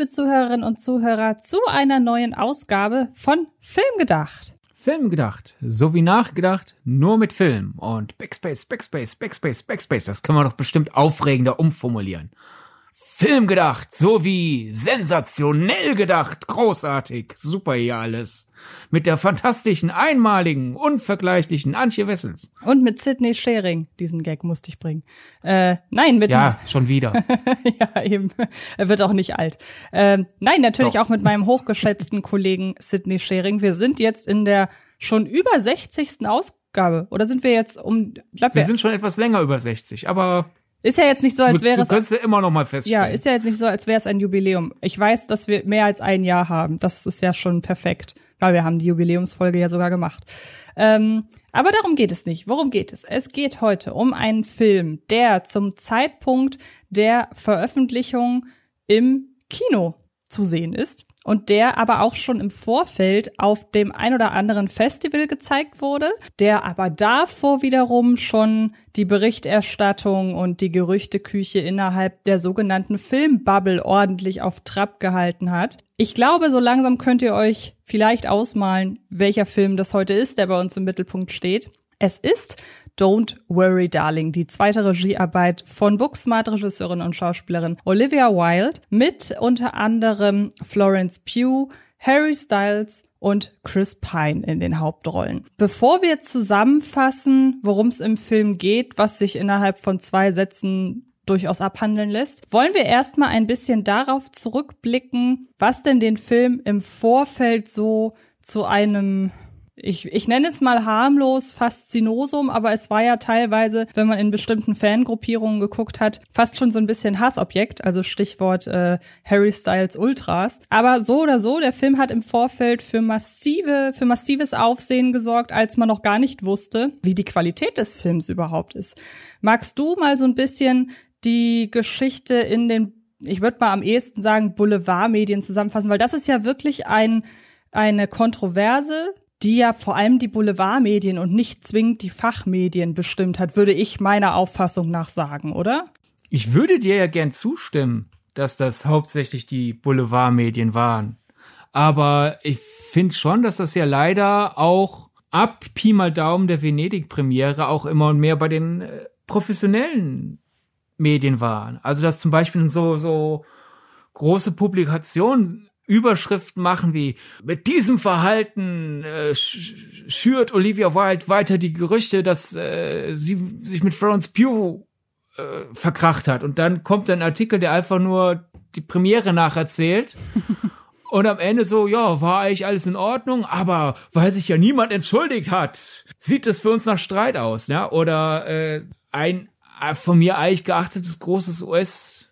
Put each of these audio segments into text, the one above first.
Liebe Zuhörerinnen und Zuhörer, zu einer neuen Ausgabe von Filmgedacht. Filmgedacht, so wie nachgedacht, nur mit Film. Und Backspace, Backspace, Backspace, Backspace, das können wir doch bestimmt aufregender umformulieren. Film gedacht, so wie sensationell gedacht, großartig, super hier alles. Mit der fantastischen, einmaligen, unvergleichlichen Antje Wessels. Und mit Sidney Schering, diesen Gag musste ich bringen. Äh, nein, mit Ja, schon wieder. ja, eben. Er wird auch nicht alt. Ähm, nein, natürlich Doch. auch mit meinem hochgeschätzten Kollegen Sidney Schering. Wir sind jetzt in der schon über 60. Ausgabe. Oder sind wir jetzt um. Glaub, wir, wir sind schon etwas länger über 60, aber ist ja jetzt nicht so, als wäre du, es. Du kannst ja immer noch mal feststellen. Ja, ist ja jetzt nicht so, als wäre es ein Jubiläum. Ich weiß, dass wir mehr als ein Jahr haben. Das ist ja schon perfekt. Weil wir haben die Jubiläumsfolge ja sogar gemacht. Ähm, aber darum geht es nicht. Worum geht es? Es geht heute um einen Film, der zum Zeitpunkt der Veröffentlichung im Kino zu sehen ist und der aber auch schon im Vorfeld auf dem ein oder anderen Festival gezeigt wurde, der aber davor wiederum schon die Berichterstattung und die Gerüchteküche innerhalb der sogenannten Filmbubble ordentlich auf Trab gehalten hat. Ich glaube, so langsam könnt ihr euch vielleicht ausmalen, welcher Film das heute ist, der bei uns im Mittelpunkt steht. Es ist Don't Worry Darling, die zweite Regiearbeit von Booksmart-Regisseurin und Schauspielerin Olivia Wilde mit unter anderem Florence Pugh, Harry Styles und Chris Pine in den Hauptrollen. Bevor wir zusammenfassen, worum es im Film geht, was sich innerhalb von zwei Sätzen durchaus abhandeln lässt, wollen wir erstmal ein bisschen darauf zurückblicken, was denn den Film im Vorfeld so zu einem ich, ich nenne es mal harmlos Faszinosum, aber es war ja teilweise, wenn man in bestimmten Fangruppierungen geguckt hat, fast schon so ein bisschen Hassobjekt, also Stichwort äh, Harry Styles Ultras. Aber so oder so, der Film hat im Vorfeld für massive, für massives Aufsehen gesorgt, als man noch gar nicht wusste, wie die Qualität des Films überhaupt ist. Magst du mal so ein bisschen die Geschichte in den, ich würde mal am ehesten sagen, Boulevardmedien zusammenfassen, weil das ist ja wirklich ein eine Kontroverse, die ja vor allem die Boulevardmedien und nicht zwingend die Fachmedien bestimmt hat, würde ich meiner Auffassung nach sagen, oder? Ich würde dir ja gern zustimmen, dass das hauptsächlich die Boulevardmedien waren. Aber ich finde schon, dass das ja leider auch ab Pi mal Daumen der Venedig-Premiere auch immer und mehr bei den äh, professionellen Medien waren. Also dass zum Beispiel so, so große Publikationen Überschriften machen wie mit diesem Verhalten äh, schürt Olivia Wilde weiter die Gerüchte, dass äh, sie sich mit Florence Pugh äh, verkracht hat und dann kommt ein Artikel, der einfach nur die Premiere nacherzählt. Und am Ende so, ja, war eigentlich alles in Ordnung, aber weil sich ja niemand entschuldigt hat, sieht es für uns nach Streit aus, ja? Oder äh, ein äh, von mir eigentlich geachtetes großes US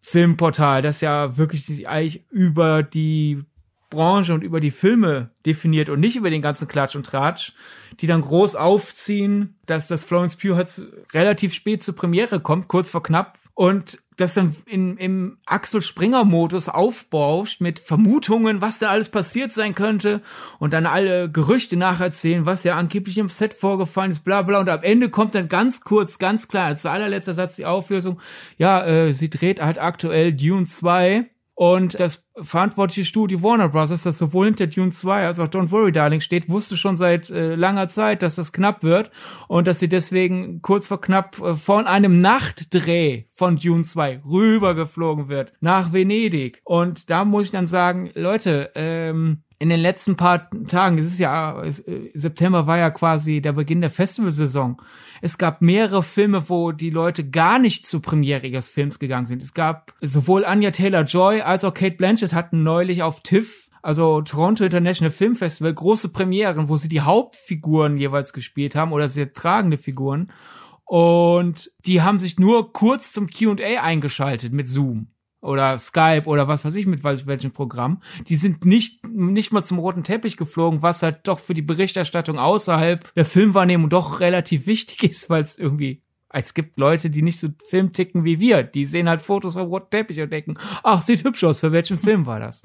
Filmportal, das ja wirklich sich eigentlich über die Branche und über die Filme definiert und nicht über den ganzen Klatsch und Tratsch, die dann groß aufziehen, dass das Florence Pugh relativ spät zur Premiere kommt, kurz vor knapp, und das dann in, im Axel Springer Modus aufbauscht mit Vermutungen, was da alles passiert sein könnte und dann alle Gerüchte nacherzählen, was ja angeblich im Set vorgefallen ist, bla bla. Und am Ende kommt dann ganz kurz, ganz klar, als allerletzter Satz die Auflösung, ja, äh, sie dreht halt aktuell Dune 2 und das verantwortliche Studio Warner Bros., das sowohl hinter Dune 2 als auch Don't Worry Darling steht, wusste schon seit äh, langer Zeit, dass das knapp wird und dass sie deswegen kurz vor knapp äh, von einem Nachtdreh von Dune 2 rübergeflogen wird nach Venedig. Und da muss ich dann sagen, Leute, ähm, in den letzten paar Tagen, es ist ja, äh, September war ja quasi der Beginn der Festivalsaison. Es gab mehrere Filme, wo die Leute gar nicht zur Premiere ihres Films gegangen sind. Es gab sowohl Anya Taylor-Joy als auch Kate Blanchett hatten neulich auf TIFF also Toronto International Film Festival, große Premieren, wo sie die Hauptfiguren jeweils gespielt haben oder sehr tragende Figuren. Und die haben sich nur kurz zum Q&A eingeschaltet mit Zoom oder Skype oder was weiß ich mit welchem Programm. Die sind nicht, nicht mal zum roten Teppich geflogen, was halt doch für die Berichterstattung außerhalb der Filmwahrnehmung doch relativ wichtig ist, weil es irgendwie es gibt Leute, die nicht so Film ticken wie wir. Die sehen halt Fotos vom roten Teppich und denken, ach, sieht hübsch aus, für welchen Film war das?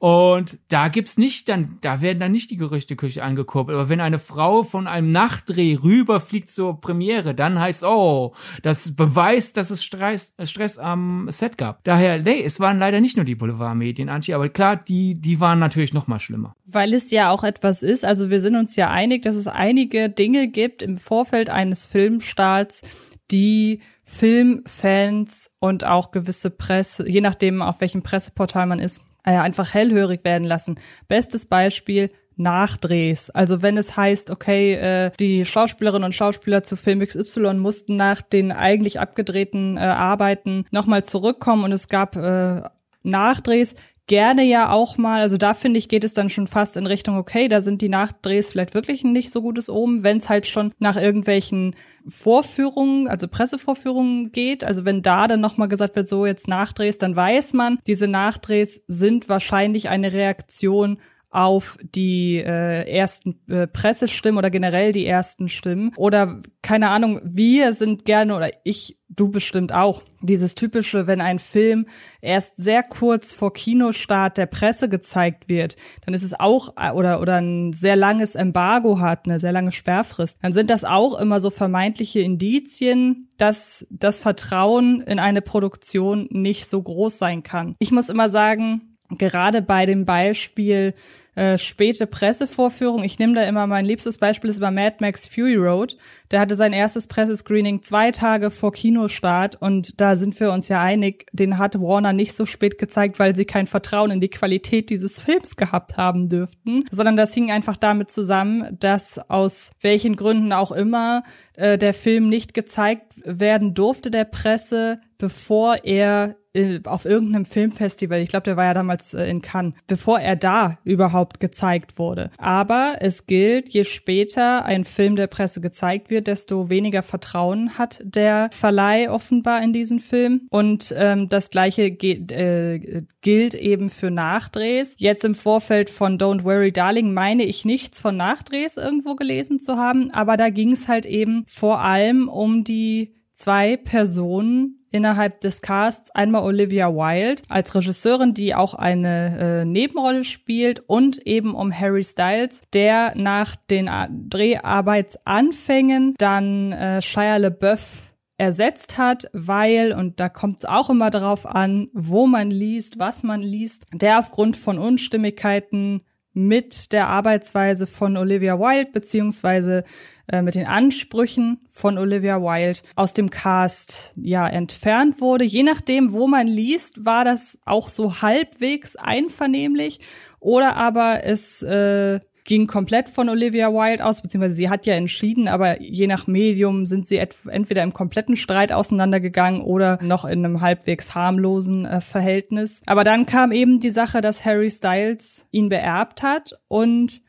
Und da gibt's nicht dann, da werden dann nicht die Gerüchteküche angekurbelt. Aber wenn eine Frau von einem Nachtdreh rüberfliegt zur Premiere, dann heißt, oh, das beweist, dass es Stress, Stress am Set gab. Daher, nee, es waren leider nicht nur die Boulevardmedien, Antje, aber klar, die, die waren natürlich noch mal schlimmer. Weil es ja auch etwas ist, also wir sind uns ja einig, dass es einige Dinge gibt im Vorfeld eines Filmstarts, die Filmfans und auch gewisse Presse, je nachdem auf welchem Presseportal man ist, äh, einfach hellhörig werden lassen. Bestes Beispiel, Nachdrehs. Also wenn es heißt, okay, äh, die Schauspielerinnen und Schauspieler zu Film XY mussten nach den eigentlich abgedrehten äh, Arbeiten nochmal zurückkommen und es gab äh, Nachdrehs, gerne ja auch mal, also da finde ich, geht es dann schon fast in Richtung, okay, da sind die Nachdrehs vielleicht wirklich ein nicht so gutes Omen, wenn es halt schon nach irgendwelchen Vorführungen, also Pressevorführungen geht. Also wenn da dann nochmal gesagt wird, so jetzt Nachdrehs, dann weiß man, diese Nachdrehs sind wahrscheinlich eine Reaktion auf die äh, ersten äh, Pressestimmen oder generell die ersten Stimmen. Oder keine Ahnung, wir sind gerne oder ich, du bestimmt auch, dieses typische, wenn ein Film erst sehr kurz vor Kinostart der Presse gezeigt wird, dann ist es auch oder oder ein sehr langes Embargo hat, eine sehr lange Sperrfrist, dann sind das auch immer so vermeintliche Indizien, dass das Vertrauen in eine Produktion nicht so groß sein kann. Ich muss immer sagen, gerade bei dem Beispiel äh, späte Pressevorführung, ich nehme da immer mein liebstes Beispiel ist über Mad Max Fury Road. Der hatte sein erstes Pressescreening zwei Tage vor Kinostart und da sind wir uns ja einig, den hat Warner nicht so spät gezeigt, weil sie kein Vertrauen in die Qualität dieses Films gehabt haben dürften, sondern das hing einfach damit zusammen, dass aus welchen Gründen auch immer äh, der Film nicht gezeigt werden durfte der Presse, bevor er auf irgendeinem Filmfestival, ich glaube, der war ja damals äh, in Cannes, bevor er da überhaupt gezeigt wurde. Aber es gilt, je später ein Film der Presse gezeigt wird, desto weniger Vertrauen hat der Verleih offenbar in diesen Film. Und ähm, das gleiche äh, gilt eben für Nachdrehs. Jetzt im Vorfeld von Don't Worry Darling meine ich nichts von Nachdrehs irgendwo gelesen zu haben, aber da ging es halt eben vor allem um die zwei Personen, innerhalb des Casts einmal Olivia Wilde als Regisseurin, die auch eine äh, Nebenrolle spielt und eben um Harry Styles, der nach den Dreharbeitsanfängen dann äh, Shia LaBeouf ersetzt hat, weil, und da kommt es auch immer darauf an, wo man liest, was man liest, der aufgrund von Unstimmigkeiten mit der Arbeitsweise von Olivia Wilde beziehungsweise äh, mit den Ansprüchen von Olivia Wilde aus dem Cast ja entfernt wurde. Je nachdem, wo man liest, war das auch so halbwegs einvernehmlich oder aber es äh, ging komplett von Olivia Wilde aus, beziehungsweise sie hat ja entschieden, aber je nach Medium sind sie entweder im kompletten Streit auseinandergegangen oder noch in einem halbwegs harmlosen äh, Verhältnis. Aber dann kam eben die Sache, dass Harry Styles ihn beerbt hat und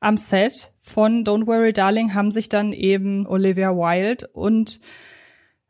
am Set von Don't Worry Darling haben sich dann eben Olivia Wilde und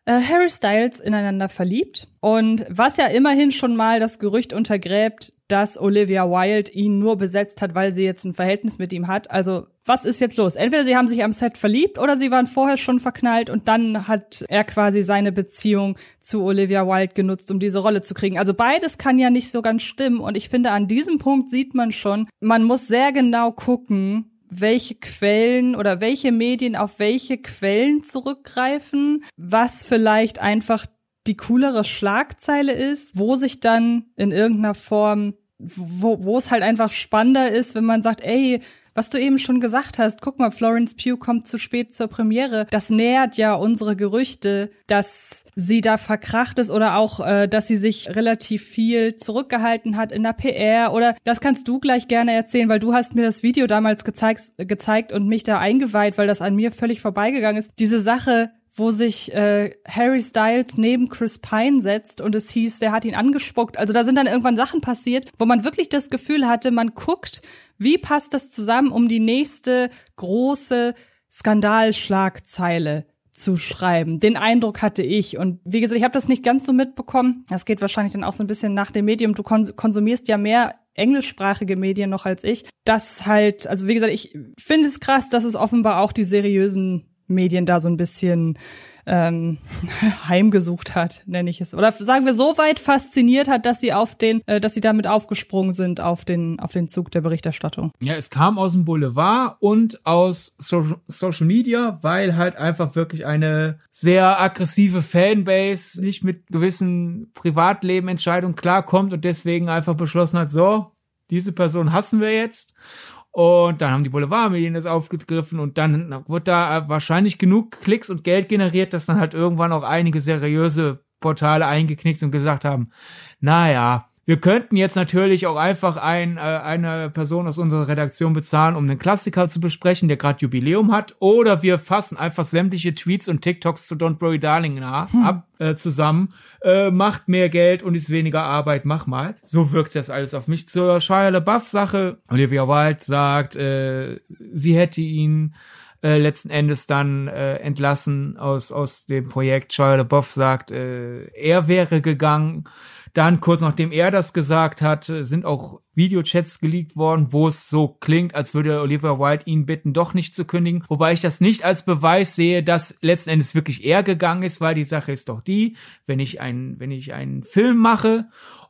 äh, Harry Styles ineinander verliebt. Und was ja immerhin schon mal das Gerücht untergräbt, dass Olivia Wilde ihn nur besetzt hat, weil sie jetzt ein Verhältnis mit ihm hat. Also, was ist jetzt los? Entweder sie haben sich am Set verliebt oder sie waren vorher schon verknallt und dann hat er quasi seine Beziehung zu Olivia Wilde genutzt, um diese Rolle zu kriegen. Also beides kann ja nicht so ganz stimmen. Und ich finde, an diesem Punkt sieht man schon, man muss sehr genau gucken, welche Quellen oder welche Medien auf welche Quellen zurückgreifen, was vielleicht einfach die coolere Schlagzeile ist, wo sich dann in irgendeiner Form, wo, wo es halt einfach spannender ist, wenn man sagt, ey, was du eben schon gesagt hast, guck mal, Florence Pugh kommt zu spät zur Premiere. Das nähert ja unsere Gerüchte, dass sie da verkracht ist oder auch, äh, dass sie sich relativ viel zurückgehalten hat in der PR oder das kannst du gleich gerne erzählen, weil du hast mir das Video damals gezeigt, gezeigt und mich da eingeweiht, weil das an mir völlig vorbeigegangen ist. Diese Sache, wo sich äh, Harry Styles neben Chris Pine setzt und es hieß, der hat ihn angespuckt. Also da sind dann irgendwann Sachen passiert, wo man wirklich das Gefühl hatte, man guckt, wie passt das zusammen, um die nächste große Skandalschlagzeile zu schreiben. Den Eindruck hatte ich. Und wie gesagt, ich habe das nicht ganz so mitbekommen. Das geht wahrscheinlich dann auch so ein bisschen nach dem Medium. Du konsumierst ja mehr englischsprachige Medien noch als ich. Das halt, also wie gesagt, ich finde es krass, dass es offenbar auch die seriösen Medien da so ein bisschen ähm, heimgesucht hat, nenne ich es. Oder sagen wir so weit fasziniert hat, dass sie auf den, äh, dass sie damit aufgesprungen sind auf den, auf den Zug der Berichterstattung. Ja, es kam aus dem Boulevard und aus so Social Media, weil halt einfach wirklich eine sehr aggressive Fanbase nicht mit gewissen Privatlebenentscheidungen klarkommt und deswegen einfach beschlossen hat, so, diese Person hassen wir jetzt und dann haben die Boulevardmedien das aufgegriffen und dann wird da wahrscheinlich genug Klicks und Geld generiert, dass dann halt irgendwann auch einige seriöse Portale eingeknickt und gesagt haben, naja, wir könnten jetzt natürlich auch einfach ein, äh, eine Person aus unserer Redaktion bezahlen, um einen Klassiker zu besprechen, der gerade Jubiläum hat. Oder wir fassen einfach sämtliche Tweets und TikToks zu Don't Worry Darling nach, hm. ab äh, zusammen. Äh, macht mehr Geld und ist weniger Arbeit, mach mal. So wirkt das alles auf mich. Zur Shia LaBeouf-Sache. Olivia Wilde sagt, äh, sie hätte ihn äh, letzten Endes dann äh, entlassen aus, aus dem Projekt. Shia LaBeouf sagt, äh, er wäre gegangen. Dann kurz nachdem er das gesagt hat, sind auch Videochats geleakt worden, wo es so klingt, als würde Oliver Wilde ihn bitten, doch nicht zu kündigen. Wobei ich das nicht als Beweis sehe, dass letzten Endes wirklich er gegangen ist, weil die Sache ist doch die, wenn ich ein, wenn ich einen Film mache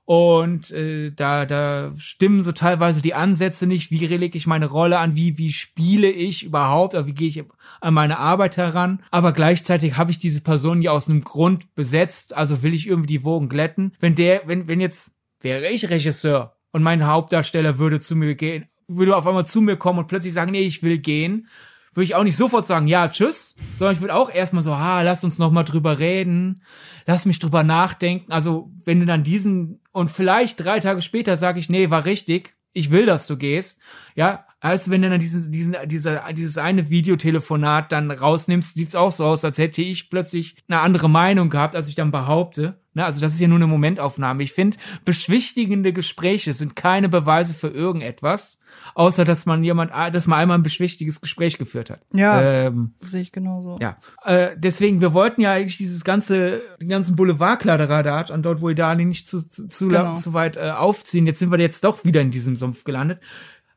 und äh, da, da stimmen so teilweise die Ansätze nicht. Wie lege ich meine Rolle an? Wie, wie spiele ich überhaupt? Oder wie gehe ich an meine Arbeit heran? Aber gleichzeitig habe ich diese Person ja aus einem Grund besetzt. Also will ich irgendwie die Wogen glätten. Wenn der, wenn, wenn jetzt wäre ich Regisseur und mein Hauptdarsteller würde zu mir gehen, würde auf einmal zu mir kommen und plötzlich sagen, nee, ich will gehen würde ich auch nicht sofort sagen, ja, tschüss, sondern ich würde auch erstmal so, ha, lass uns noch mal drüber reden, lass mich drüber nachdenken. Also, wenn du dann diesen und vielleicht drei Tage später sage ich, nee, war richtig, ich will, dass du gehst, ja, also wenn du dann diesen, diesen, dieser, dieses eine Videotelefonat dann rausnimmst, sieht's auch so aus, als hätte ich plötzlich eine andere Meinung gehabt, als ich dann behaupte. Ne, also das ist ja nur eine Momentaufnahme. Ich finde, beschwichtigende Gespräche sind keine Beweise für irgendetwas, außer dass man jemand, dass man einmal ein beschwichtigendes Gespräch geführt hat. Ja, ähm, sehe ich genauso. Ja, äh, deswegen, wir wollten ja eigentlich dieses ganze, den ganzen Boulevardkladderadat an dort, wo Idali nicht zu, zu, zu, genau. zu weit äh, aufziehen. Jetzt sind wir jetzt doch wieder in diesem Sumpf gelandet.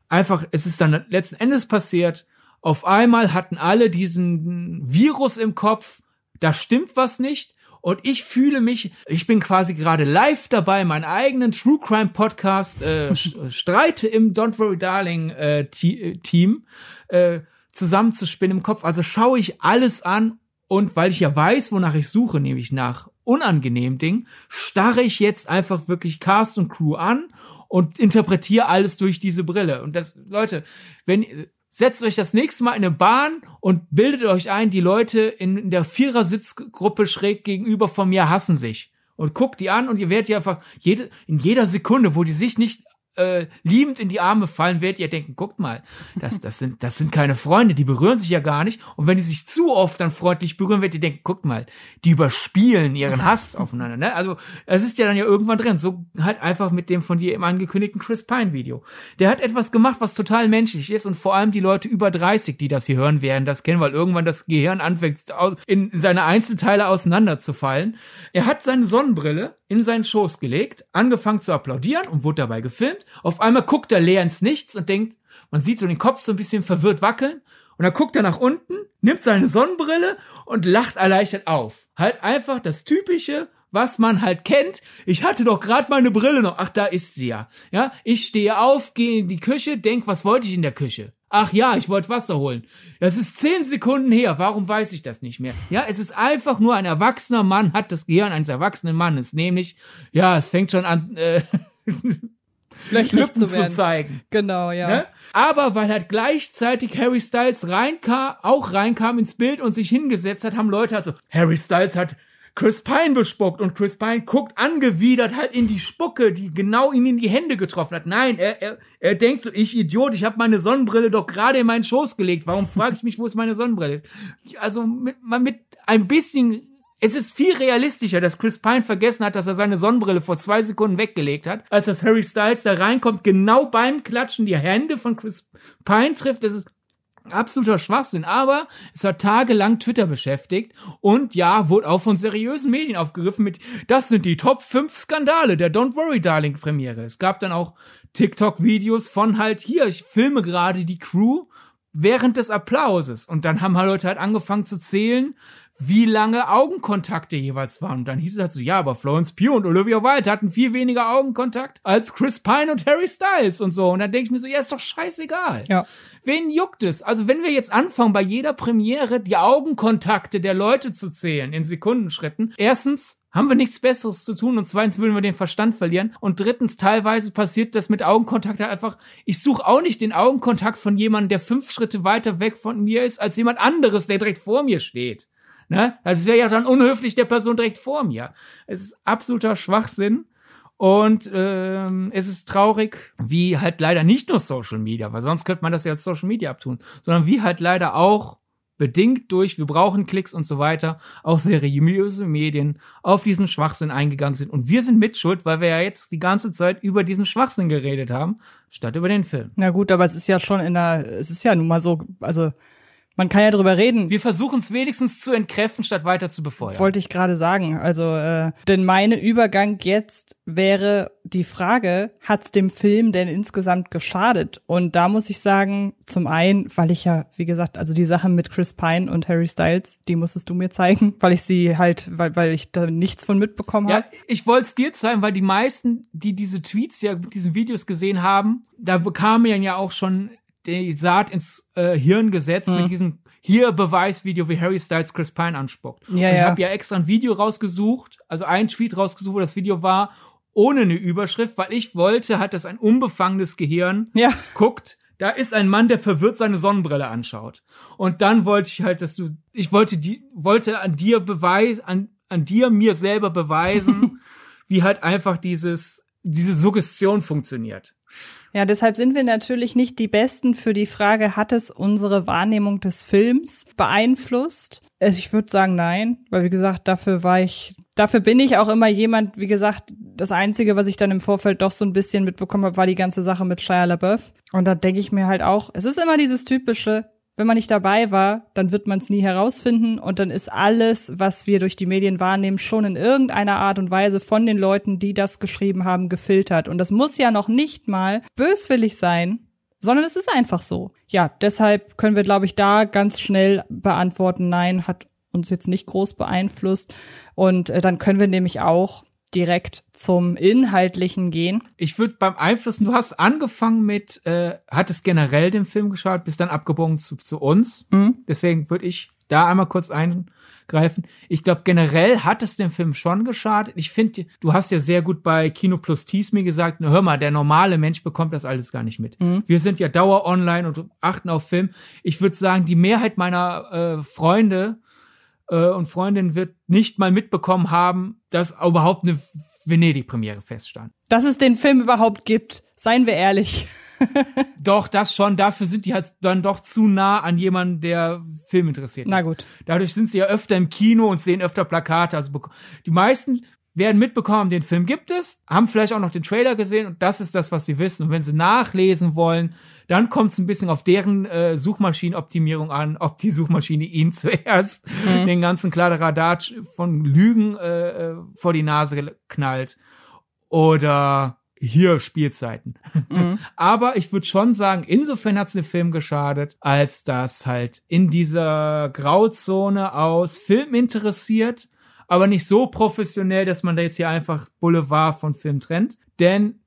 Einfach, es ist dann letzten Endes passiert. Auf einmal hatten alle diesen Virus im Kopf. Da stimmt was nicht und ich fühle mich, ich bin quasi gerade live dabei, meinen eigenen True Crime Podcast äh, Streit im Don't Worry Darling äh, äh, Team äh, zusammenzuspinnen im Kopf. Also schaue ich alles an und weil ich ja weiß, wonach ich suche, nämlich nach unangenehmen Dingen, starre ich jetzt einfach wirklich Cast und Crew an und interpretiere alles durch diese Brille. Und das, Leute, wenn setzt euch das nächste Mal in eine Bahn und bildet euch ein, die Leute in der Vierersitzgruppe schräg gegenüber von mir hassen sich. Und guckt die an und ihr werdet ja einfach jede, in jeder Sekunde, wo die sich nicht äh, liebend in die Arme fallen, werdet ihr denken, guckt mal, das, das, sind, das sind keine Freunde, die berühren sich ja gar nicht. Und wenn die sich zu oft dann freundlich berühren, werdet ihr denken, guckt mal, die überspielen ihren Hass aufeinander. Ne? Also es ist ja dann ja irgendwann drin. So halt einfach mit dem von dir eben angekündigten Chris Pine Video. Der hat etwas gemacht, was total menschlich ist und vor allem die Leute über 30, die das hier hören, werden das kennen, weil irgendwann das Gehirn anfängt, in seine Einzelteile auseinanderzufallen. Er hat seine Sonnenbrille in seinen Schoß gelegt, angefangen zu applaudieren und wurde dabei gefilmt auf einmal guckt er leer ins Nichts und denkt, man sieht so den Kopf so ein bisschen verwirrt wackeln. Und dann guckt er nach unten, nimmt seine Sonnenbrille und lacht erleichtert auf. Halt einfach das typische, was man halt kennt. Ich hatte doch gerade meine Brille noch. Ach, da ist sie ja. Ja, ich stehe auf, gehe in die Küche, denk, was wollte ich in der Küche? Ach ja, ich wollte Wasser holen. Das ist zehn Sekunden her. Warum weiß ich das nicht mehr? Ja, es ist einfach nur ein erwachsener Mann hat das Gehirn eines erwachsenen Mannes. Nämlich, ja, es fängt schon an, äh, Lippen zu, zu, zeigen. Genau, ja. Ne? Aber weil halt gleichzeitig Harry Styles reinkam, auch reinkam ins Bild und sich hingesetzt hat, haben Leute halt so, Harry Styles hat Chris Pine bespuckt und Chris Pine guckt angewidert halt in die Spucke, die genau ihn in die Hände getroffen hat. Nein, er, er, er denkt so, ich Idiot, ich habe meine Sonnenbrille doch gerade in meinen Schoß gelegt. Warum frage ich mich, wo es meine Sonnenbrille ist? Also mit, mit ein bisschen es ist viel realistischer, dass Chris Pine vergessen hat, dass er seine Sonnenbrille vor zwei Sekunden weggelegt hat, als dass Harry Styles da reinkommt, genau beim Klatschen die Hände von Chris Pine trifft. Das ist absoluter Schwachsinn, aber es hat tagelang Twitter beschäftigt und ja, wurde auch von seriösen Medien aufgegriffen mit, das sind die Top 5 Skandale der Don't Worry Darling Premiere. Es gab dann auch TikTok-Videos von halt hier, ich filme gerade die Crew während des Applauses und dann haben halt Leute halt angefangen zu zählen, wie lange Augenkontakte jeweils waren. Und dann hieß es halt so, ja, aber Florence Pugh und Olivia Wilde hatten viel weniger Augenkontakt als Chris Pine und Harry Styles und so. Und dann denke ich mir so, ja, ist doch scheißegal. Ja. Wen juckt es? Also wenn wir jetzt anfangen, bei jeder Premiere die Augenkontakte der Leute zu zählen in Sekundenschritten, erstens haben wir nichts Besseres zu tun und zweitens würden wir den Verstand verlieren und drittens teilweise passiert das mit Augenkontakt halt einfach, ich suche auch nicht den Augenkontakt von jemandem, der fünf Schritte weiter weg von mir ist, als jemand anderes, der direkt vor mir steht. Ne? Das ist ja dann unhöflich der Person direkt vor mir. Es ist absoluter Schwachsinn. Und ähm, es ist traurig, wie halt leider nicht nur Social Media, weil sonst könnte man das ja als Social Media abtun, sondern wie halt leider auch bedingt durch, wir brauchen Klicks und so weiter, auch seriöse Medien auf diesen Schwachsinn eingegangen sind. Und wir sind mitschuld, weil wir ja jetzt die ganze Zeit über diesen Schwachsinn geredet haben, statt über den Film. Na gut, aber es ist ja schon in der, es ist ja nun mal so, also man kann ja drüber reden. Wir versuchen es wenigstens zu entkräften, statt weiter zu befeuern. Wollte ich gerade sagen. Also, äh, denn meine Übergang jetzt wäre die Frage, hat's dem Film denn insgesamt geschadet? Und da muss ich sagen, zum einen, weil ich ja, wie gesagt, also die Sache mit Chris Pine und Harry Styles, die musstest du mir zeigen, weil ich sie halt, weil, weil ich da nichts von mitbekommen habe. Ja, ich wollte es dir zeigen, weil die meisten, die diese Tweets ja, diese Videos gesehen haben, da bekamen ja auch schon die Saat ins äh, Hirn gesetzt mhm. mit diesem hier Beweisvideo, wie Harry Styles Chris Pine anspuckt. Ja, und ich ja. habe ja extra ein Video rausgesucht, also ein Tweet rausgesucht, wo das Video war, ohne eine Überschrift, weil ich wollte, hat das ein unbefangenes Gehirn Ja. guckt, da ist ein Mann, der verwirrt seine Sonnenbrille anschaut. Und dann wollte ich halt, dass du, ich wollte die, wollte an dir beweisen, an, an dir mir selber beweisen, wie halt einfach dieses, diese Suggestion funktioniert. Ja, deshalb sind wir natürlich nicht die Besten für die Frage, hat es unsere Wahrnehmung des Films beeinflusst? Also ich würde sagen, nein, weil wie gesagt, dafür war ich, dafür bin ich auch immer jemand, wie gesagt, das Einzige, was ich dann im Vorfeld doch so ein bisschen mitbekommen habe, war die ganze Sache mit Shia LaBeouf. Und da denke ich mir halt auch, es ist immer dieses typische, wenn man nicht dabei war, dann wird man es nie herausfinden und dann ist alles, was wir durch die Medien wahrnehmen, schon in irgendeiner Art und Weise von den Leuten, die das geschrieben haben, gefiltert. Und das muss ja noch nicht mal böswillig sein, sondern es ist einfach so. Ja, deshalb können wir, glaube ich, da ganz schnell beantworten, nein, hat uns jetzt nicht groß beeinflusst. Und äh, dann können wir nämlich auch direkt zum Inhaltlichen gehen. Ich würde beim Einflussen, du hast angefangen mit, äh, hattest generell den Film geschaut, bist dann abgebogen zu, zu uns. Mhm. Deswegen würde ich da einmal kurz eingreifen. Ich glaube, generell hat es dem Film schon geschadet. Ich finde, du hast ja sehr gut bei Kino Plus Tees mir gesagt, hör mal, der normale Mensch bekommt das alles gar nicht mit. Mhm. Wir sind ja dauer online und achten auf Film. Ich würde sagen, die Mehrheit meiner äh, Freunde äh, und Freundinnen wird nicht mal mitbekommen haben, dass überhaupt eine Venedig-Premiere feststand. Dass es den Film überhaupt gibt, seien wir ehrlich. Doch, das schon. Dafür sind die halt dann doch zu nah an jemanden, der Film interessiert ist. Na gut. Dadurch sind sie ja öfter im Kino und sehen öfter Plakate. Also die meisten werden mitbekommen, den Film gibt es, haben vielleicht auch noch den Trailer gesehen und das ist das, was sie wissen. Und wenn sie nachlesen wollen, dann kommt es ein bisschen auf deren äh, Suchmaschinenoptimierung an, ob die Suchmaschine ihnen zuerst den ganzen Kladderadatsch von Lügen äh, äh, vor die Nase knallt oder hier Spielzeiten. Aber ich würde schon sagen, insofern hat es dem Film geschadet, als dass halt in dieser Grauzone aus Film interessiert, aber nicht so professionell, dass man da jetzt hier einfach Boulevard von Film trennt. Denn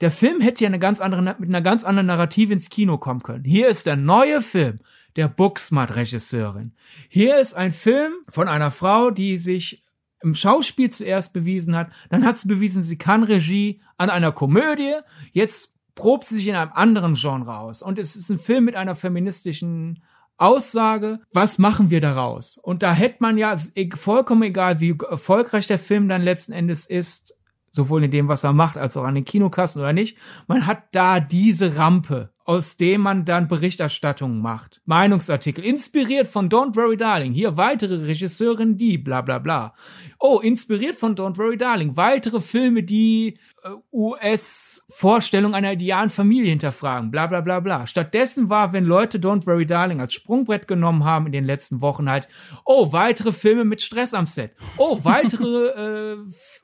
der Film hätte ja eine ganz andere, mit einer ganz anderen Narrative ins Kino kommen können. Hier ist der neue Film der Booksmart-Regisseurin. Hier ist ein Film von einer Frau, die sich im Schauspiel zuerst bewiesen hat, dann hat sie bewiesen, sie kann Regie an einer Komödie, jetzt probt sie sich in einem anderen Genre aus. Und es ist ein Film mit einer feministischen Aussage, was machen wir daraus? Und da hätte man ja vollkommen egal, wie erfolgreich der Film dann letzten Endes ist, sowohl in dem, was er macht, als auch an den Kinokassen oder nicht, man hat da diese Rampe, aus dem man dann Berichterstattungen macht. Meinungsartikel, inspiriert von Don't Worry Darling, hier weitere Regisseurin, die, bla bla bla. Oh, inspiriert von Don't Worry Darling, weitere Filme, die äh, US-Vorstellung einer idealen Familie hinterfragen, bla bla bla bla. Stattdessen war, wenn Leute Don't Worry Darling als Sprungbrett genommen haben in den letzten Wochen halt, oh, weitere Filme mit Stress am Set. Oh, weitere äh,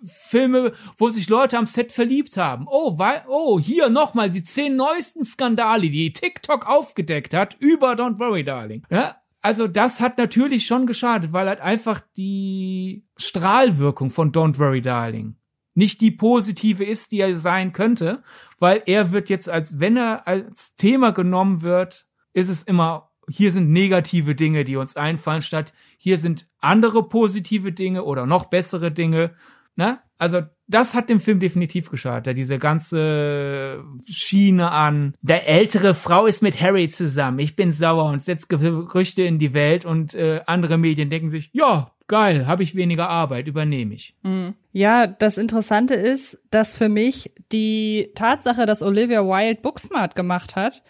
Filme, wo sich Leute am Set verliebt haben. Oh, wei oh hier nochmal die zehn neuesten Skandale, die TikTok aufgedeckt hat über Don't Worry Darling. Ja? Also das hat natürlich schon geschadet, weil halt einfach die Strahlwirkung von Don't Worry Darling nicht die positive ist, die er sein könnte, weil er wird jetzt als, wenn er als Thema genommen wird, ist es immer, hier sind negative Dinge, die uns einfallen, statt hier sind andere positive Dinge oder noch bessere Dinge. Ne? Also das hat dem Film definitiv geschadet. Diese ganze Schiene an. Der ältere Frau ist mit Harry zusammen. Ich bin sauer und setzt Gerüchte in die Welt und äh, andere Medien denken sich, ja, geil, habe ich weniger Arbeit, übernehme ich. Mhm. Ja, das Interessante ist, dass für mich die Tatsache, dass Olivia Wilde Booksmart gemacht hat,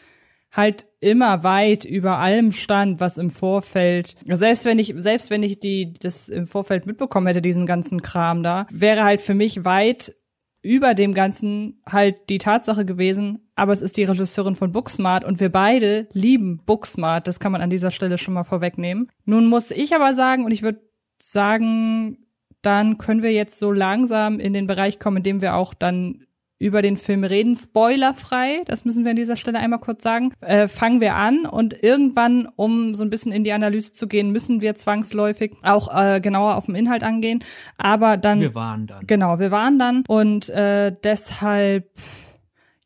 halt immer weit über allem stand, was im Vorfeld, selbst wenn ich, selbst wenn ich die, das im Vorfeld mitbekommen hätte, diesen ganzen Kram da, wäre halt für mich weit über dem Ganzen halt die Tatsache gewesen, aber es ist die Regisseurin von Booksmart und wir beide lieben Booksmart, das kann man an dieser Stelle schon mal vorwegnehmen. Nun muss ich aber sagen, und ich würde sagen, dann können wir jetzt so langsam in den Bereich kommen, in dem wir auch dann über den Film reden, spoilerfrei, das müssen wir an dieser Stelle einmal kurz sagen, äh, fangen wir an und irgendwann, um so ein bisschen in die Analyse zu gehen, müssen wir zwangsläufig auch äh, genauer auf den Inhalt angehen, aber dann... Wir waren dann. Genau, wir waren dann und äh, deshalb...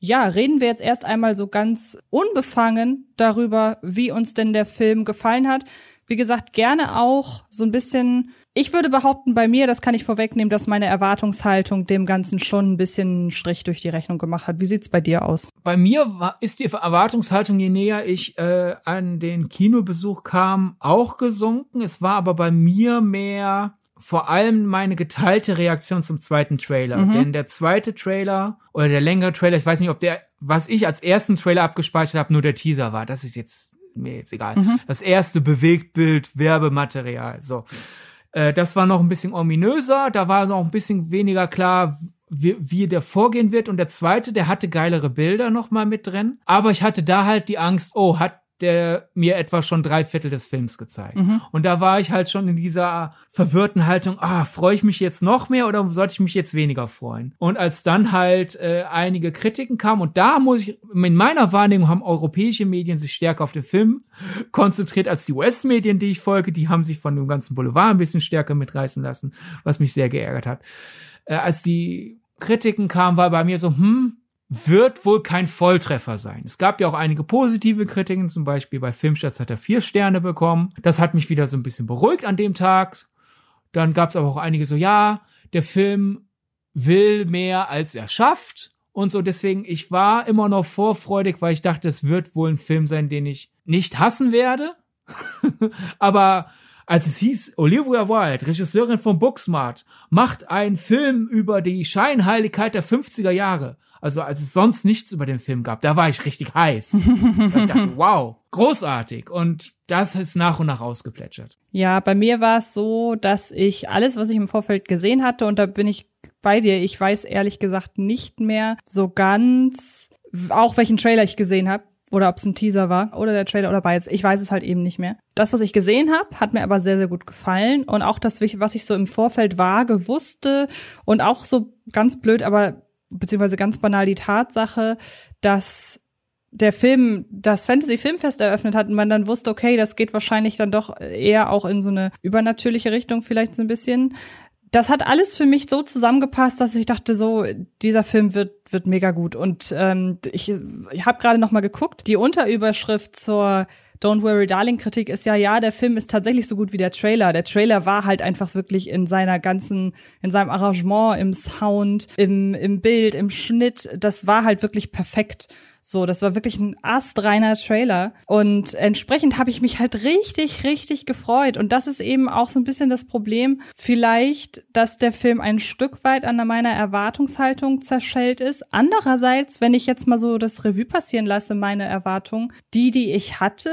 Ja, reden wir jetzt erst einmal so ganz unbefangen darüber, wie uns denn der Film gefallen hat. Wie gesagt, gerne auch so ein bisschen ich würde behaupten, bei mir, das kann ich vorwegnehmen, dass meine Erwartungshaltung dem Ganzen schon ein bisschen Strich durch die Rechnung gemacht hat. Wie sieht's bei dir aus? Bei mir war, ist die Erwartungshaltung, je näher ich äh, an den Kinobesuch kam, auch gesunken. Es war aber bei mir mehr vor allem meine geteilte Reaktion zum zweiten Trailer. Mhm. Denn der zweite Trailer oder der längere Trailer, ich weiß nicht, ob der, was ich als ersten Trailer abgespeichert habe, nur der Teaser war. Das ist jetzt mir jetzt egal. Mhm. Das erste Bewegtbild, Werbematerial. So. Äh, das war noch ein bisschen ominöser, da war noch ein bisschen weniger klar, wie, wie der vorgehen wird. Und der zweite, der hatte geilere Bilder noch mal mit drin. Aber ich hatte da halt die Angst, oh, hat der mir etwa schon drei Viertel des Films gezeigt. Mhm. Und da war ich halt schon in dieser verwirrten Haltung, ah, freue ich mich jetzt noch mehr oder sollte ich mich jetzt weniger freuen? Und als dann halt äh, einige Kritiken kamen, und da muss ich, in meiner Wahrnehmung haben europäische Medien sich stärker auf den Film konzentriert als die US-Medien, die ich folge, die haben sich von dem ganzen Boulevard ein bisschen stärker mitreißen lassen, was mich sehr geärgert hat. Äh, als die Kritiken kamen, war bei mir so, hm, wird wohl kein Volltreffer sein. Es gab ja auch einige positive Kritiken, zum Beispiel bei Filmstarts hat er vier Sterne bekommen. Das hat mich wieder so ein bisschen beruhigt an dem Tag. Dann gab es aber auch einige so, ja, der Film will mehr, als er schafft. Und so, deswegen, ich war immer noch vorfreudig, weil ich dachte, es wird wohl ein Film sein, den ich nicht hassen werde. aber als es hieß, Olivia Wilde, Regisseurin von Booksmart, macht einen Film über die Scheinheiligkeit der 50er Jahre, also als es sonst nichts über den Film gab, da war ich richtig heiß. ich dachte, wow, großartig. Und das ist nach und nach ausgeplätschert. Ja, bei mir war es so, dass ich alles, was ich im Vorfeld gesehen hatte, und da bin ich bei dir, ich weiß ehrlich gesagt nicht mehr so ganz, auch welchen Trailer ich gesehen habe oder ob es ein Teaser war oder der Trailer oder beides. Ich weiß es halt eben nicht mehr. Das, was ich gesehen habe, hat mir aber sehr, sehr gut gefallen. Und auch das, was ich so im Vorfeld vage wusste und auch so ganz blöd, aber beziehungsweise ganz banal die Tatsache, dass der Film das Fantasy Filmfest eröffnet hat und man dann wusste, okay, das geht wahrscheinlich dann doch eher auch in so eine übernatürliche Richtung vielleicht so ein bisschen. Das hat alles für mich so zusammengepasst, dass ich dachte, so dieser Film wird wird mega gut. Und ähm, ich, ich habe gerade noch mal geguckt, die Unterüberschrift zur Don't Worry Darling Kritik ist ja, ja, der Film ist tatsächlich so gut wie der Trailer. Der Trailer war halt einfach wirklich in seiner ganzen, in seinem Arrangement, im Sound, im, im Bild, im Schnitt, das war halt wirklich perfekt. So, das war wirklich ein astreiner Trailer. Und entsprechend habe ich mich halt richtig, richtig gefreut. Und das ist eben auch so ein bisschen das Problem. Vielleicht, dass der Film ein Stück weit an meiner Erwartungshaltung zerschellt ist. Andererseits, wenn ich jetzt mal so das Revue passieren lasse, meine Erwartungen, die, die ich hatte,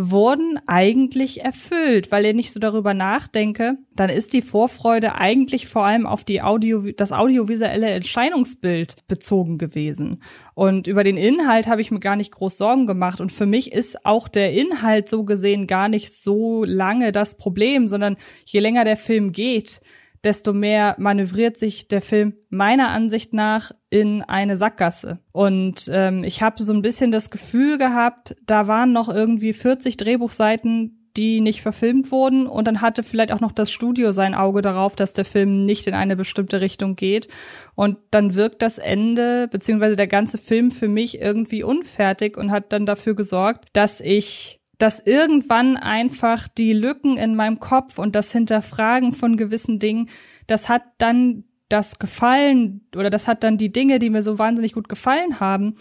wurden eigentlich erfüllt, weil ihr nicht so darüber nachdenke, dann ist die Vorfreude eigentlich vor allem auf die Audio, das audiovisuelle Erscheinungsbild bezogen gewesen. Und über den Inhalt habe ich mir gar nicht groß Sorgen gemacht. Und für mich ist auch der Inhalt so gesehen gar nicht so lange das Problem, sondern je länger der Film geht, desto mehr manövriert sich der Film meiner Ansicht nach in eine Sackgasse. Und ähm, ich habe so ein bisschen das Gefühl gehabt, da waren noch irgendwie 40 Drehbuchseiten die nicht verfilmt wurden. Und dann hatte vielleicht auch noch das Studio sein Auge darauf, dass der Film nicht in eine bestimmte Richtung geht. Und dann wirkt das Ende, beziehungsweise der ganze Film für mich irgendwie unfertig und hat dann dafür gesorgt, dass ich dass irgendwann einfach die Lücken in meinem Kopf und das Hinterfragen von gewissen Dingen, das hat dann das Gefallen oder das hat dann die Dinge, die mir so wahnsinnig gut gefallen haben,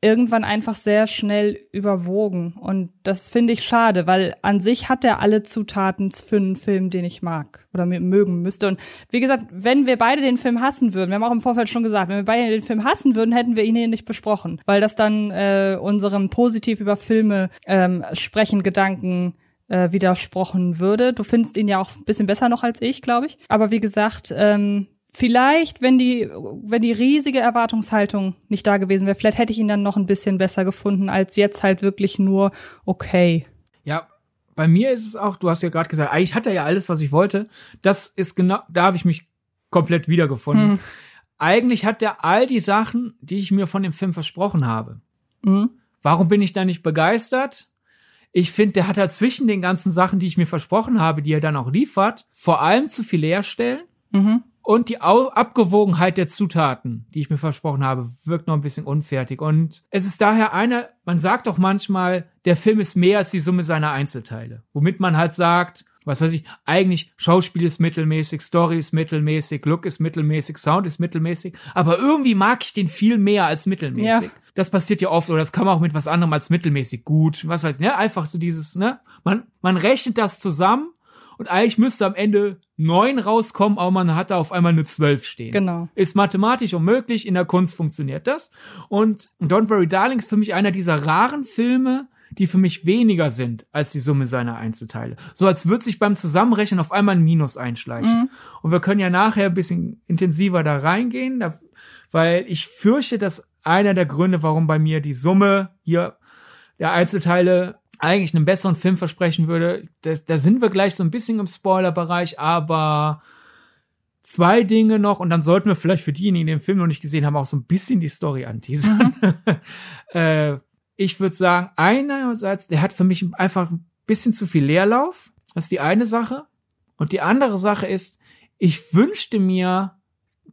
irgendwann einfach sehr schnell überwogen. Und das finde ich schade, weil an sich hat er alle Zutaten für einen Film, den ich mag oder mögen müsste. Und wie gesagt, wenn wir beide den Film hassen würden, wir haben auch im Vorfeld schon gesagt, wenn wir beide den Film hassen würden, hätten wir ihn hier nicht besprochen, weil das dann äh, unserem positiv über Filme ähm, sprechen Gedanken äh, widersprochen würde. Du findest ihn ja auch ein bisschen besser noch als ich, glaube ich. Aber wie gesagt, ähm, vielleicht, wenn die, wenn die riesige Erwartungshaltung nicht da gewesen wäre, vielleicht hätte ich ihn dann noch ein bisschen besser gefunden, als jetzt halt wirklich nur okay. Ja, bei mir ist es auch, du hast ja gerade gesagt, eigentlich hat er ja alles, was ich wollte. Das ist genau, da habe ich mich komplett wiedergefunden. Hm. Eigentlich hat er all die Sachen, die ich mir von dem Film versprochen habe. Hm. Warum bin ich da nicht begeistert? Ich finde, der hat halt zwischen den ganzen Sachen, die ich mir versprochen habe, die er dann auch liefert, vor allem zu viel Leerstellen. Mhm. Und die Abgewogenheit der Zutaten, die ich mir versprochen habe, wirkt noch ein bisschen unfertig. Und es ist daher einer, man sagt doch manchmal, der Film ist mehr als die Summe seiner Einzelteile. Womit man halt sagt, was weiß ich, eigentlich Schauspiel ist mittelmäßig, Story ist mittelmäßig, Look ist mittelmäßig, Sound ist mittelmäßig, aber irgendwie mag ich den viel mehr als mittelmäßig. Ja. Das passiert ja oft oder das kann man auch mit was anderem als mittelmäßig gut, was weiß ich, ne? Einfach so dieses, ne? Man, man rechnet das zusammen und eigentlich müsste am Ende neun rauskommen, aber man hat da auf einmal eine zwölf stehen. Genau. Ist mathematisch unmöglich, in der Kunst funktioniert das. Und Don't Worry Darling ist für mich einer dieser raren Filme, die für mich weniger sind als die Summe seiner Einzelteile. So als würde sich beim Zusammenrechnen auf einmal ein Minus einschleichen. Mhm. Und wir können ja nachher ein bisschen intensiver da reingehen, da, weil ich fürchte, dass einer der Gründe, warum bei mir die Summe hier der Einzelteile eigentlich einen besseren Film versprechen würde. Das, da sind wir gleich so ein bisschen im Spoiler-Bereich, aber zwei Dinge noch und dann sollten wir vielleicht für diejenigen, die den Film noch nicht gesehen haben, auch so ein bisschen die Story anteasern. Mhm. äh, ich würde sagen, einerseits, der hat für mich einfach ein bisschen zu viel Leerlauf. Das ist die eine Sache. Und die andere Sache ist, ich wünschte mir,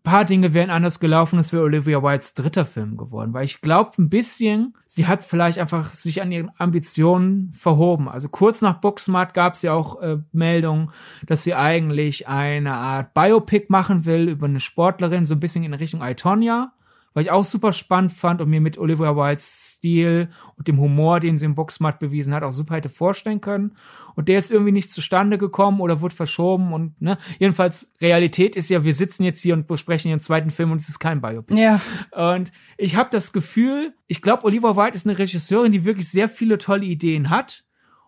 paar Dinge wären anders gelaufen, es wäre Olivia Wildes dritter Film geworden, weil ich glaube ein bisschen, sie hat vielleicht einfach sich an ihren Ambitionen verhoben. Also kurz nach Booksmart gab es ja auch äh, Meldungen, dass sie eigentlich eine Art Biopic machen will über eine Sportlerin, so ein bisschen in Richtung Itonia was ich auch super spannend fand und mir mit Olivia Wildes Stil und dem Humor, den sie im Boxmat bewiesen hat, auch super hätte vorstellen können. Und der ist irgendwie nicht zustande gekommen oder wurde verschoben und ne, jedenfalls Realität ist ja, wir sitzen jetzt hier und besprechen ihren zweiten Film und es ist kein Biopic. Ja. Und ich habe das Gefühl, ich glaube, Olivia Wilde ist eine Regisseurin, die wirklich sehr viele tolle Ideen hat.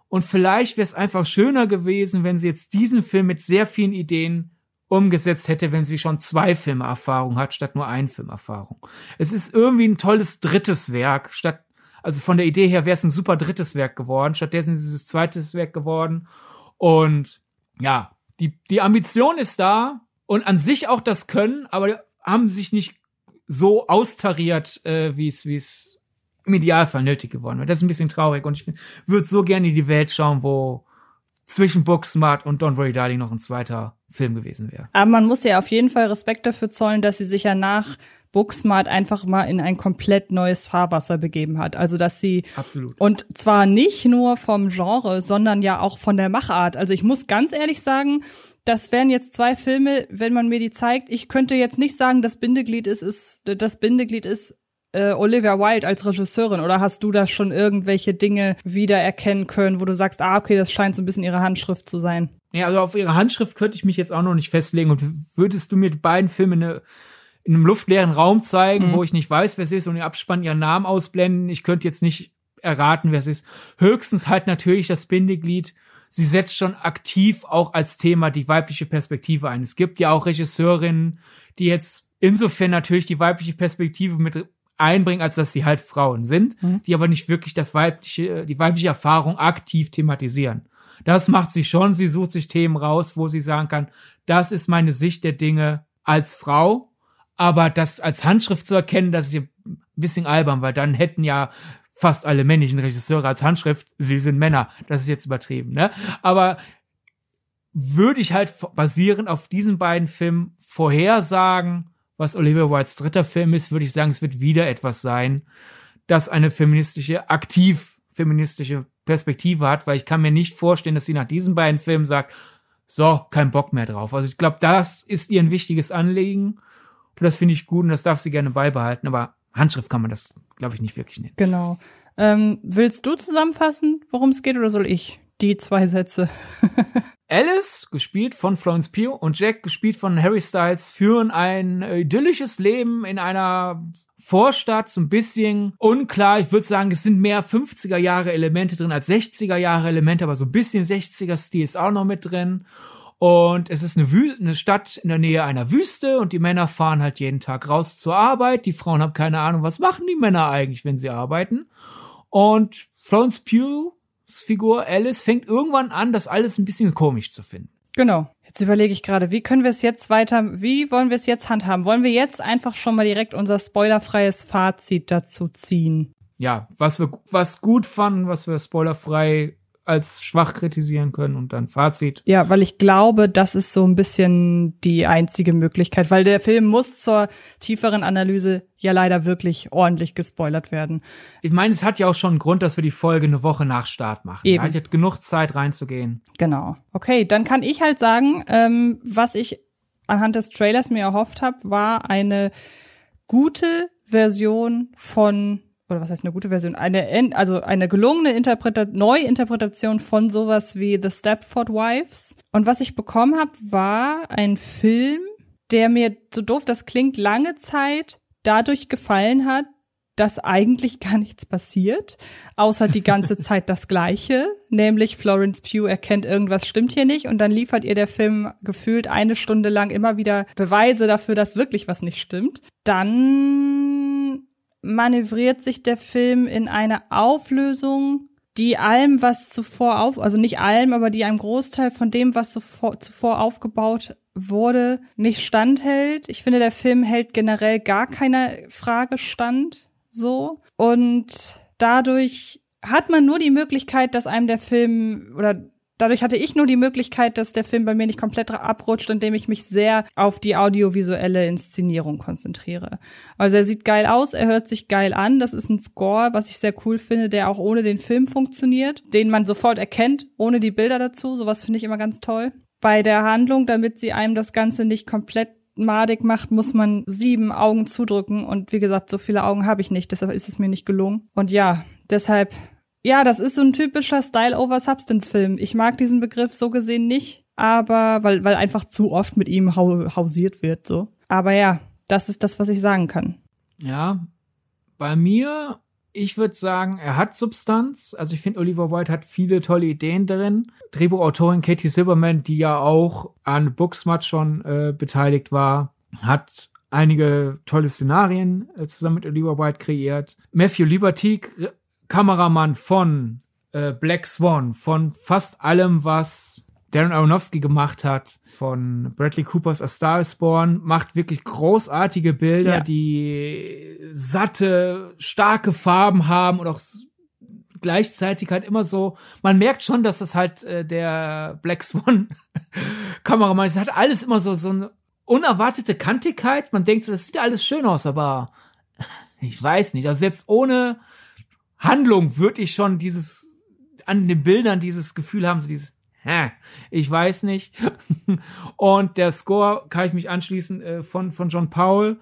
Und vielleicht wäre es einfach schöner gewesen, wenn sie jetzt diesen Film mit sehr vielen Ideen umgesetzt hätte, wenn sie schon zwei Filmerfahrung hat, statt nur ein Filmerfahrung. Es ist irgendwie ein tolles drittes Werk, statt, also von der Idee her wäre es ein super drittes Werk geworden, stattdessen ist es zweites Werk geworden. Und ja, die, die Ambition ist da und an sich auch das Können, aber haben sich nicht so austariert, äh, wie es, wie es im Idealfall nötig geworden wäre. Das ist ein bisschen traurig und ich würde so gerne in die Welt schauen, wo zwischen Booksmart und Don't Worry Darling noch ein zweiter Film gewesen wäre. Aber man muss ja auf jeden Fall Respekt dafür zollen, dass sie sich ja nach Booksmart einfach mal in ein komplett neues Fahrwasser begeben hat. Also dass sie Absolut. und zwar nicht nur vom Genre, sondern ja auch von der Machart. Also ich muss ganz ehrlich sagen, das wären jetzt zwei Filme, wenn man mir die zeigt. Ich könnte jetzt nicht sagen, das Bindeglied ist, ist das Bindeglied ist äh, Olivia Wilde als Regisseurin oder hast du da schon irgendwelche Dinge wiedererkennen können, wo du sagst, ah, okay, das scheint so ein bisschen ihre Handschrift zu sein? Ja, also auf ihre Handschrift könnte ich mich jetzt auch noch nicht festlegen. Und würdest du mir die beiden Filme eine, in einem luftleeren Raum zeigen, mhm. wo ich nicht weiß, wer es ist und im Abspann ihren Namen ausblenden, ich könnte jetzt nicht erraten, wer es ist. Höchstens halt natürlich das Bindeglied. Sie setzt schon aktiv auch als Thema die weibliche Perspektive ein. Es gibt ja auch Regisseurinnen, die jetzt insofern natürlich die weibliche Perspektive mit einbringen, als dass sie halt Frauen sind, mhm. die aber nicht wirklich das weibliche, die weibliche Erfahrung aktiv thematisieren. Das macht sie schon. Sie sucht sich Themen raus, wo sie sagen kann, das ist meine Sicht der Dinge als Frau. Aber das als Handschrift zu erkennen, das ist ein bisschen albern, weil dann hätten ja fast alle männlichen Regisseure als Handschrift, sie sind Männer. Das ist jetzt übertrieben, ne? Aber würde ich halt basierend auf diesen beiden Filmen vorhersagen, was Olivia Wildes dritter Film ist, würde ich sagen, es wird wieder etwas sein, das eine feministische, aktiv feministische Perspektive hat, weil ich kann mir nicht vorstellen, dass sie nach diesen beiden Filmen sagt, so, kein Bock mehr drauf. Also ich glaube, das ist ihr ein wichtiges Anliegen und das finde ich gut und das darf sie gerne beibehalten, aber Handschrift kann man das, glaube ich, nicht wirklich nennen. Genau. Ähm, willst du zusammenfassen, worum es geht, oder soll ich? Die zwei Sätze. Alice, gespielt von Florence Pugh, und Jack, gespielt von Harry Styles, führen ein idyllisches Leben in einer Vorstadt, so ein bisschen unklar. Ich würde sagen, es sind mehr 50er Jahre Elemente drin als 60er Jahre Elemente, aber so ein bisschen 60er Stil ist auch noch mit drin. Und es ist eine, Wü eine Stadt in der Nähe einer Wüste und die Männer fahren halt jeden Tag raus zur Arbeit. Die Frauen haben keine Ahnung, was machen die Männer eigentlich, wenn sie arbeiten. Und Florence Pugh's Figur Alice fängt irgendwann an, das alles ein bisschen komisch zu finden. Genau. Jetzt überlege ich gerade, wie können wir es jetzt weiter, wie wollen wir es jetzt handhaben? Wollen wir jetzt einfach schon mal direkt unser spoilerfreies Fazit dazu ziehen? Ja, was wir was gut fanden, was wir spoilerfrei als schwach kritisieren können und dann Fazit. Ja, weil ich glaube, das ist so ein bisschen die einzige Möglichkeit, weil der Film muss zur tieferen Analyse ja leider wirklich ordentlich gespoilert werden. Ich meine, es hat ja auch schon einen Grund, dass wir die Folge eine Woche nach Start machen. Eben. Ja, ich hatte genug Zeit reinzugehen. Genau. Okay, dann kann ich halt sagen, ähm, was ich anhand des Trailers mir erhofft habe, war eine gute Version von oder was heißt eine gute Version, eine also eine gelungene Interpreta Neuinterpretation von sowas wie The Stepford Wives. Und was ich bekommen habe, war ein Film, der mir so doof das klingt lange Zeit dadurch gefallen hat, dass eigentlich gar nichts passiert, außer die ganze Zeit das Gleiche, nämlich Florence Pugh erkennt irgendwas stimmt hier nicht und dann liefert ihr der Film gefühlt eine Stunde lang immer wieder Beweise dafür, dass wirklich was nicht stimmt. Dann manövriert sich der Film in eine Auflösung, die allem, was zuvor auf, also nicht allem, aber die einem Großteil von dem, was zuvor, zuvor aufgebaut wurde, nicht standhält. Ich finde, der Film hält generell gar keine Frage stand, so. Und dadurch hat man nur die Möglichkeit, dass einem der Film oder Dadurch hatte ich nur die Möglichkeit, dass der Film bei mir nicht komplett abrutscht, indem ich mich sehr auf die audiovisuelle Inszenierung konzentriere. Also er sieht geil aus, er hört sich geil an. Das ist ein Score, was ich sehr cool finde, der auch ohne den Film funktioniert, den man sofort erkennt, ohne die Bilder dazu. Sowas finde ich immer ganz toll. Bei der Handlung, damit sie einem das Ganze nicht komplett madig macht, muss man sieben Augen zudrücken. Und wie gesagt, so viele Augen habe ich nicht, deshalb ist es mir nicht gelungen. Und ja, deshalb ja, das ist so ein typischer Style-over-Substance-Film. Ich mag diesen Begriff so gesehen nicht, aber weil, weil einfach zu oft mit ihm hausiert wird, so. Aber ja, das ist das, was ich sagen kann. Ja, bei mir, ich würde sagen, er hat Substanz. Also ich finde, Oliver White hat viele tolle Ideen drin. Drehbuchautorin Katie Silverman, die ja auch an Booksmart schon äh, beteiligt war, hat einige tolle Szenarien äh, zusammen mit Oliver White kreiert. Matthew Liberty Kameramann von äh, Black Swan, von fast allem, was Darren Aronofsky gemacht hat, von Bradley Coopers A Star is Born, macht wirklich großartige Bilder, ja. die satte, starke Farben haben und auch gleichzeitig halt immer so, man merkt schon, dass das halt äh, der Black Swan Kameramann ist. Hat alles immer so, so eine unerwartete Kantigkeit. Man denkt so, das sieht alles schön aus, aber ich weiß nicht. Also selbst ohne Handlung würde ich schon dieses, an den Bildern dieses Gefühl haben, so dieses, hä, ich weiß nicht. Und der Score kann ich mich anschließen äh, von, von John Powell,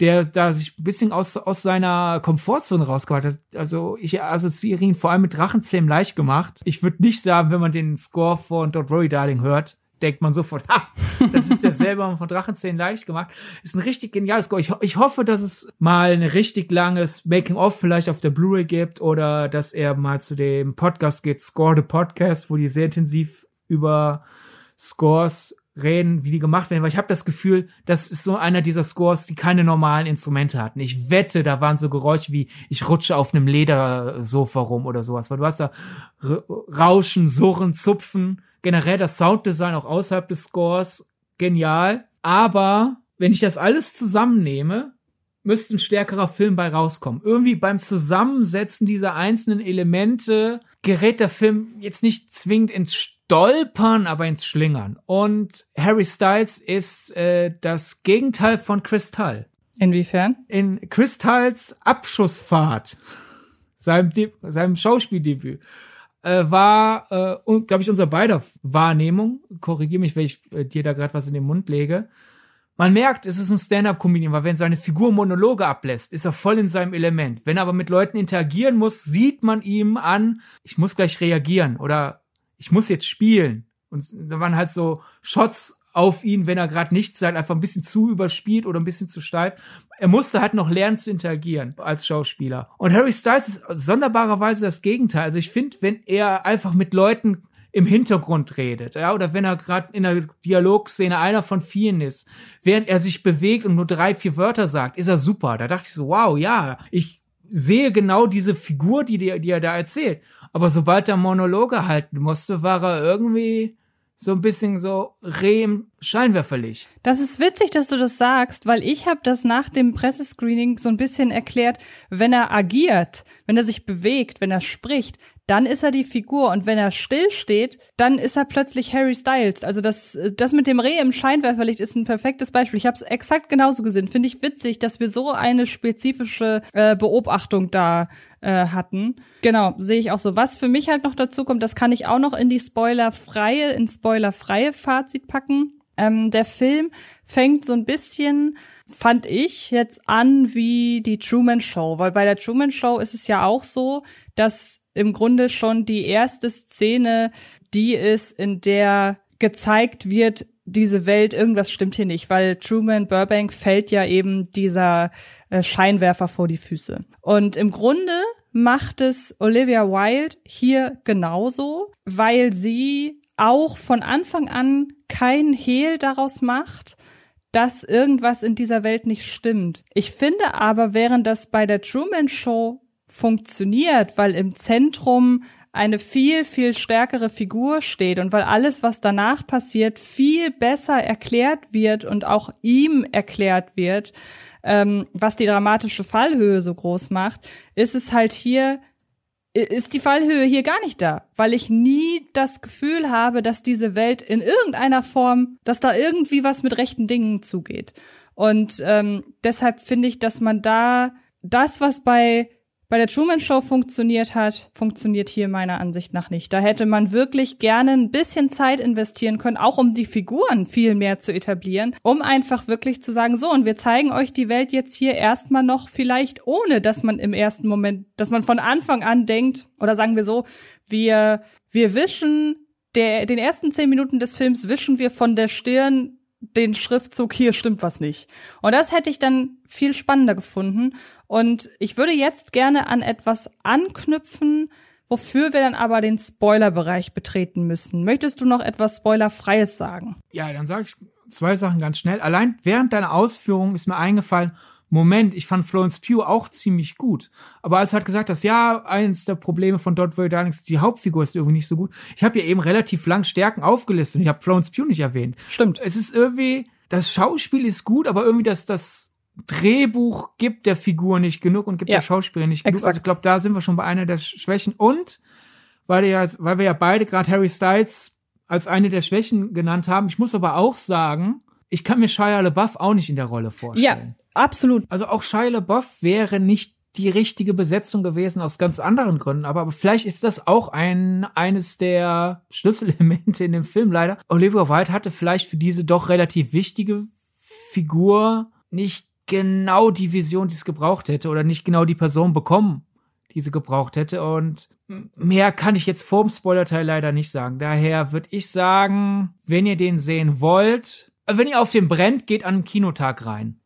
der da sich ein bisschen aus, aus seiner Komfortzone rausgeholt hat. Also ich assoziiere ihn vor allem mit Drachenzähmen leicht gemacht. Ich würde nicht sagen, wenn man den Score von Don't Worry Darling hört, denkt man sofort, ha, das ist der selber von Drachenzähnen leicht gemacht. Ist ein richtig geniales Score. Ich, ich hoffe, dass es mal ein richtig langes Making-of vielleicht auf der Blu-ray gibt oder dass er mal zu dem Podcast geht, Score the Podcast, wo die sehr intensiv über Scores reden, wie die gemacht werden, weil ich habe das Gefühl, das ist so einer dieser Scores, die keine normalen Instrumente hatten. Ich wette, da waren so Geräusche wie ich rutsche auf einem Ledersofa rum oder sowas, weil du hast da Rauschen, Surren, Zupfen, generell das Sounddesign auch außerhalb des Scores genial. Aber wenn ich das alles zusammennehme, müsste ein stärkerer Film bei rauskommen. Irgendwie beim Zusammensetzen dieser einzelnen Elemente gerät der Film jetzt nicht zwingend ins Stolpern, aber ins Schlingern. Und Harry Styles ist äh, das Gegenteil von Kristall. Inwiefern? In Kristalls Abschussfahrt, seinem, De seinem Schauspieldebüt, äh, war, äh, glaube ich, unser beider Wahrnehmung, korrigiere mich, wenn ich äh, dir da gerade was in den Mund lege, man merkt, es ist ein Stand-up-Comedian, weil wenn seine Figur Monologe ablässt, ist er voll in seinem Element. Wenn er aber mit Leuten interagieren muss, sieht man ihm an, ich muss gleich reagieren oder ich muss jetzt spielen. Und da waren halt so Shots auf ihn, wenn er gerade nichts sagt, einfach ein bisschen zu überspielt oder ein bisschen zu steif. Er musste halt noch lernen zu interagieren als Schauspieler. Und Harry Styles ist sonderbarerweise das Gegenteil. Also ich finde, wenn er einfach mit Leuten im Hintergrund redet, ja, oder wenn er gerade in einer Dialogszene einer von vielen ist, während er sich bewegt und nur drei, vier Wörter sagt, ist er super. Da dachte ich so, wow, ja, ich sehe genau diese Figur, die, die, die er da erzählt. Aber sobald er Monologe halten musste, war er irgendwie so ein bisschen so Reh im Scheinwerferlicht. Das ist witzig, dass du das sagst, weil ich habe das nach dem Pressescreening so ein bisschen erklärt, wenn er agiert, wenn er sich bewegt, wenn er spricht, dann ist er die Figur und wenn er still steht, dann ist er plötzlich Harry Styles. Also das, das mit dem Reh im Scheinwerferlicht ist ein perfektes Beispiel. Ich habe es exakt genauso gesehen. Finde ich witzig, dass wir so eine spezifische äh, Beobachtung da äh, hatten. Genau, sehe ich auch so. Was für mich halt noch dazu kommt, das kann ich auch noch in die spoilerfreie, in spoilerfreie Fazit packen. Ähm, der Film fängt so ein bisschen fand ich jetzt an wie die Truman Show, weil bei der Truman Show ist es ja auch so, dass im Grunde schon die erste Szene die ist, in der gezeigt wird, diese Welt, irgendwas stimmt hier nicht, weil Truman Burbank fällt ja eben dieser äh, Scheinwerfer vor die Füße. Und im Grunde macht es Olivia Wilde hier genauso, weil sie auch von Anfang an kein Hehl daraus macht, dass irgendwas in dieser Welt nicht stimmt. Ich finde aber, während das bei der Truman Show funktioniert, weil im Zentrum eine viel, viel stärkere Figur steht und weil alles, was danach passiert, viel besser erklärt wird und auch ihm erklärt wird, ähm, was die dramatische Fallhöhe so groß macht, ist es halt hier, ist die Fallhöhe hier gar nicht da, weil ich nie das Gefühl habe, dass diese Welt in irgendeiner Form, dass da irgendwie was mit rechten Dingen zugeht. Und ähm, deshalb finde ich, dass man da das, was bei bei der Truman Show funktioniert hat, funktioniert hier meiner Ansicht nach nicht. Da hätte man wirklich gerne ein bisschen Zeit investieren können, auch um die Figuren viel mehr zu etablieren, um einfach wirklich zu sagen, so, und wir zeigen euch die Welt jetzt hier erstmal noch vielleicht ohne, dass man im ersten Moment, dass man von Anfang an denkt, oder sagen wir so, wir, wir wischen der, den ersten zehn Minuten des Films wischen wir von der Stirn den Schriftzug, hier stimmt was nicht. Und das hätte ich dann viel spannender gefunden. Und ich würde jetzt gerne an etwas anknüpfen, wofür wir dann aber den Spoilerbereich betreten müssen. Möchtest du noch etwas Spoilerfreies sagen? Ja, dann sage ich zwei Sachen ganz schnell. Allein während deiner Ausführung ist mir eingefallen, Moment, ich fand Florence Pugh auch ziemlich gut. Aber als du halt gesagt hast, ja, eins der Probleme von Dot Very Darlings, die Hauptfigur ist irgendwie nicht so gut. Ich habe ja eben relativ lang Stärken aufgelistet und ich habe Florence Pugh nicht erwähnt. Stimmt. Es ist irgendwie, das Schauspiel ist gut, aber irgendwie das, das Drehbuch gibt der Figur nicht genug und gibt ja, der Schauspieler nicht genug. Exakt. Also ich glaube, da sind wir schon bei einer der Schwächen. Und weil, ja, weil wir ja beide gerade Harry Styles als eine der Schwächen genannt haben, ich muss aber auch sagen, ich kann mir Shia LaBeouf auch nicht in der Rolle vorstellen. Ja, absolut. Also auch Shia LaBeouf wäre nicht die richtige Besetzung gewesen aus ganz anderen Gründen, aber, aber vielleicht ist das auch ein eines der Schlüsselelemente in dem Film leider. Olivia Wilde hatte vielleicht für diese doch relativ wichtige Figur nicht genau die Vision, die es gebraucht hätte oder nicht genau die Person bekommen, die sie gebraucht hätte und mehr kann ich jetzt vorm Spoilerteil leider nicht sagen. Daher würde ich sagen, wenn ihr den sehen wollt, wenn ihr auf den brennt, geht an den Kinotag rein.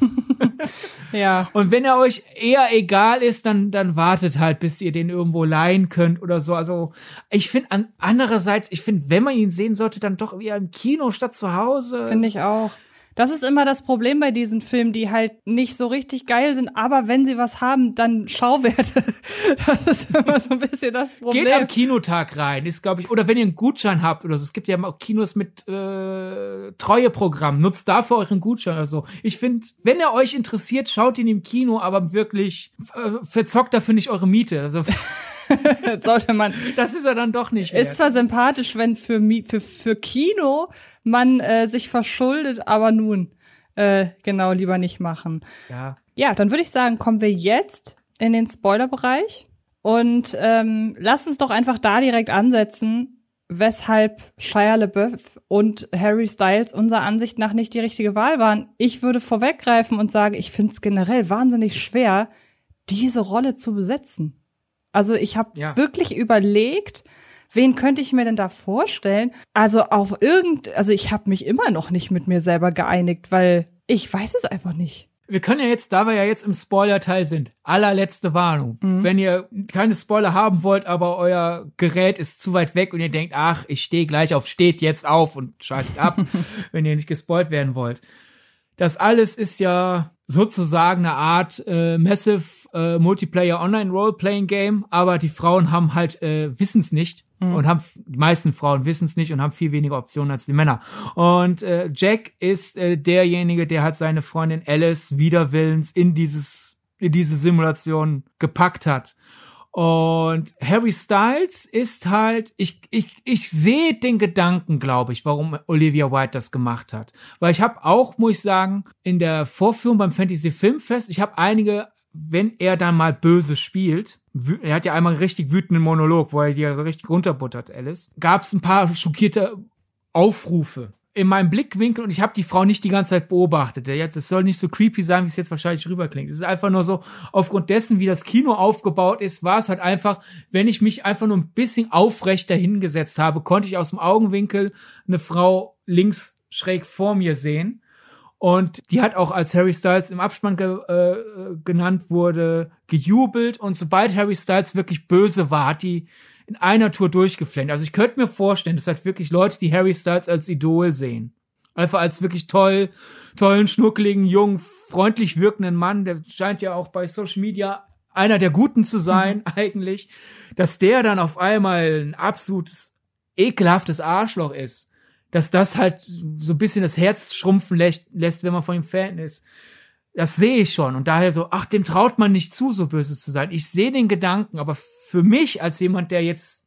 ja. Und wenn er euch eher egal ist, dann, dann wartet halt, bis ihr den irgendwo leihen könnt oder so. Also, ich finde, an, andererseits, ich finde, wenn man ihn sehen sollte, dann doch eher im Kino statt zu Hause. Finde ich auch. Das ist immer das Problem bei diesen Filmen, die halt nicht so richtig geil sind, aber wenn sie was haben, dann Schauwerte. Das ist immer so ein bisschen das Problem. Geht am Kinotag rein, ist glaube ich, oder wenn ihr einen Gutschein habt oder so. Es gibt ja auch Kinos mit äh, Treueprogramm. Nutzt dafür euren Gutschein oder so. Ich finde, wenn er euch interessiert, schaut ihn im Kino, aber wirklich äh, verzockt dafür nicht eure Miete. Also sollte man. Das ist er dann doch nicht. Wert. Ist zwar sympathisch, wenn für, für, für Kino man äh, sich verschuldet, aber nun, äh, genau, lieber nicht machen. Ja. Ja, dann würde ich sagen, kommen wir jetzt in den Spoilerbereich und ähm, lass uns doch einfach da direkt ansetzen, weshalb Shia LaBeouf und Harry Styles unserer Ansicht nach nicht die richtige Wahl waren. Ich würde vorweggreifen und sagen, ich finde es generell wahnsinnig schwer, diese Rolle zu besetzen. Also ich habe ja. wirklich überlegt, wen könnte ich mir denn da vorstellen? Also auf irgend, also ich habe mich immer noch nicht mit mir selber geeinigt, weil ich weiß es einfach nicht. Wir können ja jetzt, da wir ja jetzt im Spoiler-Teil sind, allerletzte Warnung. Mhm. Wenn ihr keine Spoiler haben wollt, aber euer Gerät ist zu weit weg und ihr denkt, ach, ich stehe gleich auf, steht jetzt auf und schaltet ab, wenn ihr nicht gespoilt werden wollt. Das alles ist ja sozusagen eine Art äh, Massive äh, Multiplayer Online Role-Playing Game, aber die Frauen haben halt äh, wissen's nicht mhm. und haben die meisten Frauen wissen's nicht und haben viel weniger Optionen als die Männer. Und äh, Jack ist äh, derjenige, der hat seine Freundin Alice widerwillens in dieses in diese Simulation gepackt hat. Und Harry Styles ist halt, ich, ich, ich sehe den Gedanken, glaube ich, warum Olivia White das gemacht hat. Weil ich habe auch, muss ich sagen, in der Vorführung beim Fantasy Filmfest, ich habe einige wenn er dann mal böse spielt, er hat ja einmal einen richtig wütenden Monolog, wo er die so richtig runterbuttert, Alice, gab es ein paar schockierte Aufrufe in meinem Blickwinkel und ich habe die Frau nicht die ganze Zeit beobachtet. Jetzt, es soll nicht so creepy sein, wie es jetzt wahrscheinlich rüberklingt. Es ist einfach nur so, aufgrund dessen, wie das Kino aufgebaut ist, war es halt einfach, wenn ich mich einfach nur ein bisschen aufrechter hingesetzt habe, konnte ich aus dem Augenwinkel eine Frau links schräg vor mir sehen. Und die hat auch, als Harry Styles im Abspann ge äh, genannt wurde, gejubelt. Und sobald Harry Styles wirklich böse war, hat die in einer Tour durchgeflennt. Also ich könnte mir vorstellen, das hat wirklich Leute, die Harry Styles als Idol sehen. Einfach als wirklich toll, tollen, schnuckligen, jungen, freundlich wirkenden Mann. Der scheint ja auch bei Social Media einer der Guten zu sein, mhm. eigentlich. Dass der dann auf einmal ein absolutes, ekelhaftes Arschloch ist dass das halt so ein bisschen das Herz schrumpfen lässt, lässt, wenn man von ihm Fan ist. Das sehe ich schon. Und daher so, ach, dem traut man nicht zu, so böse zu sein. Ich sehe den Gedanken, aber für mich als jemand, der jetzt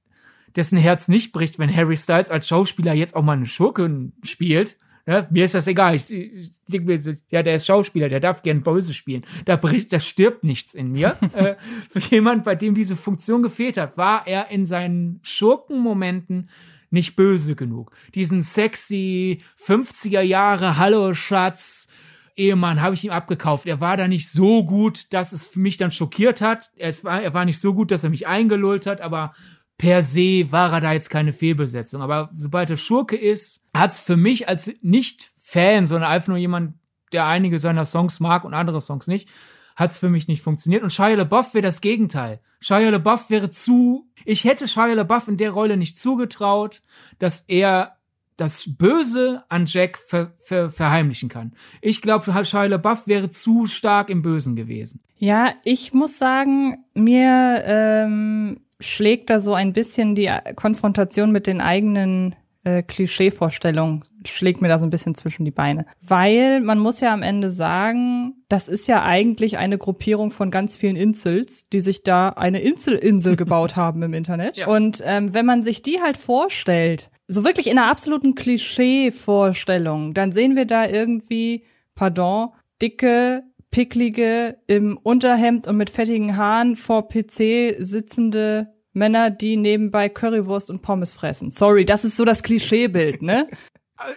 dessen Herz nicht bricht, wenn Harry Styles als Schauspieler jetzt auch mal einen Schurken spielt, ja, mir ist das egal. Ich, ich denke mir, ja, der ist Schauspieler, der darf gern böse spielen. Da bricht, da stirbt nichts in mir. äh, für jemand, bei dem diese Funktion gefehlt hat, war er in seinen Schurkenmomenten nicht böse genug. Diesen sexy 50er Jahre Hallo Schatz Ehemann habe ich ihm abgekauft. Er war da nicht so gut, dass es mich dann schockiert hat. Er war, er war nicht so gut, dass er mich eingelullt hat, aber per se war er da jetzt keine Fehlbesetzung. Aber sobald er Schurke ist, hat's für mich als nicht Fan, sondern einfach nur jemand, der einige seiner Songs mag und andere Songs nicht, hat's für mich nicht funktioniert. Und Shia LaBeouf wäre das Gegenteil. Shia LaBeouf wäre zu, ich hätte Shia LaBeouf in der Rolle nicht zugetraut, dass er das Böse an Jack ver, ver, verheimlichen kann. Ich glaube, Shia LaBeouf wäre zu stark im Bösen gewesen. Ja, ich muss sagen, mir ähm, schlägt da so ein bisschen die Konfrontation mit den eigenen äh, Klischeevorstellung schlägt mir da so ein bisschen zwischen die Beine. Weil man muss ja am Ende sagen, das ist ja eigentlich eine Gruppierung von ganz vielen Insels, die sich da eine Inselinsel gebaut haben im Internet. Ja. Und ähm, wenn man sich die halt vorstellt, so wirklich in einer absoluten Klischee-Vorstellung, dann sehen wir da irgendwie, pardon, dicke, picklige, im Unterhemd und mit fettigen Haaren vor PC sitzende Männer, die nebenbei Currywurst und Pommes fressen. Sorry, das ist so das Klischeebild, ne?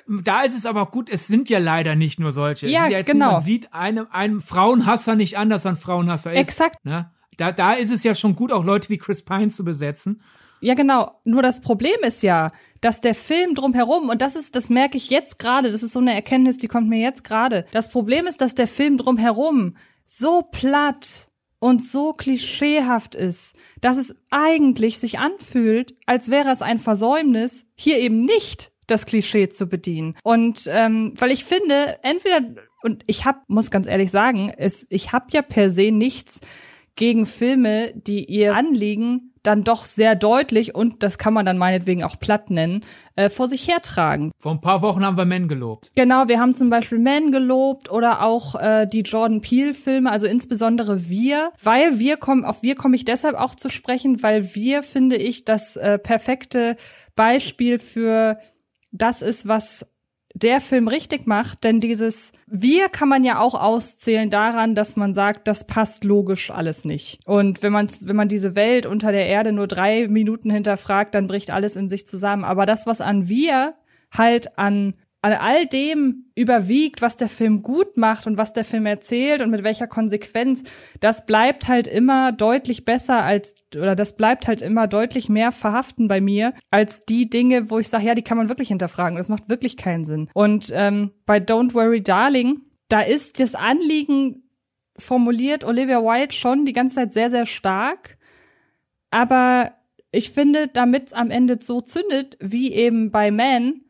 Da ist es aber gut, es sind ja leider nicht nur solche. Ja, ja genau. Man sieht einem, einem Frauenhasser nicht an, dass er ein Frauenhasser ist. Exakt. Ne? Da, da ist es ja schon gut, auch Leute wie Chris Pine zu besetzen. Ja, genau. Nur das Problem ist ja, dass der Film drumherum, und das ist, das merke ich jetzt gerade, das ist so eine Erkenntnis, die kommt mir jetzt gerade. Das Problem ist, dass der Film drumherum so platt und so klischeehaft ist, dass es eigentlich sich anfühlt, als wäre es ein Versäumnis, hier eben nicht das Klischee zu bedienen. Und ähm, weil ich finde, entweder und ich hab, muss ganz ehrlich sagen, es, ich habe ja per se nichts gegen Filme, die ihr Anliegen dann doch sehr deutlich und das kann man dann meinetwegen auch platt nennen, äh, vor sich hertragen. Vor ein paar Wochen haben wir Men gelobt. Genau, wir haben zum Beispiel Men gelobt oder auch äh, die Jordan Peele-Filme, also insbesondere Wir, weil wir kommen, auf Wir komme ich deshalb auch zu sprechen, weil wir, finde ich, das äh, perfekte Beispiel für das ist, was der Film richtig macht, denn dieses Wir kann man ja auch auszählen daran, dass man sagt, das passt logisch alles nicht. Und wenn man wenn man diese Welt unter der Erde nur drei Minuten hinterfragt, dann bricht alles in sich zusammen. Aber das, was an Wir halt an an all dem überwiegt, was der Film gut macht und was der Film erzählt und mit welcher Konsequenz, das bleibt halt immer deutlich besser als, oder das bleibt halt immer deutlich mehr verhaften bei mir, als die Dinge, wo ich sage, ja, die kann man wirklich hinterfragen. Das macht wirklich keinen Sinn. Und ähm, bei Don't Worry Darling, da ist das Anliegen formuliert Olivia Wilde schon die ganze Zeit sehr, sehr stark. Aber ich finde, damit es am Ende so zündet, wie eben bei Man,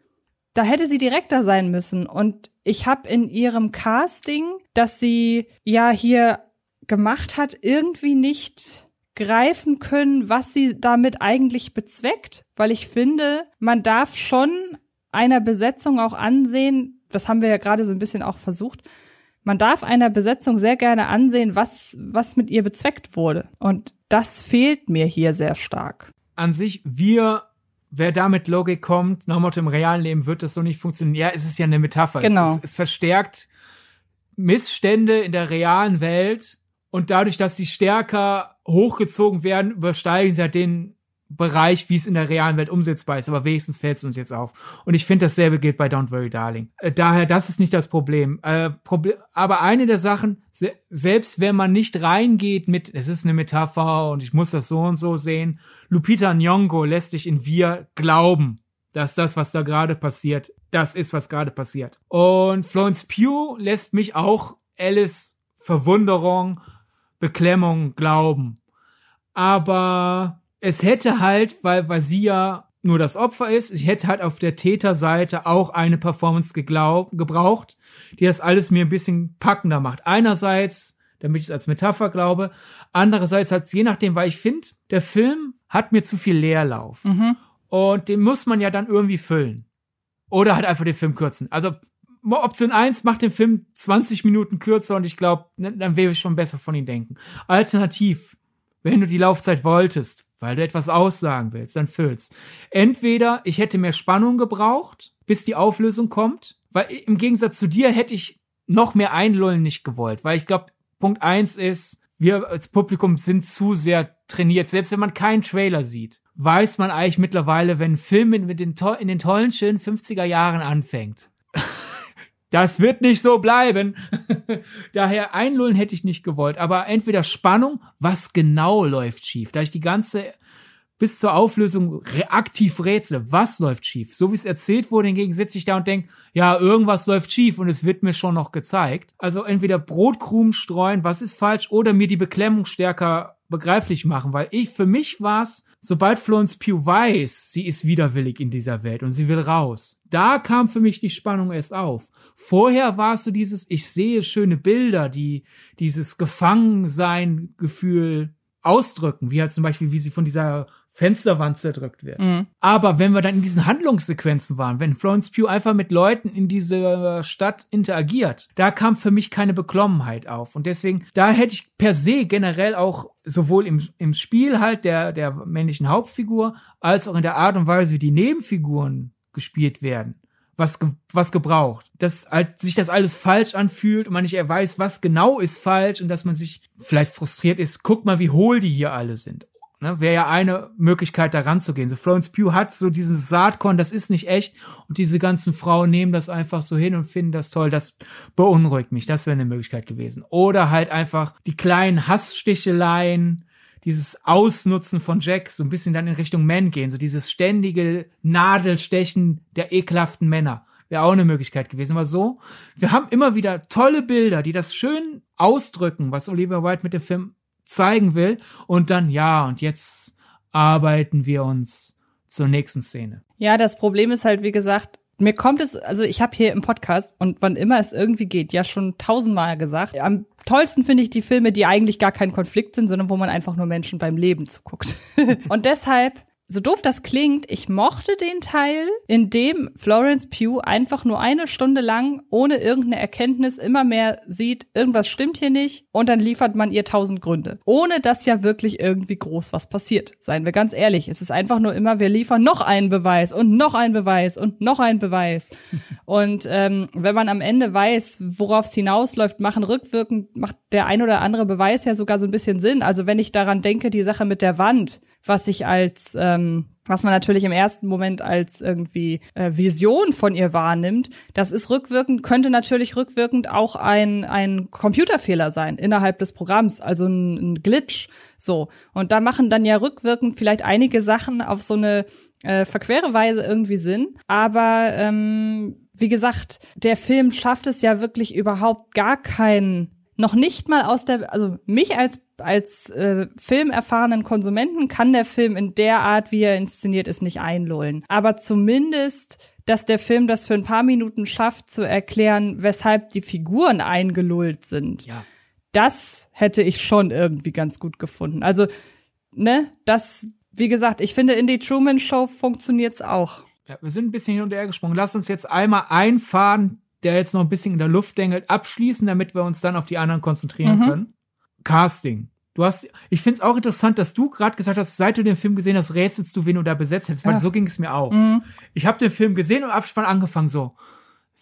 da hätte sie direkter sein müssen. Und ich habe in ihrem Casting, das sie ja hier gemacht hat, irgendwie nicht greifen können, was sie damit eigentlich bezweckt, weil ich finde, man darf schon einer Besetzung auch ansehen, das haben wir ja gerade so ein bisschen auch versucht, man darf einer Besetzung sehr gerne ansehen, was, was mit ihr bezweckt wurde. Und das fehlt mir hier sehr stark. An sich, wir wer da mit Logik kommt, nach Motto im realen Leben wird das so nicht funktionieren. Ja, es ist ja eine Metapher. Genau. Es, es, es verstärkt Missstände in der realen Welt und dadurch, dass sie stärker hochgezogen werden, übersteigen sie ja den Bereich, wie es in der realen Welt umsetzbar ist, aber wenigstens fällt es uns jetzt auf. Und ich finde, dasselbe gilt bei Don't Worry Darling. Äh, daher, das ist nicht das Problem. Äh, Proble aber eine der Sachen, se selbst wenn man nicht reingeht mit, es ist eine Metapher und ich muss das so und so sehen, Lupita Nyong'o lässt dich in Wir glauben, dass das, was da gerade passiert, das ist, was gerade passiert. Und Florence Pugh lässt mich auch Alice Verwunderung, Beklemmung glauben. Aber es hätte halt, weil, weil sie ja nur das Opfer ist, ich hätte halt auf der Täterseite auch eine Performance geglaubt, gebraucht, die das alles mir ein bisschen packender macht. Einerseits, damit ich es als Metapher glaube, andererseits halt je nachdem, weil ich finde, der Film hat mir zu viel Leerlauf. Mhm. Und den muss man ja dann irgendwie füllen. Oder halt einfach den Film kürzen. Also Option 1 macht den Film 20 Minuten kürzer und ich glaube, dann wäre ich schon besser von ihm denken. Alternativ, wenn du die Laufzeit wolltest, weil du etwas aussagen willst, dann füllst. Entweder ich hätte mehr Spannung gebraucht, bis die Auflösung kommt, weil im Gegensatz zu dir hätte ich noch mehr Einlullen nicht gewollt, weil ich glaube, Punkt eins ist, wir als Publikum sind zu sehr trainiert, selbst wenn man keinen Trailer sieht, weiß man eigentlich mittlerweile, wenn ein Film in den, in den tollen, schönen 50er Jahren anfängt. Das wird nicht so bleiben. Daher einlullen hätte ich nicht gewollt. Aber entweder Spannung, was genau läuft schief. Da ich die ganze bis zur Auflösung aktiv rätsel, was läuft schief. So wie es erzählt wurde, hingegen sitze ich da und denke, ja, irgendwas läuft schief und es wird mir schon noch gezeigt. Also entweder Brotkrumen streuen, was ist falsch, oder mir die Beklemmung stärker begreiflich machen, weil ich, für mich war es sobald Florence Pugh weiß, sie ist widerwillig in dieser Welt und sie will raus, da kam für mich die Spannung erst auf. Vorher war es so dieses, ich sehe schöne Bilder, die dieses Gefangensein-Gefühl ausdrücken, wie halt zum Beispiel, wie sie von dieser Fensterwand zerdrückt wird. Mhm. Aber wenn wir dann in diesen Handlungssequenzen waren, wenn Florence Pugh einfach mit Leuten in dieser Stadt interagiert, da kam für mich keine Beklommenheit auf. Und deswegen, da hätte ich per se generell auch sowohl im, im Spiel halt der, der männlichen Hauptfigur, als auch in der Art und Weise, wie die Nebenfiguren gespielt werden, was, was gebraucht. Dass halt sich das alles falsch anfühlt und man nicht weiß, was genau ist falsch und dass man sich vielleicht frustriert ist, guck mal, wie hohl die hier alle sind. Ne, Wäre ja eine Möglichkeit, da ranzugehen. So Florence Pugh hat so dieses Saatkorn, das ist nicht echt. Und diese ganzen Frauen nehmen das einfach so hin und finden das toll. Das beunruhigt mich. Das wäre eine Möglichkeit gewesen. Oder halt einfach die kleinen Hasssticheleien, dieses Ausnutzen von Jack, so ein bisschen dann in Richtung Man gehen. So dieses ständige Nadelstechen der ekelhaften Männer. Wäre auch eine Möglichkeit gewesen. Aber so, wir haben immer wieder tolle Bilder, die das schön ausdrücken, was Oliver White mit dem Film zeigen will und dann, ja, und jetzt arbeiten wir uns zur nächsten Szene. Ja, das Problem ist halt, wie gesagt, mir kommt es, also ich habe hier im Podcast und wann immer es irgendwie geht, ja schon tausendmal gesagt, am tollsten finde ich die Filme, die eigentlich gar kein Konflikt sind, sondern wo man einfach nur Menschen beim Leben zuguckt. und deshalb so doof das klingt, ich mochte den Teil, in dem Florence Pugh einfach nur eine Stunde lang ohne irgendeine Erkenntnis immer mehr sieht, irgendwas stimmt hier nicht und dann liefert man ihr tausend Gründe. Ohne dass ja wirklich irgendwie groß was passiert. Seien wir ganz ehrlich, es ist einfach nur immer, wir liefern noch einen Beweis und noch einen Beweis und noch einen Beweis. und ähm, wenn man am Ende weiß, worauf es hinausläuft, machen rückwirkend, macht der ein oder andere Beweis ja sogar so ein bisschen Sinn. Also wenn ich daran denke, die Sache mit der Wand, was ich als ähm, was man natürlich im ersten Moment als irgendwie äh, Vision von ihr wahrnimmt, das ist rückwirkend, könnte natürlich rückwirkend auch ein, ein Computerfehler sein innerhalb des Programms, also ein, ein Glitch. So. Und da machen dann ja rückwirkend vielleicht einige Sachen auf so eine äh, verquere Weise irgendwie Sinn. Aber ähm, wie gesagt, der Film schafft es ja wirklich überhaupt gar keinen noch nicht mal aus der, also mich als als äh, filmerfahrenen Konsumenten kann der Film in der Art, wie er inszeniert ist, nicht einlullen. Aber zumindest, dass der Film das für ein paar Minuten schafft, zu erklären, weshalb die Figuren eingelullt sind. Ja. Das hätte ich schon irgendwie ganz gut gefunden. Also, ne, das, wie gesagt, ich finde, in die Truman Show funktioniert's auch. Ja, wir sind ein bisschen hin und her gesprungen. Lass uns jetzt einmal einfahren der jetzt noch ein bisschen in der Luft dengelt, abschließen, damit wir uns dann auf die anderen konzentrieren mhm. können. Casting. Du hast, ich finde es auch interessant, dass du gerade gesagt hast, seit du den Film gesehen hast, rätselst du, wen du da besetzt hättest, weil ja. so ging es mir auch. Mhm. Ich habe den Film gesehen und Abspann angefangen so,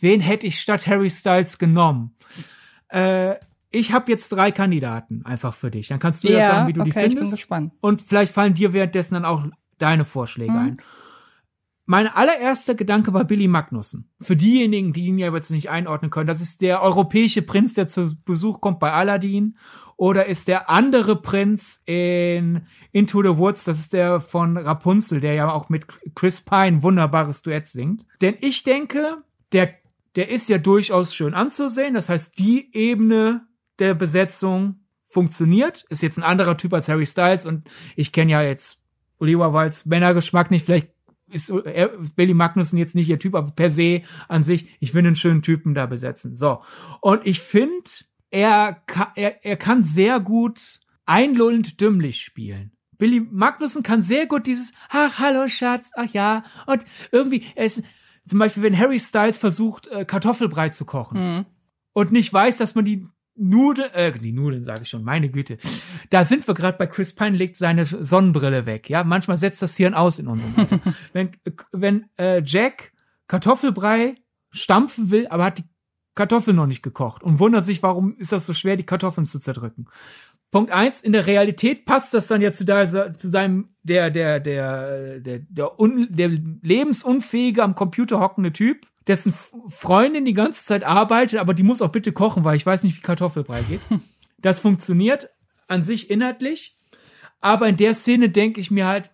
wen hätte ich statt Harry Styles genommen? Äh, ich habe jetzt drei Kandidaten einfach für dich. Dann kannst du ja, sagen, wie du okay, die findest. Ich bin gespannt. Und vielleicht fallen dir währenddessen dann auch deine Vorschläge mhm. ein. Mein allererster Gedanke war Billy Magnussen. Für diejenigen, die ihn ja jetzt nicht einordnen können, das ist der europäische Prinz, der zu Besuch kommt bei Aladdin. Oder ist der andere Prinz in Into the Woods, das ist der von Rapunzel, der ja auch mit Chris Pine wunderbares Duett singt. Denn ich denke, der, der ist ja durchaus schön anzusehen. Das heißt, die Ebene der Besetzung funktioniert. Ist jetzt ein anderer Typ als Harry Styles und ich kenne ja jetzt Oliver Wilds Männergeschmack nicht. Vielleicht ist er, Billy Magnussen jetzt nicht ihr Typ, aber per se an sich, ich will einen schönen Typen da besetzen. So. Und ich finde, er, er, er kann sehr gut einlullend dümmlich spielen. Billy Magnussen kann sehr gut dieses, ach, hallo Schatz, ach ja. Und irgendwie, er ist, zum Beispiel, wenn Harry Styles versucht, äh, Kartoffelbrei zu kochen mhm. und nicht weiß, dass man die Nudeln, äh, die Nudeln sage ich schon, meine Güte. Da sind wir gerade bei Chris Pine legt seine Sonnenbrille weg. Ja, manchmal setzt das Hirn aus in unserem Alter. wenn wenn äh, Jack Kartoffelbrei stampfen will, aber hat die Kartoffeln noch nicht gekocht und wundert sich, warum ist das so schwer, die Kartoffeln zu zerdrücken. Punkt eins, in der Realität passt das dann ja zu, da, zu seinem, der, der, der, der, der, un, der lebensunfähige am Computer hockende Typ, dessen Freundin die ganze Zeit arbeitet, aber die muss auch bitte kochen, weil ich weiß nicht, wie Kartoffelbrei geht. Das funktioniert an sich inhaltlich, aber in der Szene denke ich mir halt,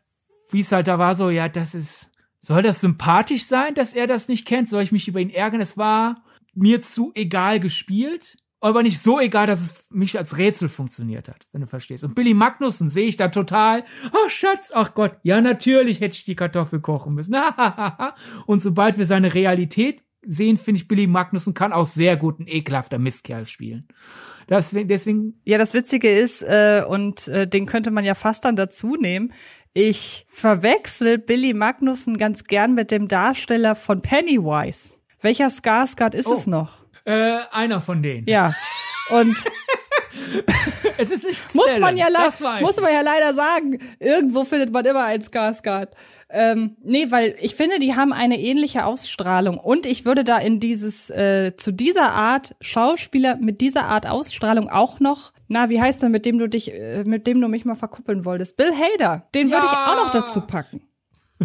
wie es halt da war, so, ja, das ist, soll das sympathisch sein, dass er das nicht kennt? Soll ich mich über ihn ärgern? Es war mir zu egal gespielt aber nicht so egal, dass es mich als Rätsel funktioniert hat, wenn du verstehst. Und Billy Magnussen sehe ich da total, oh Schatz, ach Gott, ja natürlich hätte ich die Kartoffel kochen müssen. Und sobald wir seine Realität sehen, finde ich, Billy Magnussen kann auch sehr gut ein ekelhafter Mistkerl spielen. Deswegen, deswegen. Ja, das Witzige ist, äh, und äh, den könnte man ja fast dann dazu nehmen, ich verwechsel Billy Magnussen ganz gern mit dem Darsteller von Pennywise. Welcher Skarsgård ist oh. es noch? Äh, einer von denen. Ja. Und es ist nicht muss man ja muss man ja leider sagen. Irgendwo findet man immer einen Skarsgård. Ähm, nee, weil ich finde, die haben eine ähnliche Ausstrahlung und ich würde da in dieses äh, zu dieser Art Schauspieler mit dieser Art Ausstrahlung auch noch, na, wie heißt der, mit dem du dich, äh, mit dem du mich mal verkuppeln wolltest? Bill Hader. Den ja. würde ich auch noch dazu packen.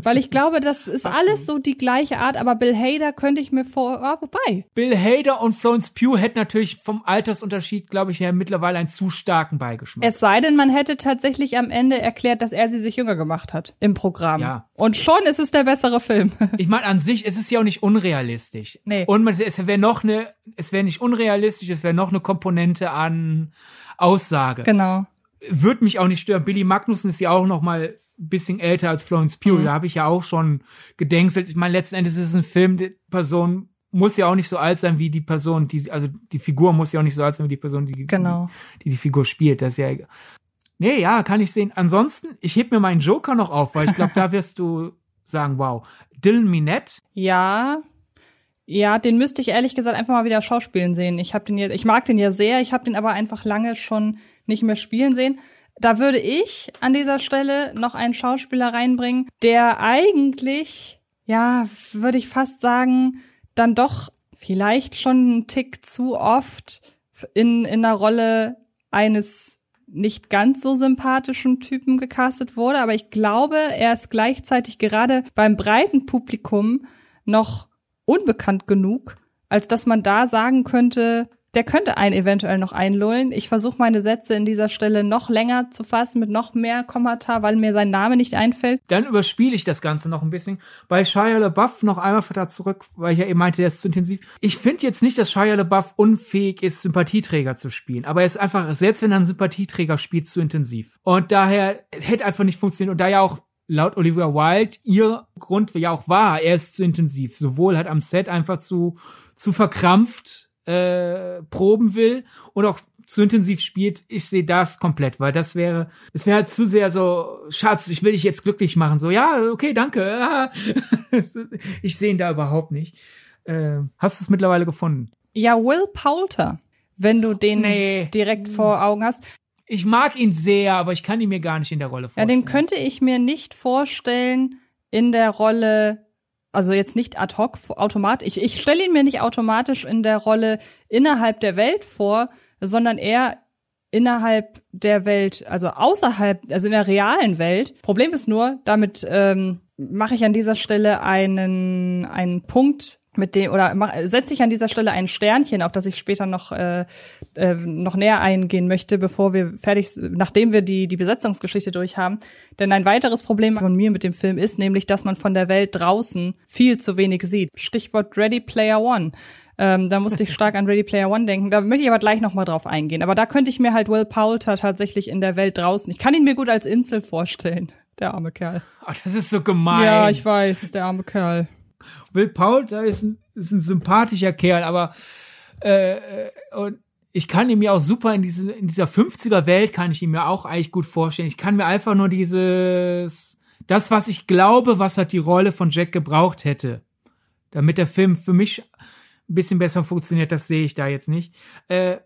Weil ich glaube, das ist alles so die gleiche Art, aber Bill Hader könnte ich mir vor, ah, wobei. Bill Hader und Florence Pugh hätten natürlich vom Altersunterschied, glaube ich, ja mittlerweile einen zu starken Beigeschmack. Es sei denn, man hätte tatsächlich am Ende erklärt, dass er sie sich jünger gemacht hat im Programm. Ja. Und schon ist es der bessere Film. ich meine, an sich ist es ja auch nicht unrealistisch. Nee. Und man, es wäre noch eine, es wäre nicht unrealistisch, es wäre noch eine Komponente an Aussage. Genau. Würde mich auch nicht stören. Billy Magnussen ist ja auch noch mal bisschen älter als Florence Pugh. Mhm. Da habe ich ja auch schon gedenkselt. Ich meine, letzten Endes ist es ein Film, die Person muss ja auch nicht so alt sein wie die Person, die, also die Figur muss ja auch nicht so alt sein wie die Person, die Genau. die, die Figur spielt. Das ist ja. Nee, ja, kann ich sehen. Ansonsten, ich heb mir meinen Joker noch auf, weil ich glaube, da wirst du sagen, wow. Dylan Minette, Ja. Ja, den müsste ich ehrlich gesagt einfach mal wieder schauspielen sehen. Ich habe den ja, ich mag den ja sehr, ich habe den aber einfach lange schon nicht mehr spielen sehen. Da würde ich an dieser Stelle noch einen Schauspieler reinbringen, der eigentlich, ja, würde ich fast sagen, dann doch vielleicht schon einen Tick zu oft in, in einer Rolle eines nicht ganz so sympathischen Typen gecastet wurde, aber ich glaube, er ist gleichzeitig gerade beim breiten Publikum noch unbekannt genug, als dass man da sagen könnte, der könnte einen eventuell noch einlullen. Ich versuche meine Sätze in dieser Stelle noch länger zu fassen mit noch mehr Kommata, weil mir sein Name nicht einfällt. dann überspiele ich das Ganze noch ein bisschen. Bei Shia LaBeouf noch einmal da zurück, weil ich ja eben meinte, der ist zu intensiv. Ich finde jetzt nicht, dass Shia LaBeouf unfähig ist, Sympathieträger zu spielen. Aber er ist einfach, selbst wenn er einen Sympathieträger spielt, zu intensiv. Und daher hätte einfach nicht funktioniert. Und da ja auch laut Olivia Wilde ihr Grund ja auch war, er ist zu intensiv. Sowohl halt am Set einfach zu, zu verkrampft äh, proben will und auch zu intensiv spielt, ich sehe das komplett, weil das wäre, es wäre halt zu sehr so, Schatz, ich will dich jetzt glücklich machen, so, ja, okay, danke. ich sehe ihn da überhaupt nicht. Äh, hast du es mittlerweile gefunden? Ja, Will Poulter, wenn du den Nee. direkt vor Augen hast. Ich mag ihn sehr, aber ich kann ihn mir gar nicht in der Rolle Ja, vorstellen. den könnte ich mir nicht vorstellen in der Rolle, also jetzt nicht ad hoc, automatisch. Ich, ich stelle ihn mir nicht automatisch in der Rolle innerhalb der Welt vor, sondern eher innerhalb der Welt, also außerhalb, also in der realen Welt. Problem ist nur, damit ähm, mache ich an dieser Stelle einen, einen Punkt mit dem oder mach, setze ich an dieser Stelle ein Sternchen, auf das ich später noch äh, äh, noch näher eingehen möchte, bevor wir fertig, nachdem wir die die Besetzungsgeschichte durch haben. Denn ein weiteres Problem von mir mit dem Film ist nämlich, dass man von der Welt draußen viel zu wenig sieht. Stichwort Ready Player One. Ähm, da musste ich stark an Ready Player One denken. Da möchte ich aber gleich noch mal drauf eingehen. Aber da könnte ich mir halt Will Poulter tatsächlich in der Welt draußen. Ich kann ihn mir gut als Insel vorstellen. Der arme Kerl. Ach, das ist so gemein. Ja, ich weiß, der arme Kerl. Will Paul, da ist ein, ist ein sympathischer Kerl, aber äh, äh, und ich kann ihn mir auch super in diese in dieser 50er Welt kann ich ihn mir auch eigentlich gut vorstellen. Ich kann mir einfach nur dieses das was ich glaube, was hat die Rolle von Jack gebraucht hätte, damit der Film für mich ein bisschen besser funktioniert, das sehe ich da jetzt nicht. Äh,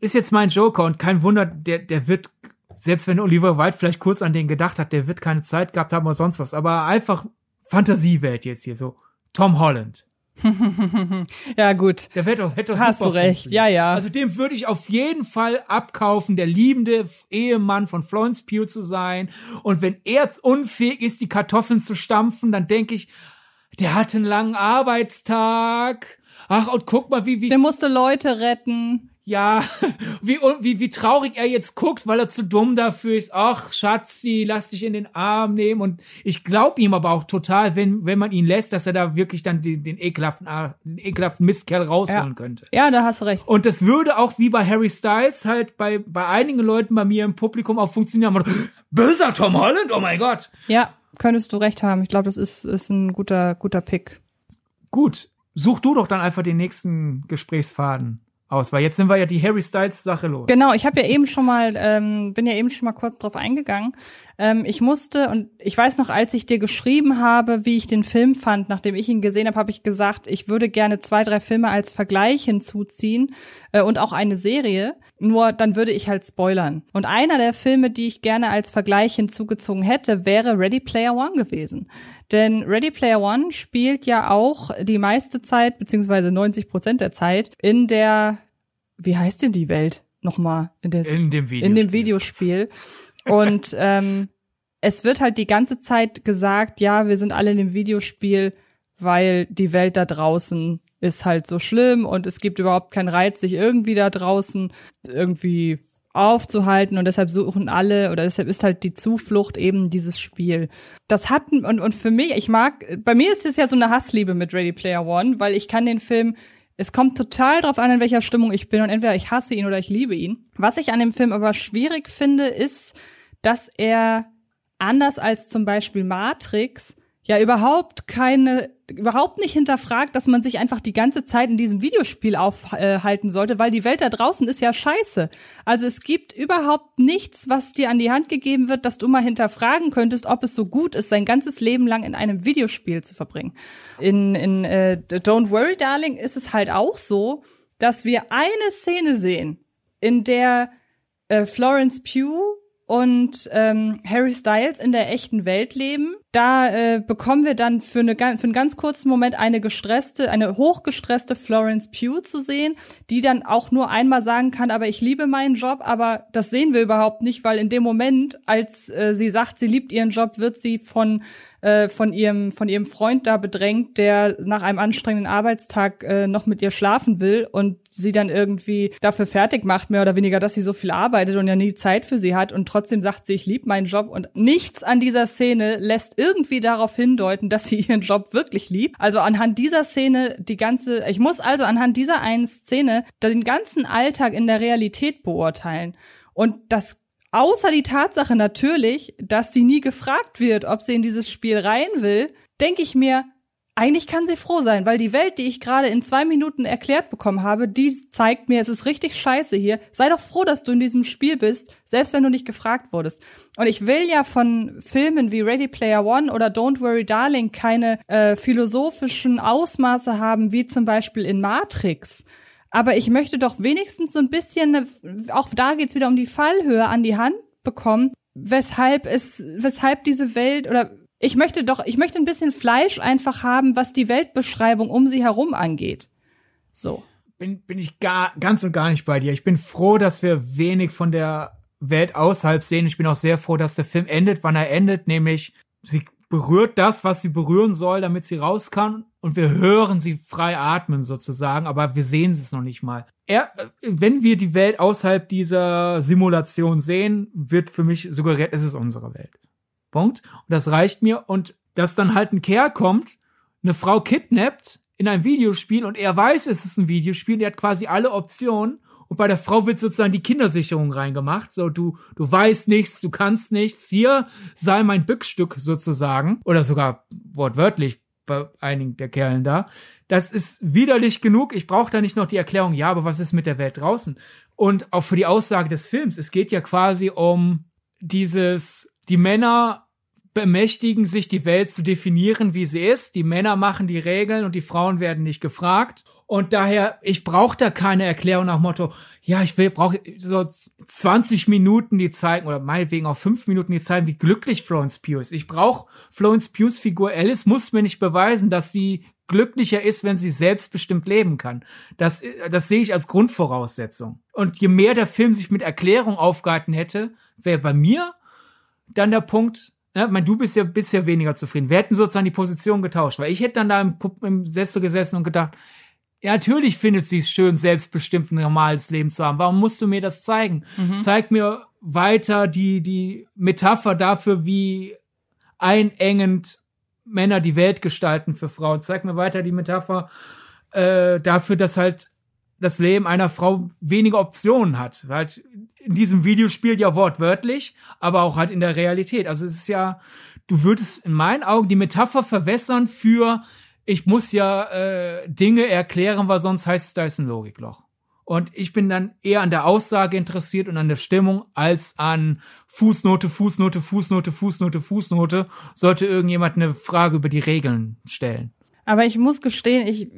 ist jetzt mein Joker und kein Wunder, der der wird selbst wenn Oliver White vielleicht kurz an den gedacht hat, der wird keine Zeit gehabt haben oder sonst was, aber einfach Fantasiewelt jetzt hier so. Tom Holland. Ja, gut. Der wird doch, hätte doch Hast du recht. Ja, ja. Also dem würde ich auf jeden Fall abkaufen, der liebende Ehemann von Florence Pugh zu sein. Und wenn er unfähig ist, die Kartoffeln zu stampfen, dann denke ich, der hat einen langen Arbeitstag. Ach, und guck mal, wie, wie, Der musste Leute retten. Ja, wie, wie, wie traurig er jetzt guckt, weil er zu dumm dafür ist. Ach, Schatzi, lass dich in den Arm nehmen. Und ich glaube ihm aber auch total, wenn, wenn man ihn lässt, dass er da wirklich dann den, den ekelhaften, den ekelhaften Mistkerl rausholen Ja. könnte. Ja, da hast du recht. Und das würde auch wie bei Harry Styles halt bei, bei einigen Leuten bei mir im Publikum auch funktionieren. Man, Böser Tom Holland, oh mein Gott. Ja, könntest du recht haben. Ich glaube, das ist, ist ein guter, guter Pick. Gut, such du doch dann einfach den nächsten Gesprächsfaden aus, weil jetzt sind wir ja die Harry Styles Sache los. Genau, ich habe ja eben schon mal, ähm, bin ja eben schon mal kurz drauf eingegangen. Ähm, ich musste, und ich weiß noch, als ich dir geschrieben habe, wie ich den Film fand, nachdem ich ihn gesehen habe, habe ich gesagt, ich würde gerne zwei, drei Filme als Vergleich hinzuziehen äh, und auch eine Serie. Nur dann würde ich halt spoilern. Und einer der Filme, die ich gerne als Vergleich hinzugezogen hätte, wäre Ready Player One gewesen. Denn Ready Player One spielt ja auch die meiste Zeit, beziehungsweise 90 Prozent der Zeit, in der, wie heißt denn die Welt? Nochmal. In, der, In dem Videospiel. in dem Videospiel. Und ähm, es wird halt die ganze Zeit gesagt, ja, wir sind alle in dem Videospiel, weil die Welt da draußen ist halt so schlimm und es gibt überhaupt keinen Reiz, sich irgendwie da draußen irgendwie aufzuhalten und deshalb suchen alle oder deshalb ist halt die Zuflucht eben dieses Spiel. Das hat und und für mich, ich mag, bei mir ist es ja so eine Hassliebe mit Ready Player One, weil ich kann den Film es kommt total drauf an, in welcher Stimmung ich bin und entweder ich hasse ihn oder ich liebe ihn. Was ich an dem Film aber schwierig finde, ist, dass er anders als zum Beispiel Matrix ja überhaupt keine, überhaupt nicht hinterfragt, dass man sich einfach die ganze Zeit in diesem Videospiel aufhalten sollte, weil die Welt da draußen ist ja scheiße. Also es gibt überhaupt nichts, was dir an die Hand gegeben wird, dass du mal hinterfragen könntest, ob es so gut ist, sein ganzes Leben lang in einem Videospiel zu verbringen. In, in äh, Don't Worry Darling ist es halt auch so, dass wir eine Szene sehen, in der äh, Florence Pugh und ähm, Harry Styles in der echten Welt leben. Da äh, bekommen wir dann für, eine, für einen ganz kurzen Moment eine gestresste, eine hochgestresste Florence Pugh zu sehen, die dann auch nur einmal sagen kann, aber ich liebe meinen Job, aber das sehen wir überhaupt nicht, weil in dem Moment, als äh, sie sagt, sie liebt ihren Job, wird sie von äh, von ihrem von ihrem Freund da bedrängt, der nach einem anstrengenden Arbeitstag äh, noch mit ihr schlafen will und sie dann irgendwie dafür fertig macht mehr oder weniger, dass sie so viel arbeitet und ja nie Zeit für sie hat und trotzdem sagt sie, ich liebe meinen Job und nichts an dieser Szene lässt irgendwie darauf hindeuten, dass sie ihren Job wirklich liebt. Also anhand dieser Szene die ganze, ich muss also anhand dieser einen Szene den ganzen Alltag in der Realität beurteilen und das Außer die Tatsache natürlich, dass sie nie gefragt wird, ob sie in dieses Spiel rein will, denke ich mir, eigentlich kann sie froh sein, weil die Welt, die ich gerade in zwei Minuten erklärt bekommen habe, die zeigt mir, es ist richtig scheiße hier. Sei doch froh, dass du in diesem Spiel bist, selbst wenn du nicht gefragt wurdest. Und ich will ja von Filmen wie Ready Player One oder Don't Worry Darling keine äh, philosophischen Ausmaße haben, wie zum Beispiel in Matrix aber ich möchte doch wenigstens so ein bisschen, auch da geht's wieder um die Fallhöhe an die Hand bekommen, weshalb es, weshalb diese Welt oder ich möchte doch, ich möchte ein bisschen Fleisch einfach haben, was die Weltbeschreibung um sie herum angeht. So. Bin, bin ich gar, ganz und gar nicht bei dir. Ich bin froh, dass wir wenig von der Welt außerhalb sehen. Ich bin auch sehr froh, dass der Film endet, wann er endet, nämlich sie berührt das, was sie berühren soll, damit sie raus kann. Und wir hören sie frei atmen sozusagen, aber wir sehen es noch nicht mal. Er, wenn wir die Welt außerhalb dieser Simulation sehen, wird für mich suggeriert, es ist unsere Welt. Punkt. Und das reicht mir. Und dass dann halt ein Kerl kommt, eine Frau kidnappt in ein Videospiel und er weiß, es ist ein Videospiel, er hat quasi alle Optionen und bei der Frau wird sozusagen die Kindersicherung reingemacht. So, du, du weißt nichts, du kannst nichts. Hier sei mein Bückstück sozusagen. Oder sogar wortwörtlich bei einigen der Kerlen da. Das ist widerlich genug. Ich brauche da nicht noch die Erklärung, ja, aber was ist mit der Welt draußen? Und auch für die Aussage des Films. Es geht ja quasi um dieses, die Männer bemächtigen sich die Welt zu definieren, wie sie ist. Die Männer machen die Regeln und die Frauen werden nicht gefragt. Und daher, ich brauche da keine Erklärung nach Motto, ja, ich will, brauche so 20 Minuten die zeigen, oder meinetwegen auch 5 Minuten die zeigen, wie glücklich Florence Pugh ist. Ich brauche Florence Pughs Figur. Alice muss mir nicht beweisen, dass sie glücklicher ist, wenn sie selbstbestimmt leben kann. Das, das sehe ich als Grundvoraussetzung. Und je mehr der Film sich mit Erklärung aufgehalten hätte, wäre bei mir dann der Punkt, ich mein, du bist ja bisher weniger zufrieden. Wir hätten sozusagen die Position getauscht, weil ich hätte dann da im, im Sessel gesessen und gedacht, ja, natürlich findet sie es schön, selbstbestimmt ein normales Leben zu haben. Warum musst du mir das zeigen? Mhm. Zeig mir weiter die, die Metapher dafür, wie einengend Männer die Welt gestalten für Frauen. Zeig mir weiter die Metapher äh, dafür, dass halt das Leben einer Frau weniger Optionen hat. Halt in diesem Videospiel ja wortwörtlich, aber auch halt in der Realität. Also es ist ja, du würdest in meinen Augen die Metapher verwässern für ich muss ja äh, Dinge erklären, weil sonst heißt es, da ist ein Logikloch. Und ich bin dann eher an der Aussage interessiert und an der Stimmung als an Fußnote, Fußnote, Fußnote, Fußnote, Fußnote, sollte irgendjemand eine Frage über die Regeln stellen. Aber ich muss gestehen, ich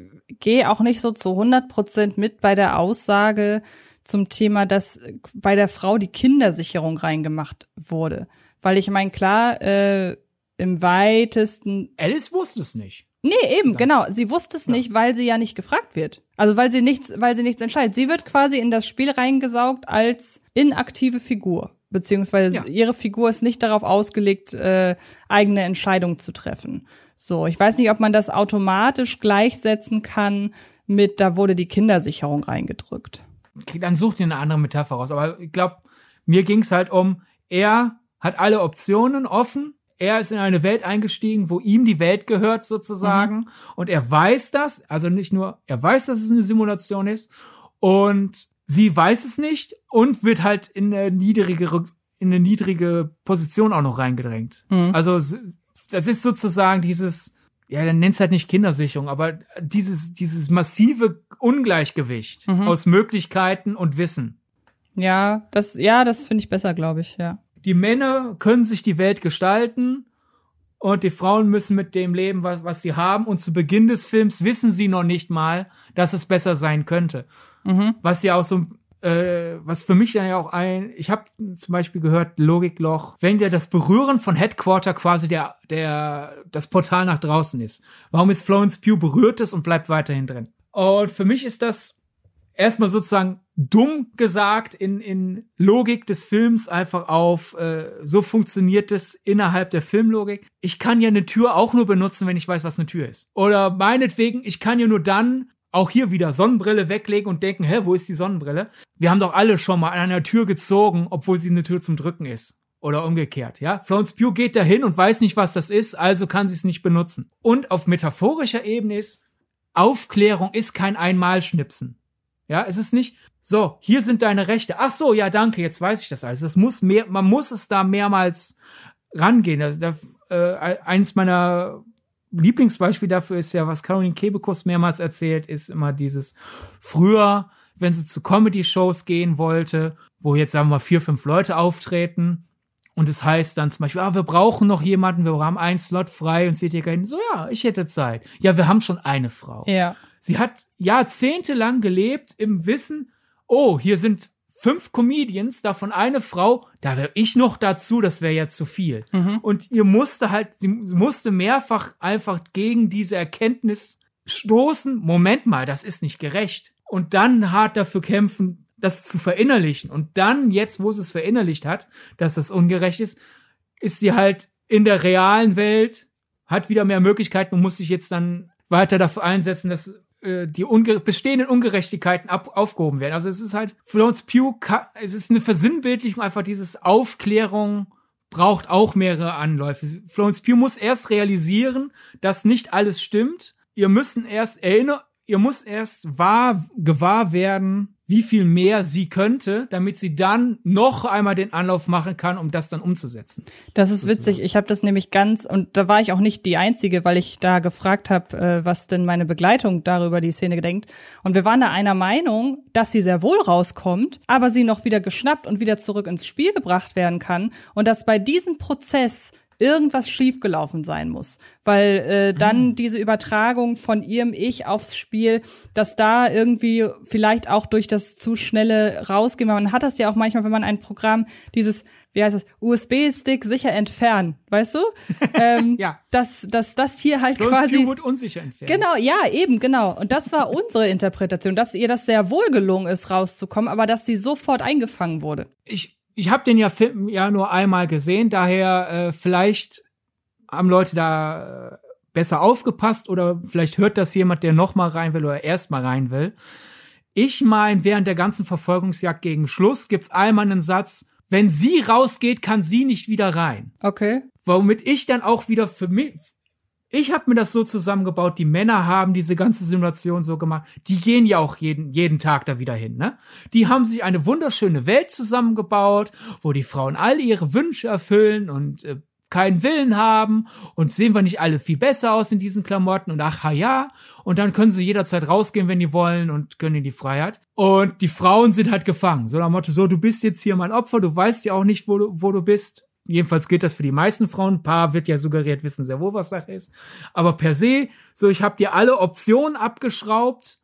gehe auch nicht so zu 100 Prozent mit bei der Aussage zum Thema, dass bei der Frau die Kindersicherung reingemacht wurde. Weil ich meine, klar, äh, im weitesten. Alice wusste es nicht. Nee, eben, genau. Sie wusste es ja. nicht, weil sie ja nicht gefragt wird. Also weil sie nichts, weil sie nichts entscheidet. Sie wird quasi in das Spiel reingesaugt als inaktive Figur. Beziehungsweise ja. ihre Figur ist nicht darauf ausgelegt, äh, eigene Entscheidungen zu treffen. So, ich weiß nicht, ob man das automatisch gleichsetzen kann mit, da wurde die Kindersicherung reingedrückt. Dann such dir eine andere Metapher raus. Aber ich glaube, mir ging's halt um, er hat alle Optionen offen er ist in eine Welt eingestiegen, wo ihm die Welt gehört sozusagen. Mhm. Und er weiß das, also nicht nur, er weiß, dass es eine Simulation ist. Und sie weiß es nicht und wird halt in eine niedrigere, in eine niedrige Position auch noch reingedrängt. Mhm. Also das ist sozusagen dieses, ja, dann nennt's halt nicht Kindersicherung, aber dieses, dieses massive Ungleichgewicht Mhm. aus Möglichkeiten und Wissen. Ja, das, ja, das finde ich besser, glaube ich, ja. Die Männer können sich die Welt gestalten und die Frauen müssen mit dem leben, was, was sie haben. Und zu Beginn des Films wissen sie noch nicht mal, dass es besser sein könnte. Mhm. Was ja auch so, äh, was für mich dann ja auch ein, ich habe zum Beispiel gehört, Logikloch, wenn ja das Berühren von Headquarter quasi der, der, das Portal nach draußen ist. Warum ist Florence Pugh berührt es und bleibt weiterhin drin? Und für mich ist das erstmal sozusagen dumm gesagt in, in Logik des Films einfach auf, äh, so funktioniert es innerhalb der Filmlogik. Ich kann ja eine Tür auch nur benutzen, wenn ich weiß, was eine Tür ist. Oder meinetwegen, ich kann ja nur dann auch hier wieder Sonnenbrille weglegen und denken, hä, wo ist die Sonnenbrille? Wir haben doch alle schon mal an einer Tür gezogen, obwohl sie eine Tür zum Drücken ist. Oder umgekehrt, ja. Florence Pugh geht dahin und weiß nicht, was das ist, also kann sie es nicht benutzen. Und auf metaphorischer Ebene ist, Aufklärung ist kein Einmalschnipsen. Ja, es ist nicht, so, hier sind deine Rechte. Ach so, ja, danke, jetzt weiß ich das alles. Das muss mehr, man muss es da mehrmals rangehen. Also da, äh, eines meiner Lieblingsbeispiele dafür ist ja, was Caroline Kebekus mehrmals erzählt, ist immer dieses früher, wenn sie zu Comedy-Shows gehen wollte, wo jetzt sagen wir mal vier, fünf Leute auftreten und es heißt dann zum Beispiel, ah, wir brauchen noch jemanden, wir haben einen Slot frei und seht ihr hin, so ja, ich hätte Zeit. Ja, wir haben schon eine Frau. Ja. Sie hat jahrzehntelang gelebt im Wissen, oh, hier sind fünf Comedians, davon eine Frau, da wäre ich noch dazu, das wäre ja zu viel. Und ihr musste halt, sie musste mehrfach einfach gegen diese Erkenntnis stoßen, Moment mal, das ist nicht gerecht. Und dann hart dafür kämpfen, das zu verinnerlichen. Und dann, jetzt, wo sie es verinnerlicht hat, dass das ungerecht ist, ist sie halt in der realen Welt, hat wieder mehr Möglichkeiten und muss sich jetzt dann weiter dafür einsetzen, dass äh, die unge bestehenden Ungerechtigkeiten ab aufgehoben werden. Also es ist halt, Florence Pugh, es ist eine Versinnbildlichung einfach dieses Aufklärung braucht auch mehrere Anläufe. Florence Pugh muss erst realisieren, dass nicht alles stimmt. Ihr müssen erst erinnern, ihr muss erst wahr, gewahr werden, wie viel mehr sie könnte, damit sie dann noch einmal den Anlauf machen kann, um das dann umzusetzen. Das ist witzig. Ich habe das nämlich ganz und da war ich auch nicht die einzige, weil ich da gefragt habe, äh, was denn meine Begleitung darüber die Szene gedenkt. Und wir waren da einer Meinung, dass sie sehr wohl rauskommt, aber sie noch wieder geschnappt und wieder zurück ins Spiel gebracht werden kann und dass bei diesem Prozess irgendwas schiefgelaufen sein muss, weil äh, dann diese Übertragung von ihrem Ich aufs Spiel, dass da irgendwie vielleicht auch durch das zu schnelle Rausgehen, weil man hat das ja auch manchmal, wenn man ein Programm dieses wie heißt das, USB-Stick sicher entfernen, weißt du? Ähm, Ja. Dass, dass das hier halt Florence quasi wird unsicher entfernt. Genau, ja, eben, genau. Und das war unsere Interpretation, dass ihr das sehr wohl gelungen ist, rauszukommen, aber dass sie sofort eingefangen wurde. ich, ich habe den ja Film ja nur einmal gesehen, daher äh, vielleicht haben Leute da äh, besser aufgepasst oder vielleicht hört das jemand, der noch mal rein will oder erst mal rein will. Ich meine, während der ganzen Verfolgungsjagd gegen Schluss gibt's einmal einen Satz, wenn sie rausgeht, kann sie nicht wieder rein. Okay. Womit ich dann auch wieder für mich, ich habe mir das so zusammengebaut, die Männer haben diese ganze Simulation so gemacht, die gehen ja auch jeden, jeden Tag da wieder hin, ne? Die haben sich eine wunderschöne Welt zusammengebaut, wo die Frauen all ihre Wünsche erfüllen und äh, keinen Willen haben und sehen wir nicht alle viel besser aus in diesen Klamotten und ach ha ja. Und dann können sie jederzeit rausgehen, wenn die wollen und können in die Freiheit. Und die Frauen sind halt gefangen, so nach Motto, so du bist jetzt hier mein Opfer, du weißt ja auch nicht, wo du, wo du bist, Jedenfalls gilt das für die meisten Frauen. Ein paar wird ja suggeriert, wissen sehr wohl, was Sache ist. Aber per se, so ich habe dir alle Optionen abgeschraubt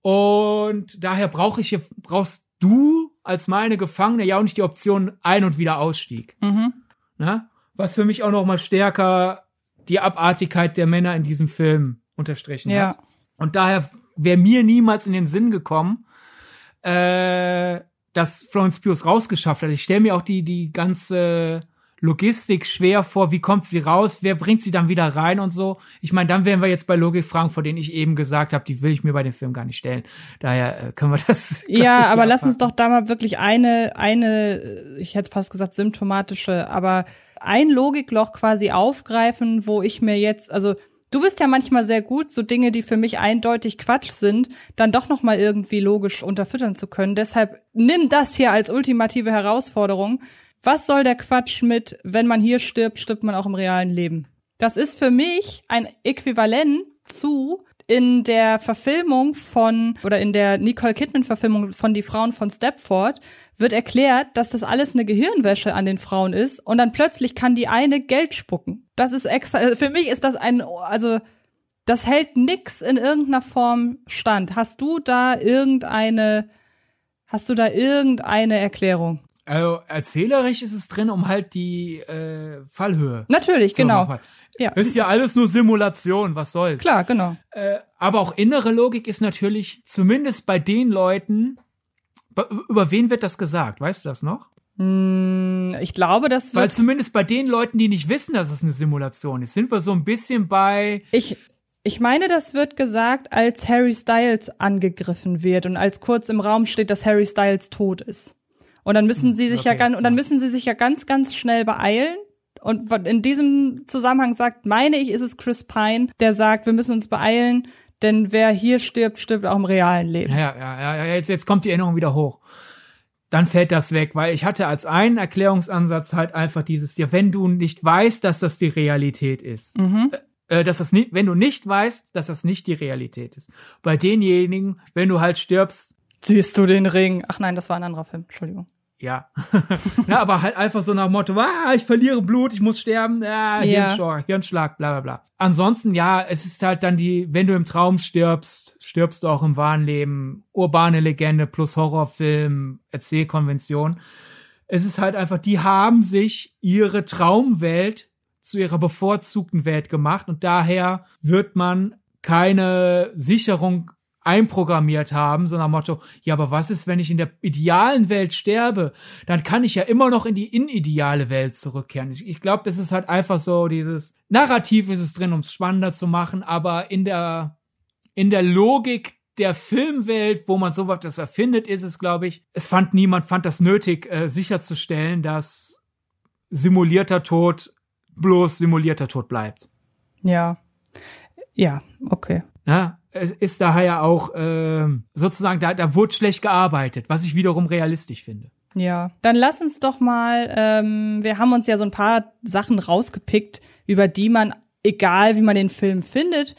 und daher brauche ich hier, brauchst du als meine Gefangene ja auch nicht die Option Ein- und wieder Ausstieg. Mhm. Ne? Was für mich auch noch mal stärker die Abartigkeit der Männer in diesem Film unterstrichen Ja. hat. Und daher wäre mir niemals in den Sinn gekommen, äh, dass Florence es rausgeschafft hat. Ich stelle mir auch die, die ganze Logistik schwer vor. Wie kommt sie raus? Wer bringt sie dann wieder rein und so? Ich meine, dann wären wir jetzt bei Logikfragen, vor denen ich eben gesagt habe, die will ich mir bei dem Film gar nicht stellen. Daher äh, können wir das. Ja, aber lass uns doch da mal wirklich eine, eine, äh, ich hätte fast gesagt symptomatische, aber ein Logikloch quasi aufgreifen, wo ich mir jetzt, also du bist ja manchmal sehr gut, so Dinge, die für mich eindeutig Quatsch sind, dann doch noch mal irgendwie logisch unterfüttern zu können. Deshalb nimm das hier als ultimative Herausforderung. Was soll der Quatsch mit, wenn man hier stirbt, stirbt man auch im realen Leben? Das ist für mich ein Äquivalent zu in der Verfilmung von oder in der Nicole Kidman Verfilmung von Die Frauen von Stepford wird erklärt, dass das alles eine Gehirnwäsche an den Frauen ist und dann plötzlich kann die eine Geld spucken. Das ist extra also für mich ist das ein also das hält nix in irgendeiner Form stand. Hast du da irgendeine hast du da irgendeine Erklärung? Also erzählerisch ist es drin, um halt die äh, Fallhöhe. Natürlich, zu genau. machen. Ja. Ist ja alles nur Simulation, was soll's. Klar, genau. Äh, aber auch innere Logik ist natürlich, zumindest bei den Leuten, über wen wird das gesagt? Weißt du das noch? Hm, Ich glaube, das Weil wird zumindest bei den Leuten, die nicht wissen, dass es eine Simulation ist, sind wir so ein bisschen bei, Ich, ich meine, das wird gesagt, als Harry Styles angegriffen wird und als kurz im Raum steht, dass Harry Styles tot ist. Und dann müssen sie sich ja okay, ganz, und dann ja. müssen sie sich ja ganz, ganz schnell beeilen. Und in diesem Zusammenhang sagt, meine ich, ist es Chris Pine, der sagt, wir müssen uns beeilen, denn wer hier stirbt, stirbt auch im realen Leben. ja, ja, ja, ja jetzt, jetzt kommt die Erinnerung wieder hoch. Dann fällt das weg, weil ich hatte als einen Erklärungsansatz halt einfach dieses, ja, wenn du nicht weißt, dass das die Realität ist, äh, dass das nicht, wenn du nicht weißt, dass das nicht die Realität ist. Bei denjenigen, wenn du halt stirbst, Siehst du den Ring? Ach nein, das war ein anderer Film. Entschuldigung. Ja. ja, aber halt einfach so nach Motto, ah, ich verliere Blut, ich muss sterben, ah, Ja. Hirnschlag, Hirnschlag, bla bla bla. Ansonsten, ja, es ist halt dann die, wenn du im Traum stirbst, stirbst du auch im wahren Leben. Urbane Legende plus Horrorfilm, Erzählkonvention. Es ist halt einfach, die haben sich ihre Traumwelt zu ihrer bevorzugten Welt gemacht und daher wird man keine Sicherung einprogrammiert haben, so nach Motto, ja, aber was ist, wenn ich in der idealen Welt sterbe? Dann kann ich ja immer noch in die inideale Welt zurückkehren. Ich, ich glaube, das ist halt einfach so dieses Narrativ ist es drin, um es spannender zu machen, aber in der in der Logik der Filmwelt, wo man sowas das erfindet, ist es, glaube ich, es fand niemand fand das nötig, äh, sicherzustellen, dass simulierter Tod bloß simulierter Tod bleibt. Ja. Ja, okay. Ja, es ist daher auch ähm, sozusagen, da, da wurde schlecht gearbeitet, was ich wiederum realistisch finde. Ja, dann lass uns doch mal, ähm, wir haben uns ja so ein paar Sachen rausgepickt, über die man, egal wie man den Film findet,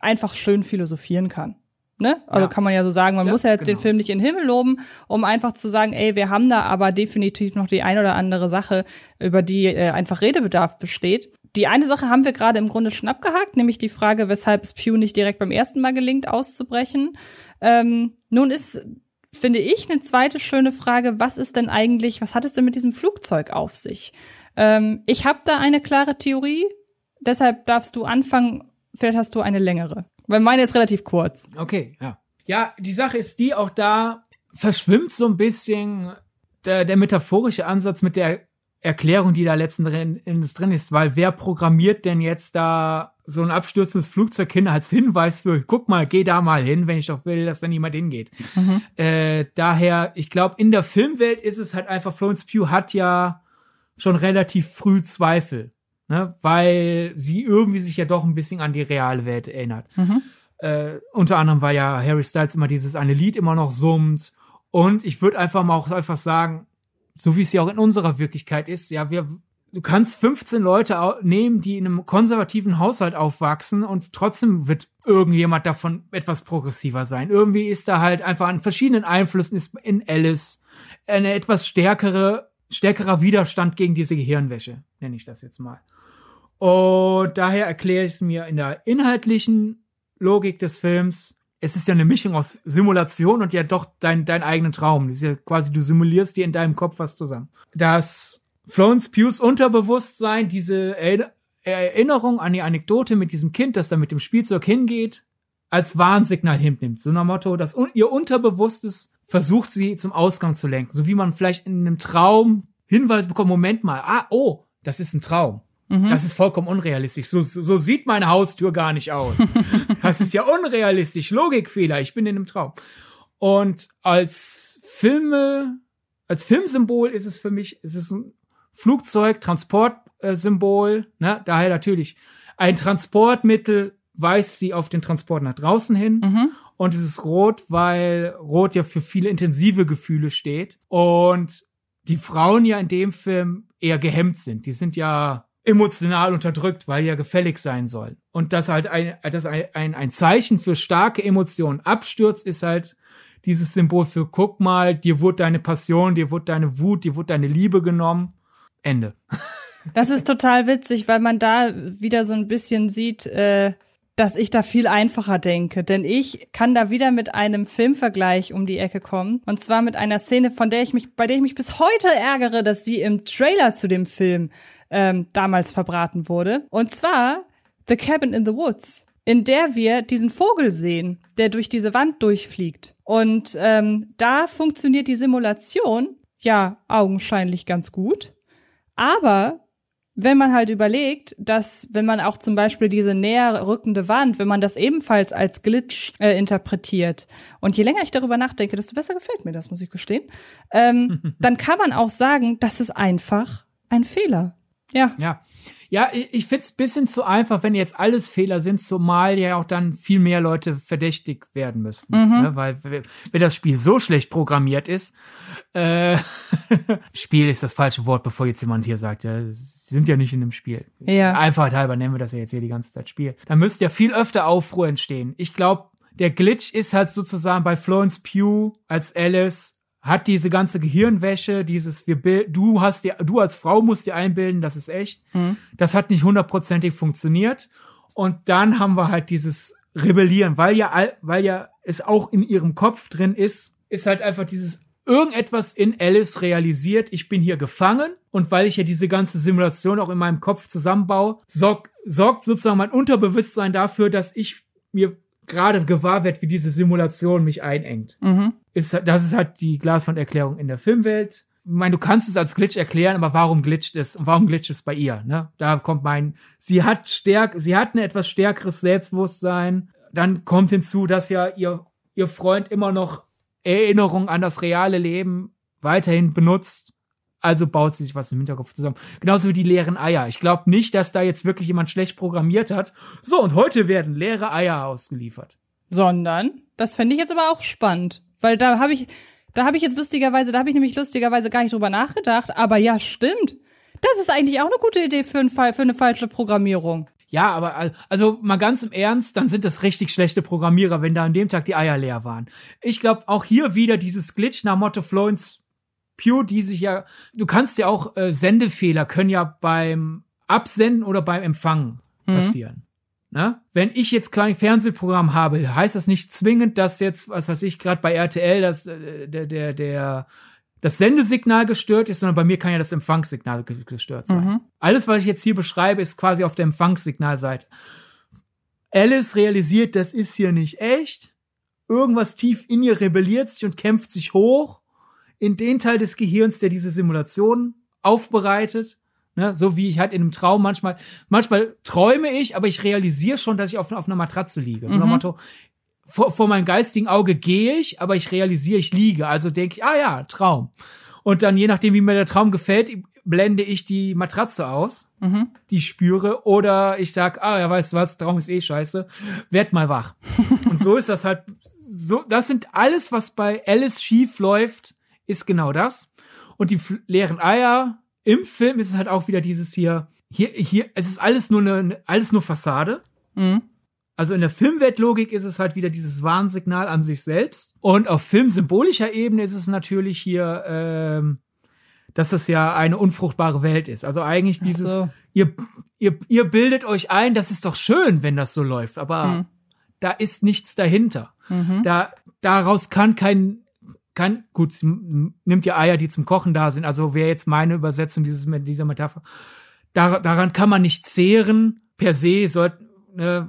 einfach schön philosophieren kann. Ne? Also Ja. kann man ja so sagen, man Ja, muss ja jetzt den genau. Film nicht in den Himmel loben, um einfach zu sagen, ey, wir haben da aber definitiv noch die ein oder andere Sache, über die äh, einfach Redebedarf besteht. Die eine Sache haben wir gerade im Grunde schon abgehakt, nämlich die Frage, weshalb es Pew nicht direkt beim ersten Mal gelingt, auszubrechen. Ähm, nun ist finde ich eine zweite schöne Frage, was ist denn eigentlich, was hat es denn mit diesem Flugzeug auf sich? Ähm, ich habe da eine klare Theorie, deshalb darfst du anfangen, vielleicht hast du eine längere. Weil meine ist relativ kurz. Okay, ja. Ja, die Sache ist die, auch da verschwimmt so ein bisschen der, der metaphorische Ansatz mit der Erklärung, die da letzten drin, Endes drin ist, weil wer programmiert denn jetzt da so ein abstürzendes Flugzeug hin als Hinweis für, guck mal, geh da mal hin, wenn ich doch will, dass da niemand hingeht. Äh, daher, ich glaube, in der Filmwelt ist es halt einfach, Florence Pugh hat ja schon relativ früh Zweifel, ne, weil sie irgendwie sich ja doch ein bisschen an die reale Welt erinnert. Äh, unter anderem, weil ja Harry Styles immer dieses eine Lied immer noch summt. Und ich würde einfach mal auch einfach sagen, so wie es ja auch in unserer Wirklichkeit ist, ja, wir, du kannst 15 Leute nehmen, die in einem konservativen Haushalt aufwachsen und trotzdem wird irgendjemand davon etwas progressiver sein. Irgendwie ist da halt einfach an verschiedenen Einflüssen in Alice eine etwas stärkere, stärkerer Widerstand gegen diese Gehirnwäsche, nenne ich das jetzt mal. Und daher erkläre ich es mir in der inhaltlichen Logik des Films. Es ist ja eine Mischung aus Simulation und ja doch dein, dein eigenen Traum. Das ist ja quasi, du simulierst dir in deinem Kopf was zusammen. Dass Florence Pughs Unterbewusstsein diese Erinner- Erinnerung an die Anekdote mit diesem Kind, das da mit dem Spielzeug hingeht, als Warnsignal hintnimmt. So nach Motto, dass ihr Unterbewusstes versucht, sie zum Ausgang zu lenken. So wie man vielleicht in einem Traum Hinweis bekommt, Moment mal, ah, oh, das ist ein Traum. Das ist vollkommen unrealistisch. So, so sieht meine Haustür gar nicht aus. das ist ja unrealistisch. Logikfehler. Ich bin in einem Traum. Und als Filme, als Filmsymbol ist es für mich, es ist ein Flugzeug, Transportsymbol, ne? Daher natürlich ein Transportmittel weist sie auf den Transport nach draußen hin. Und es ist rot, weil rot ja für viele intensive Gefühle steht. Und die Frauen ja in dem Film eher gehemmt sind. Die sind ja emotional unterdrückt, weil ja gefällig sein sollen. Und dass halt ein, dass ein, ein, ein Zeichen für starke Emotionen abstürzt, ist halt dieses Symbol für guck mal, dir wurde deine Passion, dir wurde deine Wut, dir wurde deine Liebe genommen. Ende. Das ist total witzig, weil man da wieder so ein bisschen sieht, äh, dass ich da viel einfacher denke. Denn ich kann da wieder mit einem Filmvergleich um die Ecke kommen. Und zwar mit einer Szene, von der ich mich, bei der ich mich bis heute ärgere, dass sie im Trailer zu dem Film ähm, damals verbraten wurde. Und zwar The Cabin in the Woods, in der wir diesen Vogel sehen, der durch diese Wand durchfliegt. Und ähm, da funktioniert die Simulation ja augenscheinlich ganz gut. Aber wenn man halt überlegt, dass wenn man auch zum Beispiel diese näher rückende Wand, wenn man das ebenfalls als Glitch äh, interpretiert, und je länger ich darüber nachdenke, desto besser gefällt mir das, muss ich gestehen, ähm, dann kann man auch sagen, das ist einfach ein Fehler. Ja. Ja. Ja, ich, ich find's bisschen zu einfach, wenn jetzt alles Fehler sind, zumal ja auch dann viel mehr Leute verdächtig werden müssten. Mhm. Ne? Weil wenn das Spiel so schlecht programmiert ist, äh, Spiel ist das falsche Wort, bevor jetzt jemand hier sagt, ja, sie sind ja nicht in dem Spiel. Ja. Einfachheit halber nennen wir das ja jetzt hier die ganze Zeit Spiel. Da müsste ja viel öfter Aufruhr entstehen. Ich glaube, der Glitch ist halt sozusagen bei Florence Pugh als Alice hat diese ganze Gehirnwäsche, dieses wir du hast dir du als Frau musst dir einbilden, das ist echt. Mhm. Das hat nicht hundertprozentig funktioniert und dann haben wir halt dieses Rebellieren, weil ja weil ja es auch in ihrem Kopf drin ist, ist halt einfach dieses irgendetwas in Alice realisiert, ich bin hier gefangen und weil ich ja diese ganze Simulation auch in meinem Kopf zusammenbaue, sorg, sorgt sozusagen mein Unterbewusstsein dafür, dass ich mir gerade gewahr wird, wie diese Simulation mich einengt. Mhm. Ist, das ist halt die Glaswand-Erklärung in der Filmwelt. Ich meine, du kannst es als Glitch erklären, aber warum glitscht es und warum glitscht es bei ihr? Ne? Da kommt mein, sie hat stärk, sie hat ein etwas stärkeres Selbstbewusstsein. Dann kommt hinzu, dass ja ihr, ihr Freund immer noch Erinnerungen an das reale Leben weiterhin benutzt also baut sie sich was im Hinterkopf zusammen. Genauso wie die leeren Eier. Ich glaube nicht, dass da jetzt wirklich jemand schlecht programmiert hat. So, und heute werden leere Eier ausgeliefert. Sondern, das fände ich jetzt aber auch spannend. Weil da habe ich, da habe ich jetzt lustigerweise, da habe ich nämlich lustigerweise gar nicht drüber nachgedacht. Aber ja, stimmt. Das ist eigentlich auch eine gute Idee für, ein, für eine falsche Programmierung. Ja, aber also mal ganz im Ernst, dann sind das richtig schlechte Programmierer, wenn da an dem Tag die Eier leer waren. Ich glaube auch hier wieder dieses Glitch nach Motto Florence Pure, die sich ja, du kannst ja auch äh, Sendefehler können ja beim Absenden oder beim Empfangen mhm. Ne? Wenn ich jetzt kein Fernsehprogramm habe, heißt das nicht zwingend, dass jetzt, was weiß ich, gerade bei RTL, das, äh, der, der, der, das Sendesignal gestört ist, sondern bei mir kann ja das Empfangssignal gestört sein. Mhm. Alles, was ich jetzt hier beschreibe, ist quasi auf der Empfangssignalseite. Alice realisiert, das ist hier nicht echt. Irgendwas tief in ihr rebelliert sich und kämpft sich hoch in den Teil des Gehirns, der diese Simulation aufbereitet. Ne, so wie ich halt in einem Traum manchmal, manchmal träume ich, aber ich realisiere schon, dass ich auf, auf einer Matratze liege. So mhm. nach Motto, vor, vor meinem geistigen Auge gehe ich, aber ich realisiere, ich liege. Also denke ich, ah ja, Traum. Und dann, je nachdem, wie mir der Traum gefällt, blende ich die Matratze aus, mhm. die ich spüre, oder ich sag, ah ja, weißt du was, Traum ist eh scheiße, werd mal wach. Und so ist das halt, so, das sind alles, was bei Alice schief läuft, ist genau das. Und die leeren Eier im Film ist es halt auch wieder dieses hier, hier, hier, es ist alles nur eine, alles nur Fassade. Mhm. Also in der Filmweltlogik ist es halt wieder dieses Warnsignal an sich selbst. Und auf filmsymbolischer Ebene ist es natürlich hier, ähm, dass das ja eine unfruchtbare Welt ist. Also eigentlich dieses, so. ihr, ihr, ihr bildet euch ein, das ist doch schön, wenn das so läuft, aber mhm. da ist nichts dahinter. Mhm. Da, daraus kann kein kann, gut, nimmt ja Eier, die zum Kochen da sind. Also wäre jetzt meine Übersetzung dieses, dieser Metapher. Dar, daran kann man nicht zehren. Per se sollten, äh,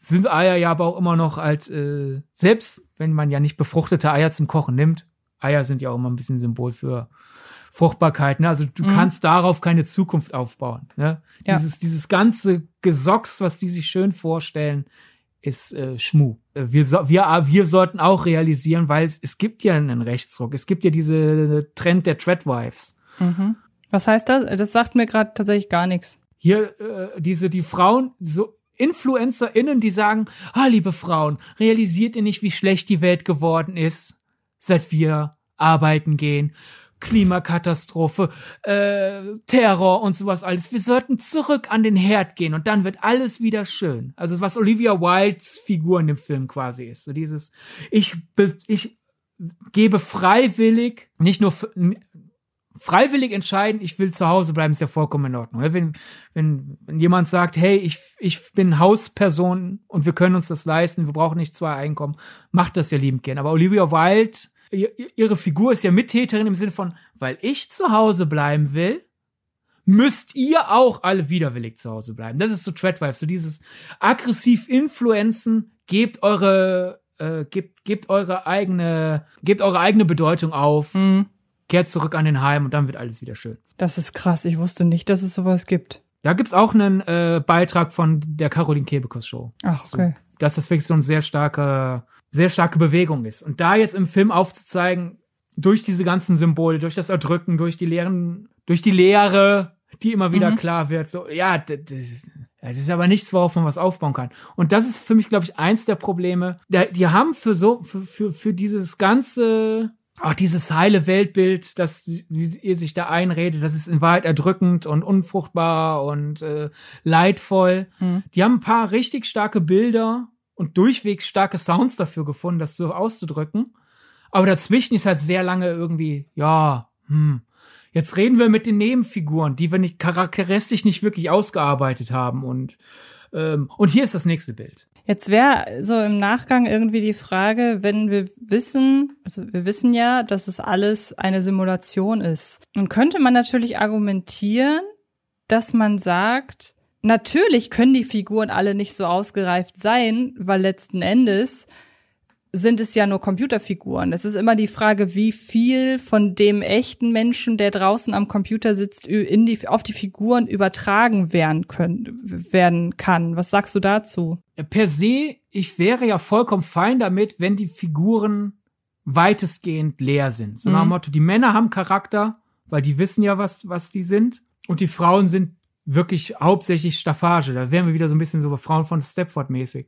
sind Eier ja aber auch immer noch als, äh, selbst wenn man ja nicht befruchtete Eier zum Kochen nimmt. Eier sind ja auch immer ein bisschen Symbol für Fruchtbarkeit. Ne? Also du mhm. kannst darauf keine Zukunft aufbauen. Ne? Ja. Dieses, dieses ganze Gesocks, was die sich schön vorstellen, ist äh, Schmu. Äh, wir, so, wir, ah, wir sollten auch realisieren, weil es, es gibt ja einen Rechtsruck. Es gibt ja diese Trend der Treadwives. Mhm. Was heißt das? Das sagt mir gerade tatsächlich gar nichts. Hier, äh, diese, die Frauen, so InfluencerInnen, die sagen, ah, liebe Frauen, realisiert ihr nicht, wie schlecht die Welt geworden ist, seit wir arbeiten gehen? Klimakatastrophe, äh, Terror und sowas alles. Wir sollten zurück an den Herd gehen und dann wird alles wieder schön. Also was Olivia Wildes Figur in dem Film quasi ist. So dieses, ich, ich gebe freiwillig, nicht nur freiwillig entscheiden, ich will zu Hause bleiben, ist ja vollkommen in Ordnung. Wenn, wenn, wenn jemand sagt, hey, ich, ich bin Hausperson und wir können uns das leisten, wir brauchen nicht zwei Einkommen, macht das ja liebend gern. Aber Olivia Wilde, ihre Figur ist ja Mittäterin im Sinne von, weil ich zu Hause bleiben will, müsst ihr auch alle widerwillig zu Hause bleiben. Das ist so Treadwife, so dieses aggressiv Influenzen, gebt eure, äh, gebt, gebt eure eigene, gebt eure eigene Bedeutung auf. Mhm kehrt zurück an den Heim und dann wird alles wieder schön. Das ist krass. Ich wusste nicht, dass es sowas gibt. Da gibt's auch einen äh, Beitrag von der Caroline Kebekus Show. Ach, okay. So, dass das wirklich so eine sehr starke, sehr starke Bewegung ist. Und da jetzt im Film aufzuzeigen, durch diese ganzen Symbole, durch das Erdrücken, durch die leeren, durch die Leere, die immer wieder mhm. klar wird, so, ja, das, das ist aber nichts, worauf man was aufbauen kann. Und das ist für mich, glaube ich, eins der Probleme. Die haben für so, für, für, für dieses ganze auch dieses heile Weltbild, das ihr sich da einredet, das ist in Wahrheit erdrückend und unfruchtbar und äh, leidvoll. Mhm. Die haben ein paar richtig starke Bilder und durchwegs starke Sounds dafür gefunden, das so auszudrücken. Aber dazwischen ist halt sehr lange irgendwie, ja, hm. Jetzt reden wir mit den Nebenfiguren, die wir nicht charakteristisch nicht wirklich ausgearbeitet haben und ähm, und hier ist das nächste Bild. Jetzt wäre so im Nachgang irgendwie die Frage, wenn wir wissen, also wir wissen ja, dass es alles eine Simulation ist. Und könnte man natürlich argumentieren, dass man sagt, natürlich können die Figuren alle nicht so ausgereift sein, weil letzten Endes sind es ja nur Computerfiguren. Es ist immer die Frage, wie viel von dem echten Menschen, der draußen am Computer sitzt, in die, auf die Figuren übertragen werden können, werden kann. Was sagst du dazu? Per se, ich wäre ja vollkommen fein damit, wenn die Figuren weitestgehend leer sind. So nach dem mhm. Motto, die Männer haben Charakter, weil die wissen ja, was, was die sind. Und die Frauen sind wirklich hauptsächlich Staffage. Da wären wir wieder so ein bisschen so Frauen von Stepford mäßig.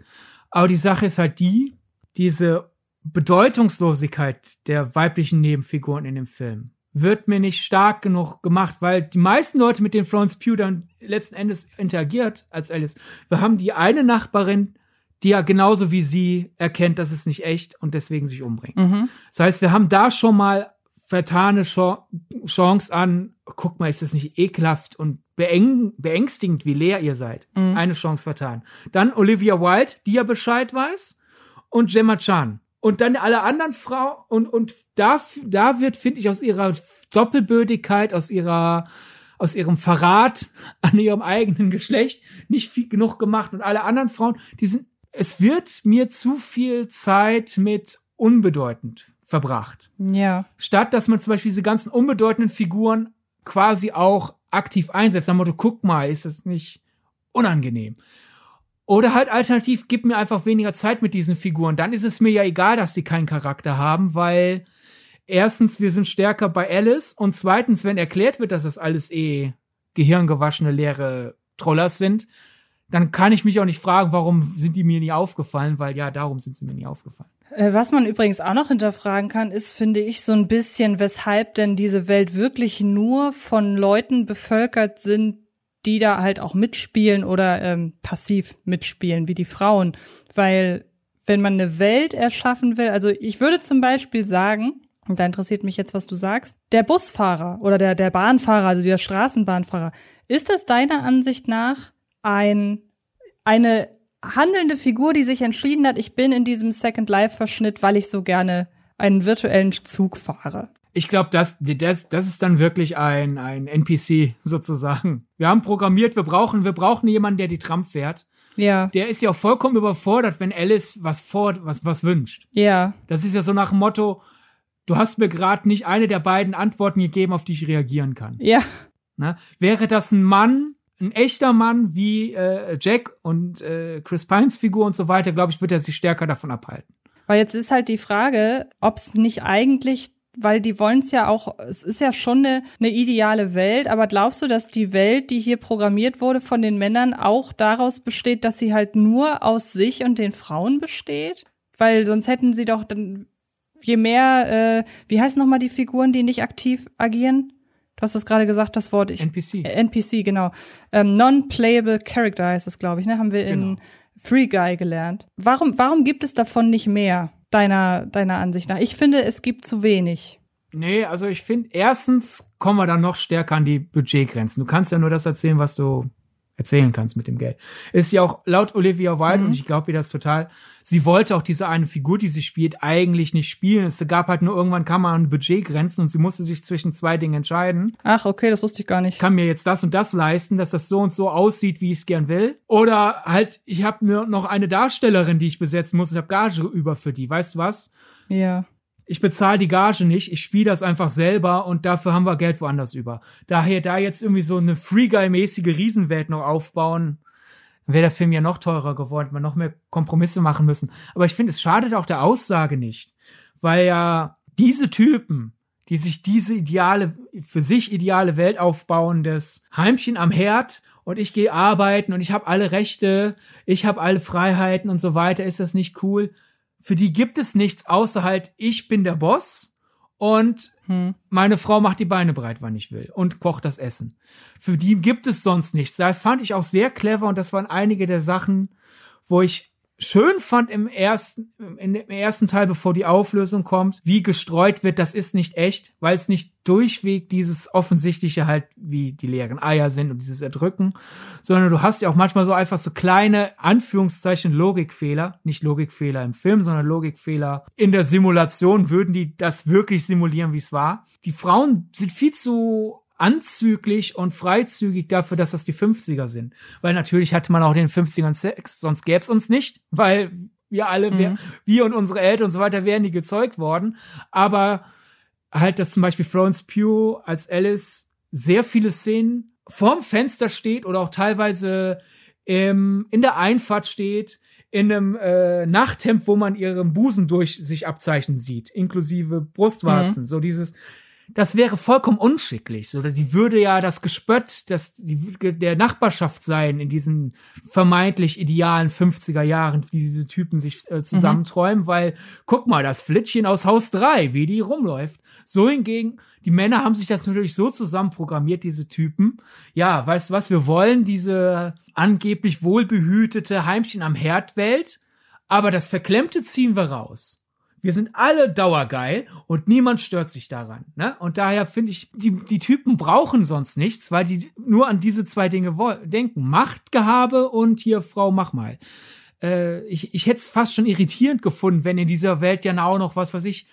Aber die Sache ist halt die, diese Bedeutungslosigkeit der weiblichen Nebenfiguren in dem Film wird mir nicht stark genug gemacht, weil die meisten Leute, mit denen Florence Pugh dann letzten Endes interagiert als Alice, wir haben die eine Nachbarin, die ja genauso wie sie erkennt, dass es nicht echt und deswegen sich umbringt. Mhm. Das heißt, wir haben da schon mal vertane Chance an, guck mal, ist das nicht ekelhaft und beeng beängstigend, wie leer ihr seid. Mhm. Eine Chance vertan. Dann Olivia Wilde, die ja Bescheid weiß und Gemma Chan. Und dann alle anderen Frauen und, und da, da wird, finde ich, aus ihrer Doppelbödigkeit, aus ihrer, aus ihrem Verrat an ihrem eigenen Geschlecht nicht viel genug gemacht. Und alle anderen Frauen, die sind, es wird mir zu viel Zeit mit unbedeutend verbracht. Ja. Statt, dass man zum Beispiel diese ganzen unbedeutenden Figuren quasi auch aktiv einsetzt. Am Motto, guck mal, ist das nicht unangenehm? Oder halt alternativ, gib mir einfach weniger Zeit mit diesen Figuren. Dann ist es mir ja egal, dass die keinen Charakter haben, weil erstens, wir sind stärker bei Alice und zweitens, wenn erklärt wird, dass das alles eh gehirngewaschene leere Trollers sind, dann kann ich mich auch nicht fragen, warum sind die mir nie aufgefallen, weil ja, darum sind sie mir nie aufgefallen. Äh, was man übrigens auch noch hinterfragen kann, ist, finde ich, so ein bisschen, weshalb denn diese Welt wirklich nur von Leuten bevölkert sind, die da halt auch mitspielen oder ähm, passiv mitspielen, wie die Frauen. Weil wenn man eine Welt erschaffen will, also ich würde zum Beispiel sagen, und da interessiert mich jetzt, was du sagst, der Busfahrer oder der, der Bahnfahrer, also der Straßenbahnfahrer, ist das deiner Ansicht nach ein, eine handelnde Figur, die sich entschieden hat, ich bin in diesem Second Life Verschnitt, weil ich so gerne einen virtuellen Zug fahre? Ich glaube, das, das, das ist dann wirklich ein, ein NPC sozusagen. Wir haben programmiert, wir brauchen, wir brauchen jemanden, der die Tram fährt. Ja. Der ist ja auch vollkommen überfordert, wenn Alice was vor, was, was wünscht. Ja. Das ist ja so nach dem Motto, du hast mir gerade nicht eine der beiden Antworten gegeben, auf die ich reagieren kann. Ja. Na, wäre das ein Mann, ein echter Mann wie äh, Jack und äh, Chris Pines Figur und so weiter, glaube ich, wird er sich stärker davon abhalten. Weil jetzt ist halt die Frage, ob es nicht eigentlich weil die wollen es ja auch, es ist ja schon eine, eine ideale Welt, aber glaubst du, dass die Welt, die hier programmiert wurde von den Männern, auch daraus besteht, dass sie halt nur aus sich und den Frauen besteht? Weil sonst hätten sie doch, dann je mehr, äh, wie heißen nochmal die Figuren, die nicht aktiv agieren? Du hast es gerade gesagt, das Wort. Ich, NPC. NPC, genau. Ähm, Non-playable Character heißt es, glaube ich, ne? Haben wir Genau. in Free Guy gelernt. Warum, warum gibt es davon nicht mehr, deiner, deiner Ansicht nach? Ich finde, es gibt zu wenig. Nee, also ich finde, erstens kommen wir dann noch stärker an die Budgetgrenzen. Du kannst ja nur das erzählen, was du erzählen kannst mit dem Geld. Ist ja auch laut Olivia Wilde, Mhm. und ich glaube ihr das total, sie wollte auch diese eine Figur, die sie spielt, eigentlich nicht spielen. Es gab halt nur irgendwann kam man an Budgetgrenzen und sie musste sich zwischen zwei Dingen entscheiden. Ach, okay, das wusste ich gar nicht. kann mir jetzt das und das leisten, dass das so und so aussieht, wie ich es gern will. Oder halt, ich habe nur noch eine Darstellerin, die ich besetzen muss. Ich habe Gage über für die. Weißt du was? Ja. Ich bezahle die Gage nicht, ich spiele das einfach selber und dafür haben wir Geld woanders über. Daher da jetzt irgendwie so eine Free Guy-mäßige Riesenwelt noch aufbauen, wäre der Film ja noch teurer geworden, man noch mehr Kompromisse machen müssen. Aber ich finde, es schadet auch der Aussage nicht, weil ja diese Typen, die sich diese ideale, für sich ideale Welt aufbauen, das Heimchen am Herd und ich gehe arbeiten und ich habe alle Rechte, ich habe alle Freiheiten und so weiter, ist das nicht cool? Für die gibt es nichts außer halt, ich bin der Boss und Hm. meine Frau macht die Beine breit, wann ich will und kocht das Essen. Für die gibt es sonst nichts. Da fand ich auch sehr clever und das waren einige der Sachen, wo ich schön fand im ersten, dem ersten Teil, bevor die Auflösung kommt, wie gestreut wird, das ist nicht echt, weil es nicht durchweg dieses offensichtliche halt wie die leeren Eier sind und dieses Erdrücken, sondern du hast ja auch manchmal so einfach so kleine Anführungszeichen Logikfehler, nicht Logikfehler im Film, sondern Logikfehler in der Simulation, würden die das wirklich simulieren, wie es war. Die Frauen sind viel zu anzüglich und freizügig dafür, dass das die 50er sind. Weil natürlich hatte man auch den 50ern Sex, sonst gäbe es uns nicht, weil wir alle, wir, wir und unsere Eltern und so weiter wären nie gezeugt worden. Aber halt, dass zum Beispiel Florence Pugh als Alice sehr viele Szenen vorm Fenster steht oder auch teilweise im, in der Einfahrt steht, in einem äh, Nachthemd, wo man ihren Busen durch sich abzeichnen sieht, inklusive Brustwarzen. So dieses, das wäre vollkommen unschicklich. So, die würde ja das Gespött das, die, der Nachbarschaft sein in diesen vermeintlich idealen 50er Jahren, wie diese Typen sich äh, zusammenträumen, weil guck mal, das Flittchen aus Haus 3, wie die rumläuft. So hingegen, die Männer haben sich das natürlich so zusammenprogrammiert, diese Typen. Ja, weißt du was, wir wollen diese angeblich wohlbehütete Heimchen am Herdwelt, aber das Verklemmte ziehen wir raus. Wir sind alle dauergeil und niemand stört sich daran. Ne? Und daher finde ich, die, die Typen brauchen sonst nichts, weil die nur an diese zwei Dinge denken. Machtgehabe und hier, Frau, mach mal. Äh, ich ich hätte es fast schon irritierend gefunden, wenn in dieser Welt ja auch noch was, was ich,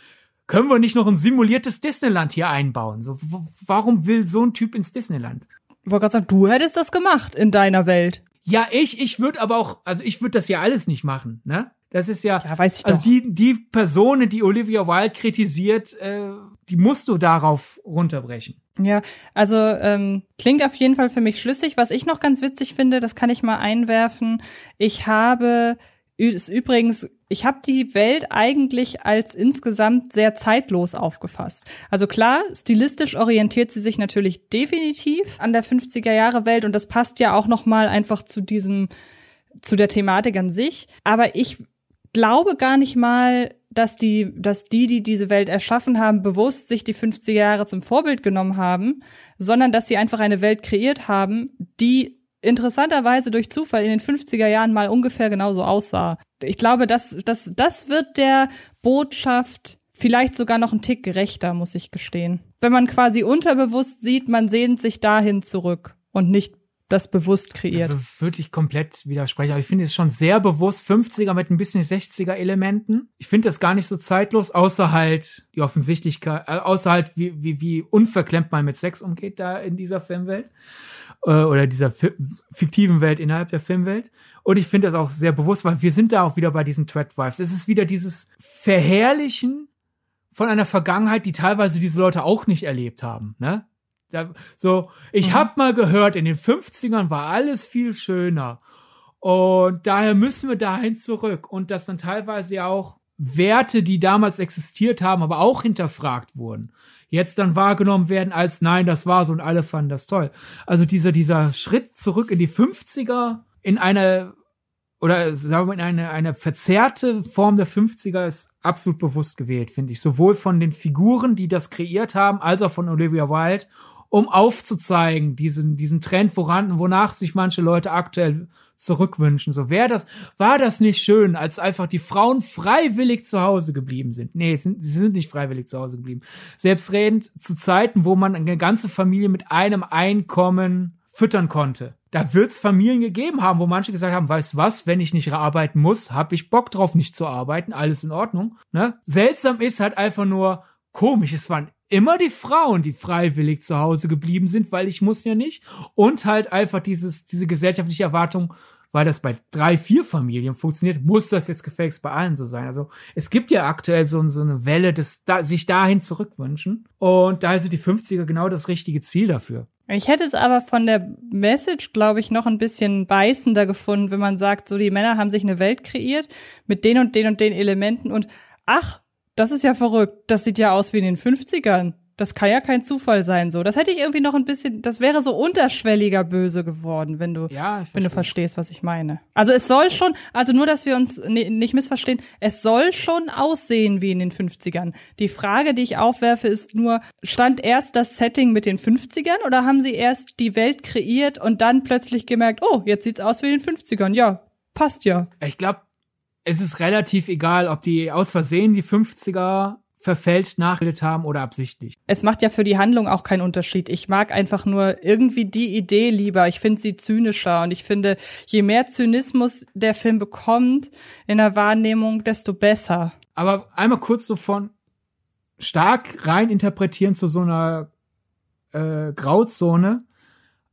können wir nicht noch ein simuliertes Disneyland hier einbauen? So, warum will so ein Typ ins Disneyland? Ich wollte gerade sagen, du hättest das gemacht in deiner Welt. Ja, ich, ich würde aber auch, also ich würde das ja alles nicht machen, ne? Das ist ja, Ja, weiß ich also doch. die die Personen, die Olivia Wilde kritisiert, äh, die musst du darauf runterbrechen. Ja, also ähm, klingt auf jeden Fall für mich schlüssig. Was ich noch ganz witzig finde, das kann ich mal einwerfen. Ich habe ist übrigens, ich habe die Welt eigentlich als insgesamt sehr zeitlos aufgefasst. Also klar, stilistisch orientiert sie sich natürlich definitiv an der 50er Jahre Welt und das passt ja auch noch mal einfach zu diesem zu der Thematik an sich. Aber ich glaube gar nicht mal, dass die, dass die, die diese Welt erschaffen haben, bewusst sich die 50er Jahre zum Vorbild genommen haben, sondern dass sie einfach eine Welt kreiert haben, die interessanterweise durch Zufall in den 50er Jahren mal ungefähr genauso aussah. Ich glaube, das, das, das wird der Botschaft vielleicht sogar noch ein Tick gerechter, muss ich gestehen. Wenn man quasi unterbewusst sieht, man sehnt sich dahin zurück und nicht das bewusst kreiert. Würde ich komplett widersprechen. Aber ich finde es schon sehr bewusst 50er mit ein bisschen 60er Elementen. Ich finde das gar nicht so zeitlos, außer halt die Offensichtlichkeit, äh, außer halt wie, wie, wie unverklemmt man mit Sex umgeht da in dieser Filmwelt. Äh, oder dieser fi fiktiven Welt innerhalb der Filmwelt. Und ich finde das auch sehr bewusst, weil wir sind da auch wieder bei diesen Thread-Wives. Es ist wieder dieses Verherrlichen von einer Vergangenheit, die teilweise diese Leute auch nicht erlebt haben, ne? Da, so, ich hab mal gehört, in den 50ern war alles viel schöner. Und daher müssen wir dahin zurück. Und dass dann teilweise ja auch Werte, die damals existiert haben, aber auch hinterfragt wurden, jetzt dann wahrgenommen werden als, nein, das war so und alle fanden das toll. Also dieser, dieser Schritt zurück in die 50er, in eine oder sagen wir eine, eine verzerrte Form der 50er ist absolut bewusst gewählt, finde ich. Sowohl von den Figuren, die das kreiert haben, als auch von Olivia Wilde, um aufzuzeigen, diesen, diesen Trend, woran, wonach sich manche Leute aktuell zurückwünschen. So wäre das, war das nicht schön, als einfach die Frauen freiwillig zu Hause geblieben sind. Nee, sie sind, sie sind nicht freiwillig zu Hause geblieben. Selbstredend zu Zeiten, wo man eine ganze Familie mit einem Einkommen füttern konnte. Da wird's Familien gegeben haben, wo manche gesagt haben, weißt was, wenn ich nicht arbeiten muss, hab ich Bock drauf, nicht zu arbeiten, alles in Ordnung. Ne? Seltsam ist halt einfach nur komisch. Es waren immer die Frauen, die freiwillig zu Hause geblieben sind, weil ich muss ja nicht. Und halt einfach dieses, diese gesellschaftliche Erwartung, weil das bei drei, vier Familien funktioniert, muss das jetzt gefälligst bei allen so sein. Also es gibt ja aktuell so, so eine Welle, des, da, sich dahin zurückwünschen. Und da sind die 50er genau das richtige Ziel dafür. Ich hätte es aber von der Message, glaube ich, noch ein bisschen beißender gefunden, wenn man sagt, so die Männer haben sich eine Welt kreiert mit den und den und den Elementen und ach, das ist ja verrückt. Das sieht ja aus wie in den 50ern. Das kann ja kein Zufall sein, so. Das hätte ich irgendwie noch ein bisschen, das wäre so unterschwelliger böse geworden, wenn du, ja, wenn du verstehst, was ich meine. Also es soll schon, also nur, dass wir uns nicht missverstehen, es soll schon aussehen wie in den 50ern. Die Frage, die ich aufwerfe, ist nur, stand erst das Setting mit den 50ern oder haben sie erst die Welt kreiert und dann plötzlich gemerkt, oh, jetzt sieht's aus wie in den 50ern. Ja, passt ja. Ich glaube, es ist relativ egal, ob die aus Versehen die 50er verfälscht nachgebildet haben oder absichtlich. Es macht ja für die Handlung auch keinen Unterschied. Ich mag einfach nur irgendwie die Idee lieber. Ich finde sie zynischer und ich finde, je mehr Zynismus der Film bekommt in der Wahrnehmung, desto besser. Aber einmal kurz so von stark rein interpretieren zu so einer äh, Grauzone.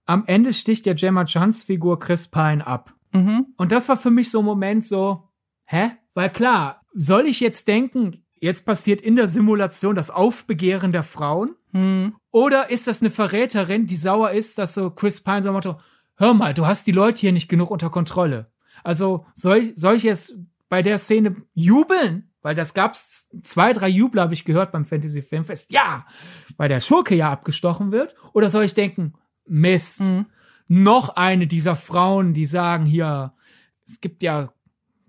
Am Ende sticht ja Gemma Chans Figur Chris Pine ab. Mhm. Und das war für mich so ein Moment so, Hä? Weil klar, soll ich jetzt denken, jetzt passiert in der Simulation das Aufbegehren der Frauen? Hm. Oder ist das eine Verräterin, die sauer ist, dass so Chris Pine so Motto, hör mal, du hast die Leute hier nicht genug unter Kontrolle. Also soll ich, soll ich jetzt bei der Szene jubeln? Weil das gab's zwei, drei Jubel, habe ich gehört beim Fantasy Filmfest. Ja, weil der Schurke ja abgestochen wird. Oder soll ich denken, Mist, mhm. noch eine dieser Frauen, die sagen hier, es gibt ja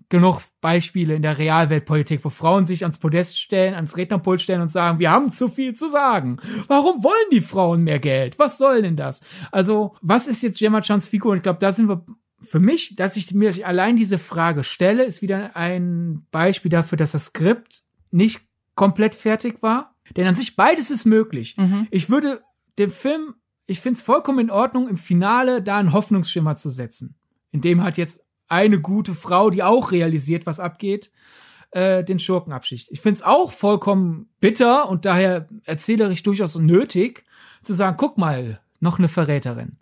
genug Beispiele in der Realweltpolitik, wo Frauen sich ans Podest stellen, ans Rednerpult stellen und sagen, wir haben zu viel zu sagen. Warum wollen die Frauen mehr Geld? Was soll denn das? Also, was ist jetzt Gemma Chans Figur? Und ich glaube, da sind wir für mich, dass ich mir allein diese Frage stelle, ist wieder ein Beispiel dafür, dass das Skript nicht komplett fertig war. Denn an sich beides ist möglich. Mhm. Ich würde dem Film, ich finde es vollkommen in Ordnung, im Finale da ein Hoffnungsschimmer zu setzen. In dem hat jetzt eine gute Frau, die auch realisiert, was abgeht, äh, den Schurken abschicht. Ich finde es auch vollkommen bitter und daher erzählerisch durchaus nötig, zu sagen, guck mal, noch eine Verräterin,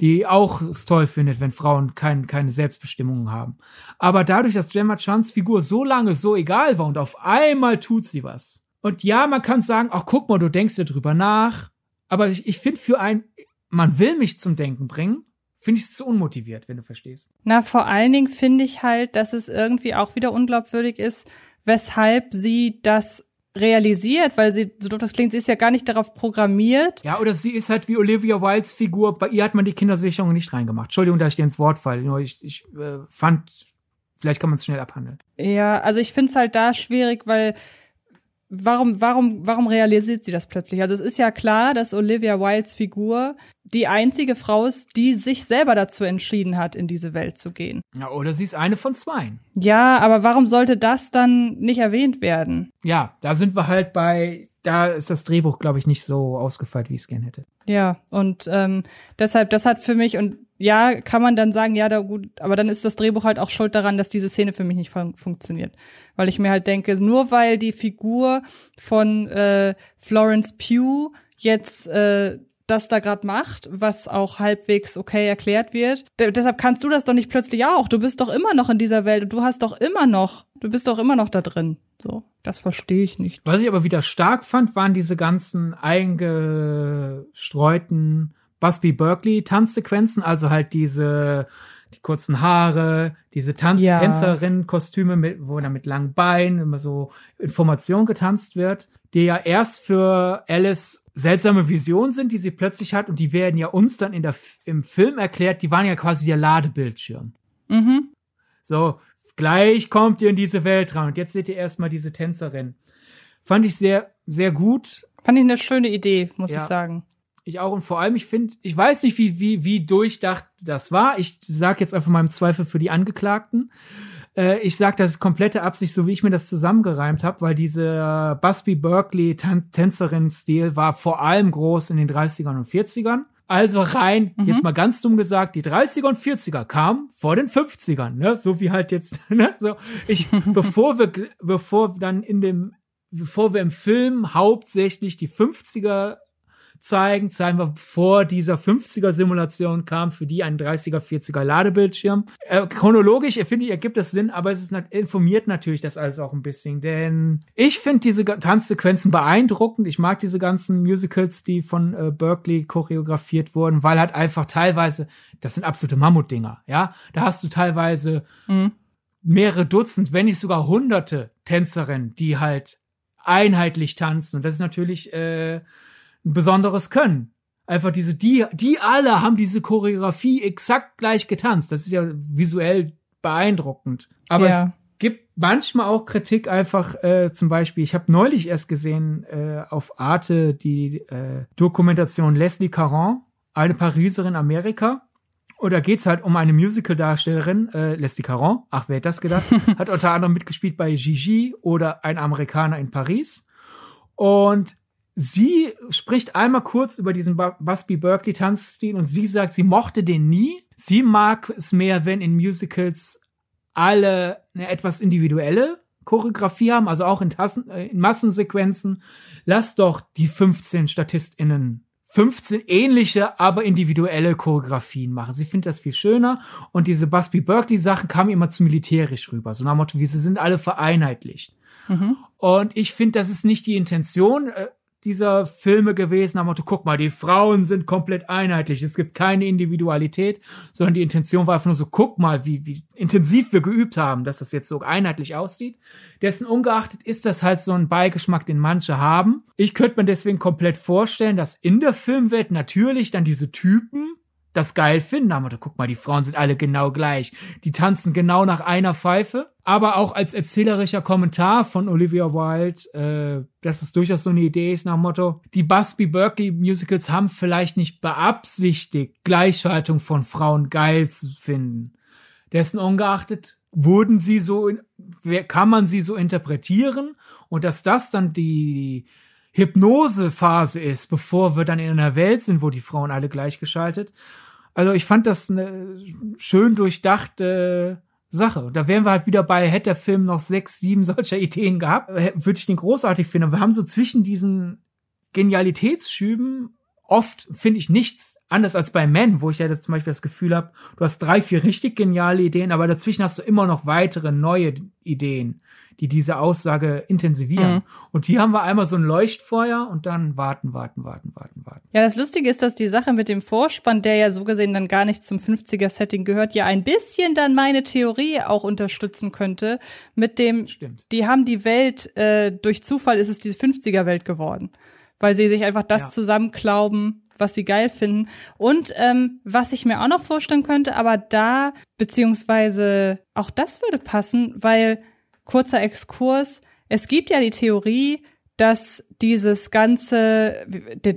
die auch es toll findet, wenn Frauen kein, keine Selbstbestimmung haben. Aber dadurch, dass Gemma Chans Figur so lange so egal war und auf einmal tut sie was. Und ja, man kann sagen, ach guck mal, du denkst dir drüber nach. Aber ich, ich finde für ein, man will mich zum Denken bringen finde ich es zu unmotiviert, wenn du verstehst. Na, vor allen Dingen finde ich halt, dass es irgendwie auch wieder unglaubwürdig ist, weshalb sie das realisiert, weil sie, so das klingt, sie ist ja gar nicht darauf programmiert. Ja, oder sie ist halt wie Olivia Wildes Figur, bei ihr hat man die Kindersicherung nicht reingemacht. Entschuldigung, da ich dir ins Wort falle, nur ich, ich äh, fand, vielleicht kann man es schnell abhandeln. Ja, also ich finde es halt da schwierig, weil warum, warum, warum realisiert sie das plötzlich? Also es ist ja klar, dass Olivia Wildes Figur die einzige Frau ist, die sich selber dazu entschieden hat, in diese Welt zu gehen. Ja, oder sie ist eine von zwei. Ja, aber warum sollte das dann nicht erwähnt werden? Ja, da sind wir halt bei, da ist das Drehbuch, glaube ich, nicht so ausgefeilt, wie ich es gern hätte. Ja, und ähm, deshalb, das hat für mich, und ja, kann man dann sagen, ja, da gut, aber dann ist das Drehbuch halt auch schuld daran, dass diese Szene für mich nicht fun funktioniert. Weil ich mir halt denke, nur weil die Figur von äh, Florence Pugh jetzt äh, das da gerade macht, was auch halbwegs okay erklärt wird. D deshalb kannst du das doch nicht plötzlich auch. Du bist doch immer noch in dieser Welt und du hast doch immer noch, du bist doch immer noch da drin. So, das verstehe ich nicht. Was ich aber wieder stark fand, waren diese ganzen eingestreuten Busby Berkeley Tanzsequenzen, also halt diese die kurzen Haare, diese Tanz ja. Tänzerinnen-Kostüme, mit, wo dann mit langen Beinen immer so Information getanzt wird, die ja erst für Alice seltsame Visionen sind, die sie plötzlich hat und die werden ja uns dann in der, im Film erklärt, die waren ja quasi der Ladebildschirm. Mhm. So, gleich kommt ihr in diese Welt rein und jetzt seht ihr erstmal diese Tänzerin. Fand ich sehr, sehr gut. Fand ich eine schöne Idee, muss Ja. ich sagen. Ich auch und vor allem, ich finde, ich weiß nicht, wie, wie, wie durchdacht das war. Ich sag jetzt einfach mal im Zweifel für die Angeklagten. Äh, ich sag, das ist komplette Absicht, so wie ich mir das zusammengereimt habe, weil diese Busby Berkeley Tänzerin-Stil war vor allem groß in den 30ern und 40ern. Also rein, jetzt mal ganz dumm gesagt, die 30er und 40er kamen vor den 50ern, ne? So wie halt jetzt, ne? So, ich, bevor wir, bevor dann in dem, bevor wir im Film hauptsächlich die 50er zeigen, zeigen wir vor dieser 50er Simulation kam für die ein 30er, 40er Ladebildschirm. Äh, chronologisch finde ich ergibt das Sinn, aber es ist informiert natürlich das alles auch ein bisschen, denn ich finde diese Tanzsequenzen beeindruckend. Ich mag diese ganzen Musicals, die von äh, Berkeley choreografiert wurden, weil halt einfach teilweise, das sind absolute Mammutdinger, ja. Da hast du teilweise Mhm. mehrere Dutzend, wenn nicht sogar hunderte Tänzerinnen, die halt einheitlich tanzen. Und das ist natürlich äh, ein besonderes Können. Einfach diese, die, die alle haben diese Choreografie exakt gleich getanzt. Das ist ja visuell beeindruckend. Aber Ja. es gibt manchmal auch Kritik einfach, äh, zum Beispiel, ich habe neulich erst gesehen äh, auf Arte die äh, Dokumentation Leslie Caron, eine Pariserin Amerika. Und da geht's halt um eine Musical-Darstellerin, äh, Leslie Caron, ach, wer hätte das gedacht, hat unter anderem mitgespielt bei Gigi oder ein Amerikaner in Paris. Und sie spricht einmal kurz über diesen Busby Berkeley Tanzstil und sie sagt, sie mochte den nie. Sie mag es mehr, wenn in Musicals alle eine etwas individuelle Choreografie haben, also auch in, Tassen, äh, in Massensequenzen. Lass doch die 15 StatistInnen 15 ähnliche, aber individuelle Choreografien machen. Sie findet das viel schöner und diese Busby Berkeley Sachen kamen immer zu militärisch rüber. So nach Motto, wie sie sind alle vereinheitlicht. Mhm. Und ich finde, das ist nicht die Intention äh, dieser Filme gewesen. Am Motto, guck mal, die Frauen sind komplett einheitlich. Es gibt keine Individualität, sondern die Intention war einfach nur so, guck mal, wie, wie intensiv wir geübt haben, dass das jetzt so einheitlich aussieht. Dessen ungeachtet ist das halt so ein Beigeschmack, den manche haben. Ich könnte mir deswegen komplett vorstellen, dass in der Filmwelt natürlich dann diese Typen das geil finden. Aber guck mal, die Frauen sind alle genau gleich. Die tanzen genau nach einer Pfeife. Aber auch als erzählerischer Kommentar von Olivia Wilde, äh, dass es durchaus so eine Idee ist nach dem Motto, die Busby Berkeley Musicals haben vielleicht nicht beabsichtigt, Gleichschaltung von Frauen geil zu finden. Dessen ungeachtet wurden sie so, kann man sie so interpretieren und dass das dann die Hypnosephase ist, bevor wir dann in einer Welt sind, wo die Frauen alle gleichgeschaltet. Also ich fand das eine schön durchdachte Sache. Und da wären wir halt wieder bei, hätte der Film noch sechs, sieben solcher Ideen gehabt, äh, würde ich den großartig finden. Wir haben so zwischen diesen Genialitätsschüben oft, finde ich, nichts anders als bei Men, wo ich ja das zum Beispiel das Gefühl habe, du hast drei, vier richtig geniale Ideen, aber dazwischen hast du immer noch weitere neue Ideen, die diese Aussage intensivieren. Mhm. Und hier haben wir einmal so ein Leuchtfeuer und dann warten, warten, warten, warten, warten. Ja, das Lustige ist, dass die Sache mit dem Vorspann, der ja so gesehen dann gar nicht zum 50er-Setting gehört, ja ein bisschen dann meine Theorie auch unterstützen könnte. Mit dem, Stimmt. die haben die Welt, äh, durch Zufall ist es die 50er-Welt geworden. Weil sie sich einfach das Ja. zusammenklauben, was sie geil finden. Und ähm, was ich mir auch noch vorstellen könnte, aber da, beziehungsweise auch das würde passen, weil, kurzer Exkurs, es gibt ja die Theorie, dass dieses ganze,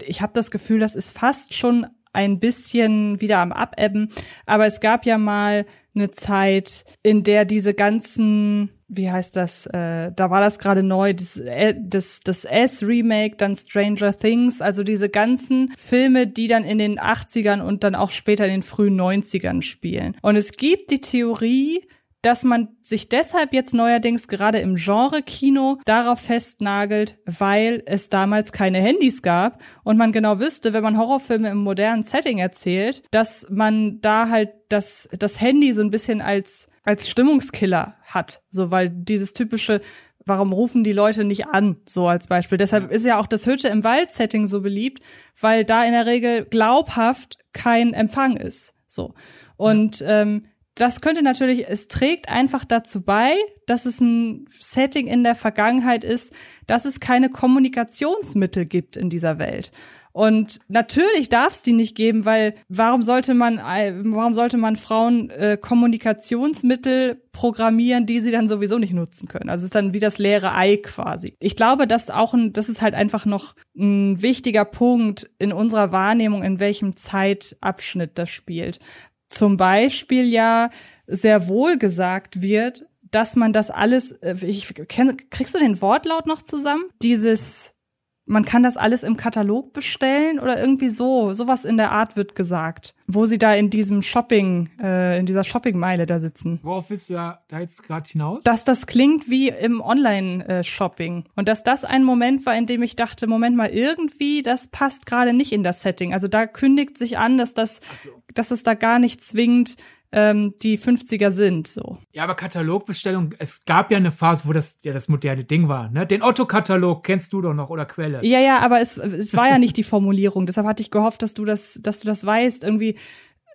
ich habe das Gefühl, das ist fast schon ein bisschen wieder am Abebben, aber es gab ja mal eine Zeit, in der diese ganzen, wie heißt das, äh, da war das gerade neu, das, äh, das, das S-Remake, dann Stranger Things, also diese ganzen Filme, die dann in den 80ern und dann auch später in den frühen 90ern spielen. Und es gibt die Theorie, dass man sich deshalb jetzt neuerdings gerade im Genre-Kino darauf festnagelt, weil es damals keine Handys gab und man genau wüsste, wenn man Horrorfilme im modernen Setting erzählt, dass man da halt das, das Handy so ein bisschen als, als Stimmungskiller hat. So, weil dieses typische, warum rufen die Leute nicht an, so als Beispiel. Deshalb ist ja auch das Hütte im Wald-Setting so beliebt, weil da in der Regel glaubhaft kein Empfang ist. So. Und ähm, das könnte natürlich, es trägt einfach dazu bei, dass es ein Setting in der Vergangenheit ist, dass es keine Kommunikationsmittel gibt in dieser Welt. Und natürlich darf es die nicht geben, weil warum sollte man, äh, warum sollte man Frauen äh, Kommunikationsmittel programmieren, die sie dann sowieso nicht nutzen können? Also es ist dann wie das leere Ei quasi. Ich glaube, dass auch ein, das ist halt einfach noch ein wichtiger Punkt in unserer Wahrnehmung, in welchem Zeitabschnitt das spielt. Zum Beispiel ja sehr wohl gesagt wird, dass man das alles, äh, ich, kriegst du den Wortlaut noch zusammen? Dieses man kann das alles im Katalog bestellen oder irgendwie so, sowas in der Art wird gesagt, wo sie da in diesem Shopping, äh, in dieser Shoppingmeile da sitzen. Worauf willst du ja da jetzt gerade hinaus? Dass das klingt wie im Online-Shopping und dass das ein Moment war, in dem ich dachte, Moment mal, irgendwie, das passt gerade nicht in das Setting. Also da kündigt sich an, dass das, so. dass es da gar nicht zwingend ähm, die 50er sind, so. Ja, aber Katalogbestellung, es gab ja eine Phase, wo das ja das moderne Ding war, ne? Den Otto-Katalog kennst du doch noch oder Quelle. Ja, ja, aber es, es war ja nicht die Formulierung. Deshalb hatte ich gehofft, dass du das, dass du das weißt, irgendwie.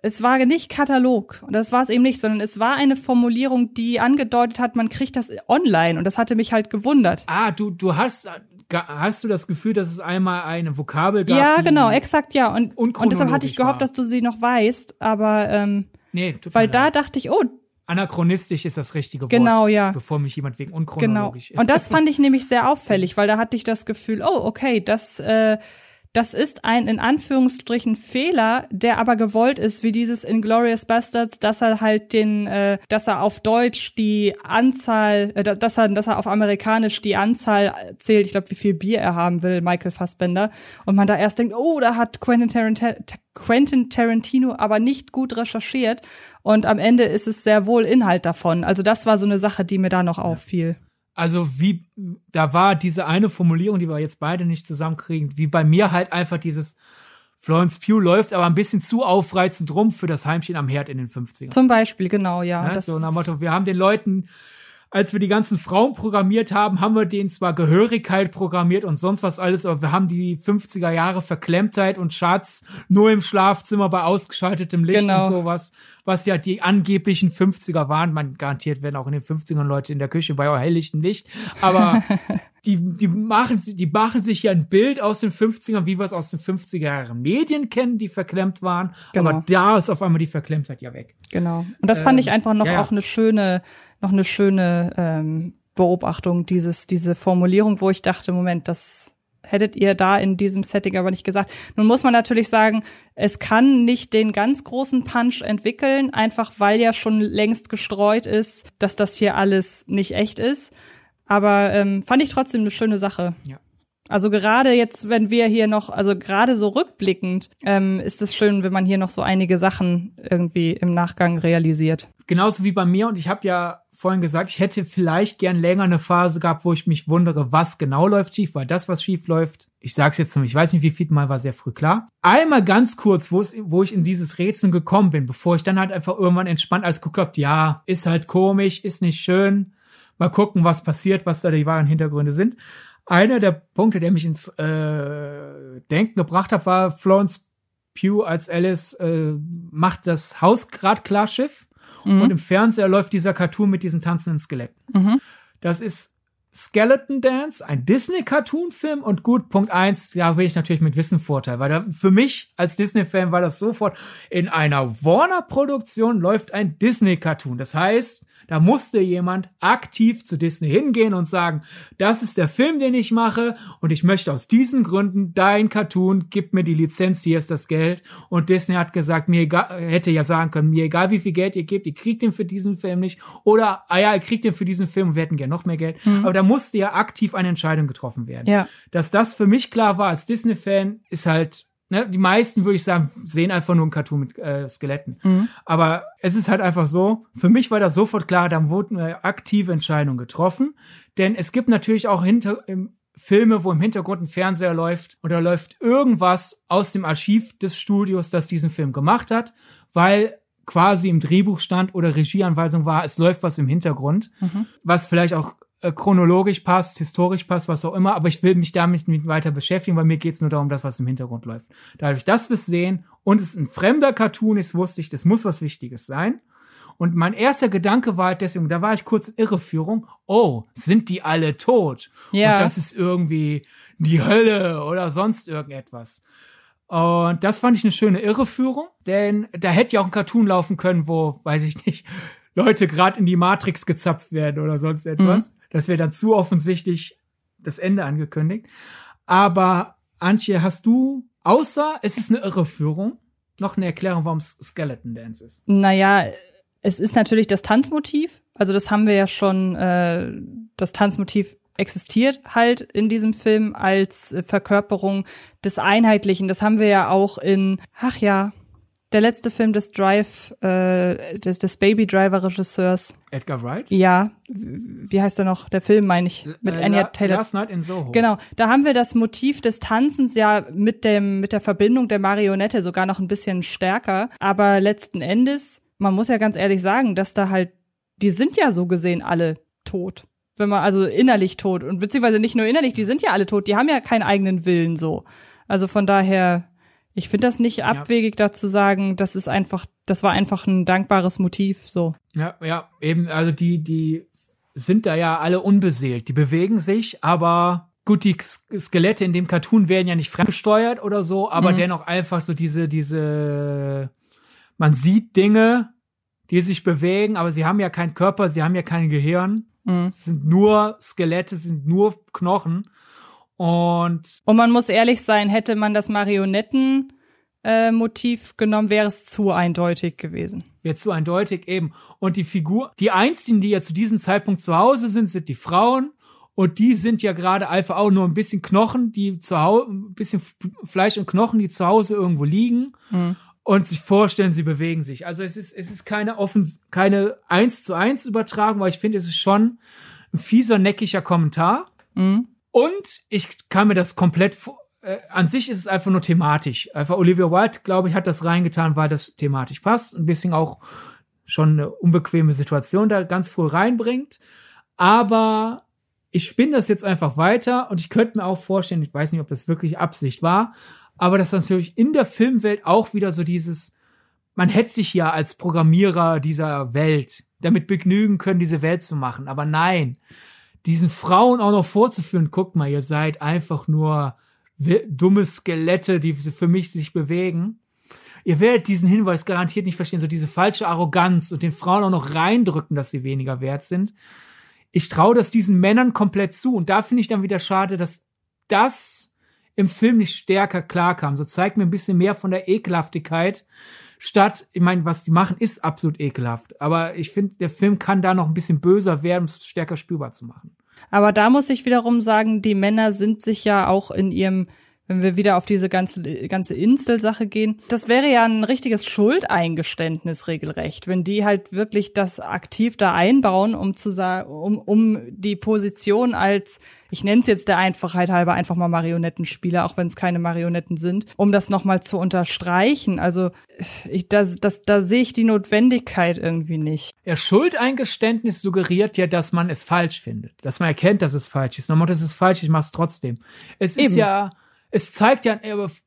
Es war nicht Katalog und das war es eben nicht, sondern es war eine Formulierung, die angedeutet hat, man kriegt das online und das hatte mich halt gewundert. Ah, du du hast hast du das Gefühl, dass es einmal eine Vokabel gab? Ja, genau, exakt, ja. Und, und deshalb hatte ich gehofft, war. dass du sie noch weißt, aber ähm, Nee, tut Weil da leid. dachte ich, oh. Anachronistisch ist das richtige Wort. Genau, ja. Bevor mich jemand wegen unchronologisch. Genau. Und das fand ich nämlich sehr auffällig, weil da hatte ich das Gefühl, oh, okay, das, äh, das ist ein in Anführungsstrichen Fehler, der aber gewollt ist, wie dieses Inglorious Bastards, dass er halt den, äh, dass er auf Deutsch die Anzahl, äh, dass er, dass er auf Amerikanisch die Anzahl zählt, ich glaube, wie viel Bier er haben will, Michael Fassbender, und man da erst denkt, oh, da hat Quentin Tarantino, Quentin Tarantino aber nicht gut recherchiert. Und am Ende ist es sehr wohl Inhalt davon. Also das war so eine Sache, die mir da noch auffiel also wie, da war diese eine Formulierung, die wir jetzt beide nicht zusammenkriegen, wie bei mir halt einfach dieses Florence Pugh läuft aber ein bisschen zu aufreizend rum für das Heimchen am Herd in den 50ern. Zum Beispiel, genau, ja. ja so nach Motto, wir haben den Leuten als wir die ganzen Frauen programmiert haben, haben wir denen zwar Gehörigkeit programmiert und sonst was alles, aber wir haben die 50er Jahre Verklemmtheit und Schatz nur im Schlafzimmer bei ausgeschaltetem Licht genau. und sowas, was ja die angeblichen 50er waren. Man garantiert werden auch in den 50ern Leute in der Küche bei helllichtem Licht, aber die, die machen, die machen sich ja ein Bild aus den 50ern, wie wir es aus den 50er Jahren Medien kennen, die verklemmt waren. Genau. Aber da ist auf einmal die Verklemmtheit ja weg. Genau. Und das fand ähm, ich einfach noch ja, ja. auch eine schöne, noch eine schöne ähm, Beobachtung, dieses, diese Formulierung, wo ich dachte, Moment, das hättet ihr da in diesem Setting aber nicht gesagt. Nun muss man natürlich sagen, es kann nicht den ganz großen Punch entwickeln, einfach weil ja schon längst gestreut ist, dass das hier alles nicht echt ist. Aber ähm, fand ich trotzdem eine schöne Sache. Ja. Also gerade jetzt, wenn wir hier noch, also gerade so rückblickend, ähm, ist es schön, wenn man hier noch so einige Sachen irgendwie im Nachgang realisiert. Genauso wie bei mir und ich habe ja vorhin gesagt, ich hätte vielleicht gern länger eine Phase gehabt, wo ich mich wundere, was genau läuft schief, weil das, was schief läuft, ich sag's jetzt zum, ich weiß nicht, wie viel mal war sehr früh klar. Einmal ganz kurz, wo ich in dieses Rätseln gekommen bin, bevor ich dann halt einfach irgendwann entspannt als geguckt ja, ist halt komisch, ist nicht schön. Mal gucken, was passiert, was da die wahren Hintergründe sind. Einer der Punkte, der mich ins äh, Denken gebracht hat, war Florence Pugh als Alice äh, macht das Haus grad klar Schiff mhm. und im Fernseher läuft dieser Cartoon mit diesen tanzenden Skeletten. Mhm. Das ist Skeleton Dance, ein Disney-Cartoon-Film und gut, Punkt eins, ja, bin ich natürlich mit Wissen Vorteil, weil da, für mich als Disney-Fan war das sofort, in einer Warner-Produktion läuft ein Disney-Cartoon. Das heißt, da musste jemand aktiv zu Disney hingehen und sagen, das ist der Film, den ich mache und ich möchte aus diesen Gründen dein Cartoon, gib mir die Lizenz, hier ist das Geld. Und Disney hat gesagt, mir egal, hätte ja sagen können, mir egal wie viel Geld ihr gebt, ihr kriegt den für diesen Film nicht. Oder, ah ja, ihr kriegt den für diesen Film und wir hätten gerne noch mehr Geld. Mhm. Aber da musste ja aktiv eine Entscheidung getroffen werden. Ja. Dass das für mich klar war als Disney-Fan, ist halt ne, die meisten, würde ich sagen, sehen einfach nur ein Cartoon mit äh, Skeletten. Mhm. Aber es ist halt einfach so, für mich war das sofort klar, da wurden eine aktive Entscheidung getroffen. Denn es gibt natürlich auch hinter, im, Filme, wo im Hintergrund ein Fernseher läuft oder läuft irgendwas aus dem Archiv des Studios, das diesen Film gemacht hat, weil quasi im Drehbuch stand oder Regieanweisung war, es läuft was im Hintergrund, mhm. was vielleicht auch äh, chronologisch passt, historisch passt, was auch immer, aber ich will mich damit nicht weiter beschäftigen, weil mir geht's nur darum, das, was im Hintergrund läuft. Dadurch, dass wir es sehen und es ein fremder Cartoon ist, wusste ich, das muss was Wichtiges sein. Und mein erster Gedanke war halt deswegen, da war ich kurz in Irreführung, oh, sind die alle tot? Ja. Und das ist irgendwie die Hölle oder sonst irgendetwas. Und das fand ich eine schöne Irreführung, denn da hätte ja auch ein Cartoon laufen können, wo, weiß ich nicht, Leute gerade in die Matrix gezapft werden oder sonst etwas. Mhm. Das wäre dann zu offensichtlich das Ende angekündigt. Aber Antje, hast du, außer es ist eine Irreführung, noch eine Erklärung, warum es Skeleton Dance ist? Naja, es ist natürlich das Tanzmotiv. Also das haben wir ja schon, äh, das Tanzmotiv existiert halt in diesem Film als Verkörperung des Einheitlichen. Das haben wir ja auch in, ach ja, der letzte Film des Drive, äh, des, des Baby Driver Regisseurs. Edgar Wright? Ja. Wie heißt er noch? Der Film, meine ich, mit äh, Anya Taylor. Last Night in Soho. Genau. Da haben wir das Motiv des Tanzens ja mit dem, mit der Verbindung der Marionette sogar noch ein bisschen stärker. Aber letzten Endes, man muss ja ganz ehrlich sagen, dass da halt, die sind ja so gesehen alle tot. Wenn man, also innerlich tot. Und beziehungsweise nicht nur innerlich, die sind ja alle tot. Die haben ja keinen eigenen Willen so. Also von daher, ich finde das nicht abwegig, ja. dazu sagen, das ist einfach, das war einfach ein dankbares Motiv, so. Ja, ja, eben, also die, die sind da ja alle unbeseelt. Die bewegen sich, aber gut, die Skelette in dem Cartoon werden ja nicht fremdgesteuert oder so, aber mhm. dennoch einfach so diese, diese, man sieht Dinge, die sich bewegen, aber sie haben ja keinen Körper, sie haben ja kein Gehirn. Mhm. Sind nur Skelette, sind nur Knochen. Und, und man muss ehrlich sein, hätte man das Marionetten äh, Motiv genommen, wäre es zu eindeutig gewesen. Wäre zu eindeutig eben. Und die Figur, die einzigen, die ja zu diesem Zeitpunkt zu Hause sind, sind die Frauen. Und die sind ja gerade einfach auch nur ein bisschen Knochen, die zu Hause, ein bisschen Fleisch und Knochen, die zu Hause irgendwo liegen. Mhm. Und sich vorstellen, sie bewegen sich. Also es ist, es ist keine offen, keine eins zu eins Übertragung, weil ich finde, es ist schon ein fieser, neckiger Kommentar. Mhm. Und ich kann mir das komplett äh, an sich ist es einfach nur thematisch. Einfach Olivia Wilde, glaube ich, hat das reingetan, weil das thematisch passt. Ein bisschen auch schon eine unbequeme Situation da ganz früh reinbringt. Aber ich spinne das jetzt einfach weiter und ich könnte mir auch vorstellen, ich weiß nicht, ob das wirklich Absicht war, aber dass das natürlich in der Filmwelt auch wieder so dieses, man hätte sich ja als Programmierer dieser Welt damit begnügen können, diese Welt zu machen. Aber nein, diesen Frauen auch noch vorzuführen, guckt mal, ihr seid einfach nur dumme Skelette, die für mich sich bewegen. Ihr werdet diesen Hinweis garantiert nicht verstehen, so diese falsche Arroganz und den Frauen auch noch reindrücken, dass sie weniger wert sind. Ich traue das diesen Männern komplett zu und da finde ich dann wieder schade, dass das im Film nicht stärker klarkam. So zeigt mir ein bisschen mehr von der Ekelhaftigkeit statt, ich meine, was die machen, ist absolut ekelhaft. Aber ich finde, der Film kann da noch ein bisschen böser werden, um es stärker spürbar zu machen. Aber da muss ich wiederum sagen, die Männer sind sich ja auch in ihrem wenn wir wieder auf diese ganze, ganze Inselsache gehen, das wäre ja ein richtiges Schuldeingeständnis regelrecht, wenn die halt wirklich das aktiv da einbauen, um zu sagen, um, um die Position als, ich nenne es jetzt der Einfachheit halber einfach mal Marionettenspieler, auch wenn es keine Marionetten sind, um das nochmal zu unterstreichen. Also ich, das, das, da sehe ich die Notwendigkeit irgendwie nicht. Ja, Schuldeingeständnis suggeriert ja, dass man es falsch findet, dass man erkennt, dass es falsch ist. Nochmal, das ist falsch, ich mach's trotzdem. Es Eben. ist ja es zeigt ja,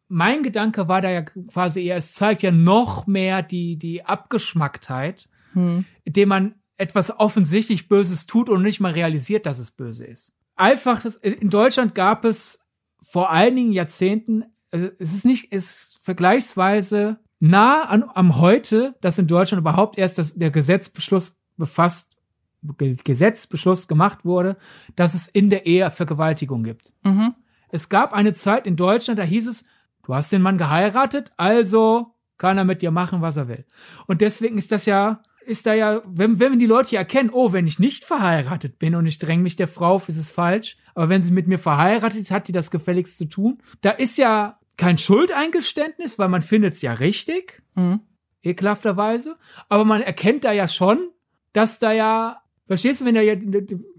mein Gedanke war da ja quasi eher, es zeigt ja noch mehr die, die Abgeschmacktheit, hm. indem man etwas offensichtlich Böses tut und nicht mal realisiert, dass es böse ist. Einfach, in Deutschland gab es vor einigen Jahrzehnten, also es ist nicht, es ist vergleichsweise nah an, am heute, dass in Deutschland überhaupt erst das, der Gesetzbeschluss befasst, Gesetzbeschluss gemacht wurde, dass es in der Ehe Vergewaltigung gibt. Mhm. Es gab eine Zeit in Deutschland, da hieß es, du hast den Mann geheiratet, also kann er mit dir machen, was er will. Und deswegen ist das ja, ist da ja, wenn, wenn die Leute ja erkennen, oh, wenn ich nicht verheiratet bin und ich dränge mich der Frau auf, ist es falsch. Aber wenn sie mit mir verheiratet ist, hat die das gefälligst zu tun. Da ist ja kein Schuldeingeständnis, weil man findet es ja richtig. Mhm. Ekelhafterweise. Aber man erkennt da ja schon, dass da ja Verstehst du, wenn da ja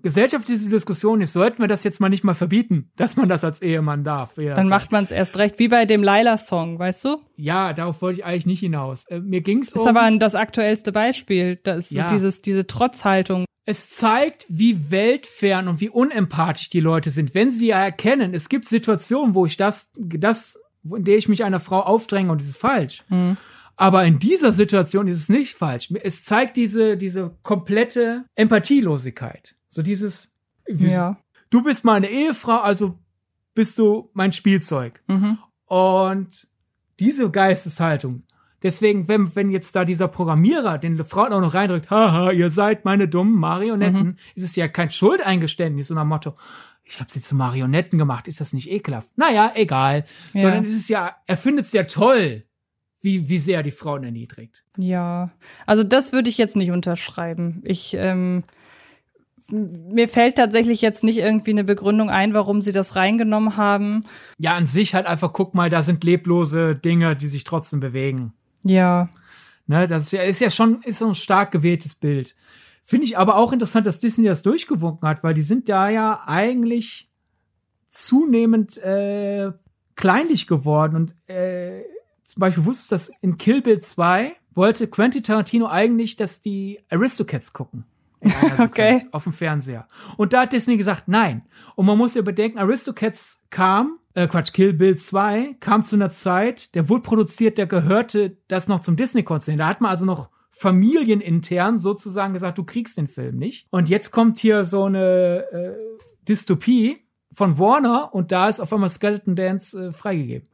gesellschaftliche Diskussion ist, sollten wir das jetzt mal nicht mal verbieten, dass man das als Ehemann darf. Dann macht man es erst recht, wie bei dem Laila-Song, weißt du? Ja, darauf wollte ich eigentlich nicht hinaus. Äh, mir ging's ist um. Ist aber das aktuellste Beispiel. Das ist ja. dieses, diese Trotzhaltung. Es zeigt, wie weltfern und wie unempathisch die Leute sind, wenn sie ja erkennen, es gibt Situationen, wo ich das, das, in der ich mich einer Frau aufdränge und es ist falsch. Mhm aber in dieser Situation ist es nicht falsch. Es zeigt diese, diese komplette Empathielosigkeit. So dieses, ja. du bist meine Ehefrau, also bist du mein Spielzeug. Mhm. Und Diese Geisteshaltung. Deswegen, wenn, wenn jetzt da dieser Programmierer den Frauen auch noch reindrückt, haha, ihr seid meine dummen Marionetten, mhm. ist es ja kein Schuldeingeständnis, so nach Motto, ich habe sie zu Marionetten gemacht, ist das nicht ekelhaft? Naja, egal. Ja. Sondern es ist ja, er findet es ja toll, wie, wie sehr die Frauen erniedrigt. Ja, also das würde ich jetzt nicht unterschreiben. Ich, ähm, mir fällt tatsächlich jetzt nicht irgendwie eine Begründung ein, warum sie das reingenommen haben. Ja, an sich halt einfach, guck mal, da sind leblose Dinge, die sich trotzdem bewegen. Ja. Ne, das ist ja, ist ja schon, ist so ein stark gewähltes Bild. Finde ich aber auch interessant, dass Disney das durchgewunken hat, weil die sind da ja eigentlich zunehmend äh, kleinlich geworden und äh, zum Beispiel wusstest du, dass in Kill Bill 2 wollte Quentin Tarantino eigentlich, dass die Aristocats gucken. okay. Auf dem Fernseher. Und da hat Disney gesagt, nein. Und man muss ja bedenken, Aristocats kam, äh, Quatsch, Kill Bill 2 kam zu einer Zeit, der wurde produziert, der gehörte das noch zum Disney-Konzern. Da hat man also noch familienintern sozusagen gesagt, du kriegst den Film nicht. Und jetzt kommt hier so eine äh, Dystopie von Warner und da ist auf einmal Skeleton Dance äh, freigegeben.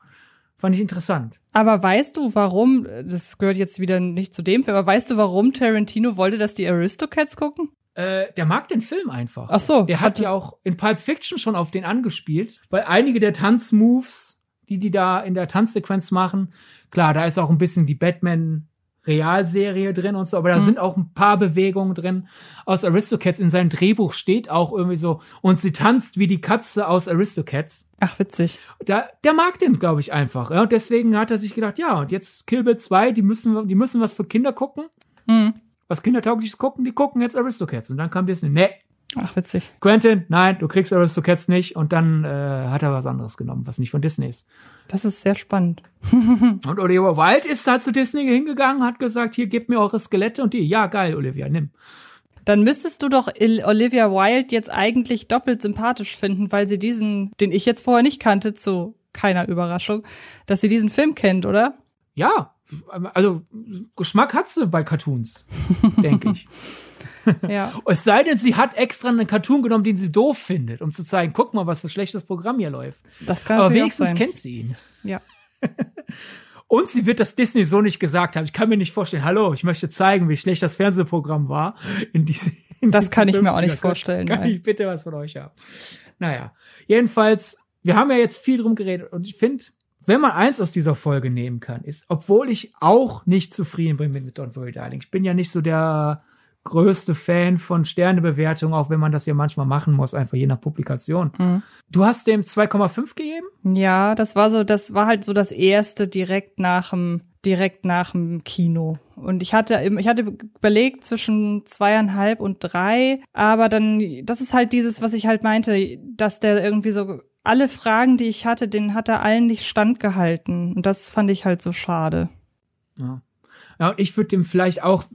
Fand ich interessant. Aber weißt du, warum, das gehört jetzt wieder nicht zu dem Film, aber weißt du, warum Tarantino wollte, dass die Aristocats gucken? Äh, der mag den Film einfach. Ach so. Der hat ja auch in Pulp Fiction schon auf den angespielt, weil einige der Tanzmoves, die die da in der Tanzsequenz machen, klar, da ist auch ein bisschen die Batman Realserie drin und so, aber da mhm. sind auch ein paar Bewegungen drin aus Aristocats. In seinem Drehbuch steht auch irgendwie so, und sie tanzt wie die Katze aus Aristocats. Ach, witzig. Da, der mag den, glaube ich, einfach. Ja, und deswegen hat er sich gedacht, ja, und jetzt Kill Bill 2, die müssen, die müssen was für Kinder gucken. Mhm. Was Kindertaugliches gucken, die gucken jetzt Aristocats. Und dann kam Disney, nee, Ach, witzig. Quentin, nein, du kriegst Aristocats nicht. Und dann äh, hat er was anderes genommen, was nicht von Disney ist. Das ist sehr spannend. und Olivia Wilde ist halt zu Disney hingegangen, hat gesagt, hier, gebt mir eure Skelette. Und die, ja, geil, Olivia, nimm. Dann müsstest du doch Olivia Wilde jetzt eigentlich doppelt sympathisch finden, weil sie diesen, den ich jetzt vorher nicht kannte, zu keiner Überraschung, dass sie diesen Film kennt, oder? Ja, also Geschmack hat sie bei Cartoons, denke ich. Ja. Es sei denn, sie hat extra einen Cartoon genommen, den sie doof findet, um zu zeigen, guck mal, was für schlechtes Programm hier läuft. Das kann Aber wenigstens kennt sie ihn. Ja. Und sie wird das Disney so nicht gesagt haben. Ich kann mir nicht vorstellen, hallo, ich möchte zeigen, wie schlecht das Fernsehprogramm war. In diese, in das kann ich mir auch nicht vorstellen. Kann, kann ich bitte was von euch haben? Naja, jedenfalls, wir haben ja jetzt viel drum geredet und ich finde, wenn man eins aus dieser Folge nehmen kann, ist, obwohl ich auch nicht zufrieden bin mit Don't Worry Darling. Ich bin ja nicht so der größte Fan von Sternebewertung, auch wenn man das ja manchmal machen muss, einfach je nach Publikation. Mhm. Du hast dem 2,5 gegeben? Ja, das war so, das war halt so das erste direkt nach dem, direkt nach dem Kino. Und ich hatte, ich hatte überlegt zwischen zweieinhalb und drei, aber dann, das ist halt dieses, was ich halt meinte, dass der irgendwie so alle Fragen, die ich hatte, den hat er allen nicht standgehalten. Und das fand ich halt so schade. Ja. Ja, ich würde dem vielleicht auch,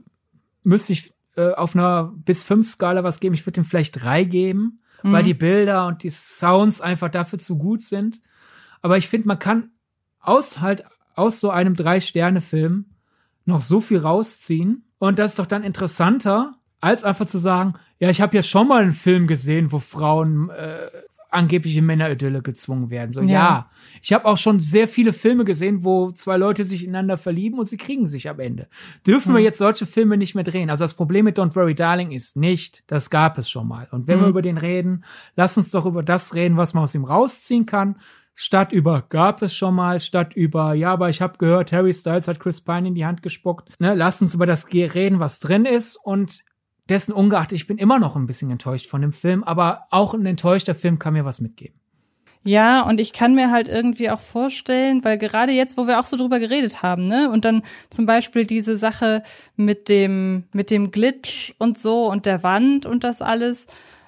müsste ich äh, auf einer bis fünf Skala was geben. Ich würde ihm vielleicht drei geben, mhm. weil die Bilder und die Sounds einfach dafür zu gut sind. Aber ich finde, man kann aus halt aus so einem Drei-Sterne-Film noch so viel rausziehen. Und das ist doch dann interessanter, als einfach zu sagen, ja, ich habe ja schon mal einen Film gesehen, wo Frauen äh, angebliche Männeridylle gezwungen werden. So, ja. ja. Ich habe auch schon sehr viele Filme gesehen, wo zwei Leute sich ineinander verlieben und sie kriegen sich am Ende. Dürfen hm. wir jetzt solche Filme nicht mehr drehen? Also das Problem mit Don't Worry Darling ist nicht, das gab es schon mal. Und wenn hm. wir über den reden, lass uns doch über das reden, was man aus ihm rausziehen kann. Statt über gab es schon mal, statt über ja, aber ich habe gehört, Harry Styles hat Chris Pine in die Hand gespuckt. Ne, lass uns über das reden, was drin ist und dessen ungeachtet, ich bin immer noch ein bisschen enttäuscht von dem Film, aber auch ein enttäuschter Film kann mir was mitgeben. Ja, und ich kann mir halt irgendwie auch vorstellen, weil gerade jetzt, wo wir auch so drüber geredet haben, ne, und dann zum Beispiel diese Sache mit dem, mit dem Glitch und so und der Wand und das alles,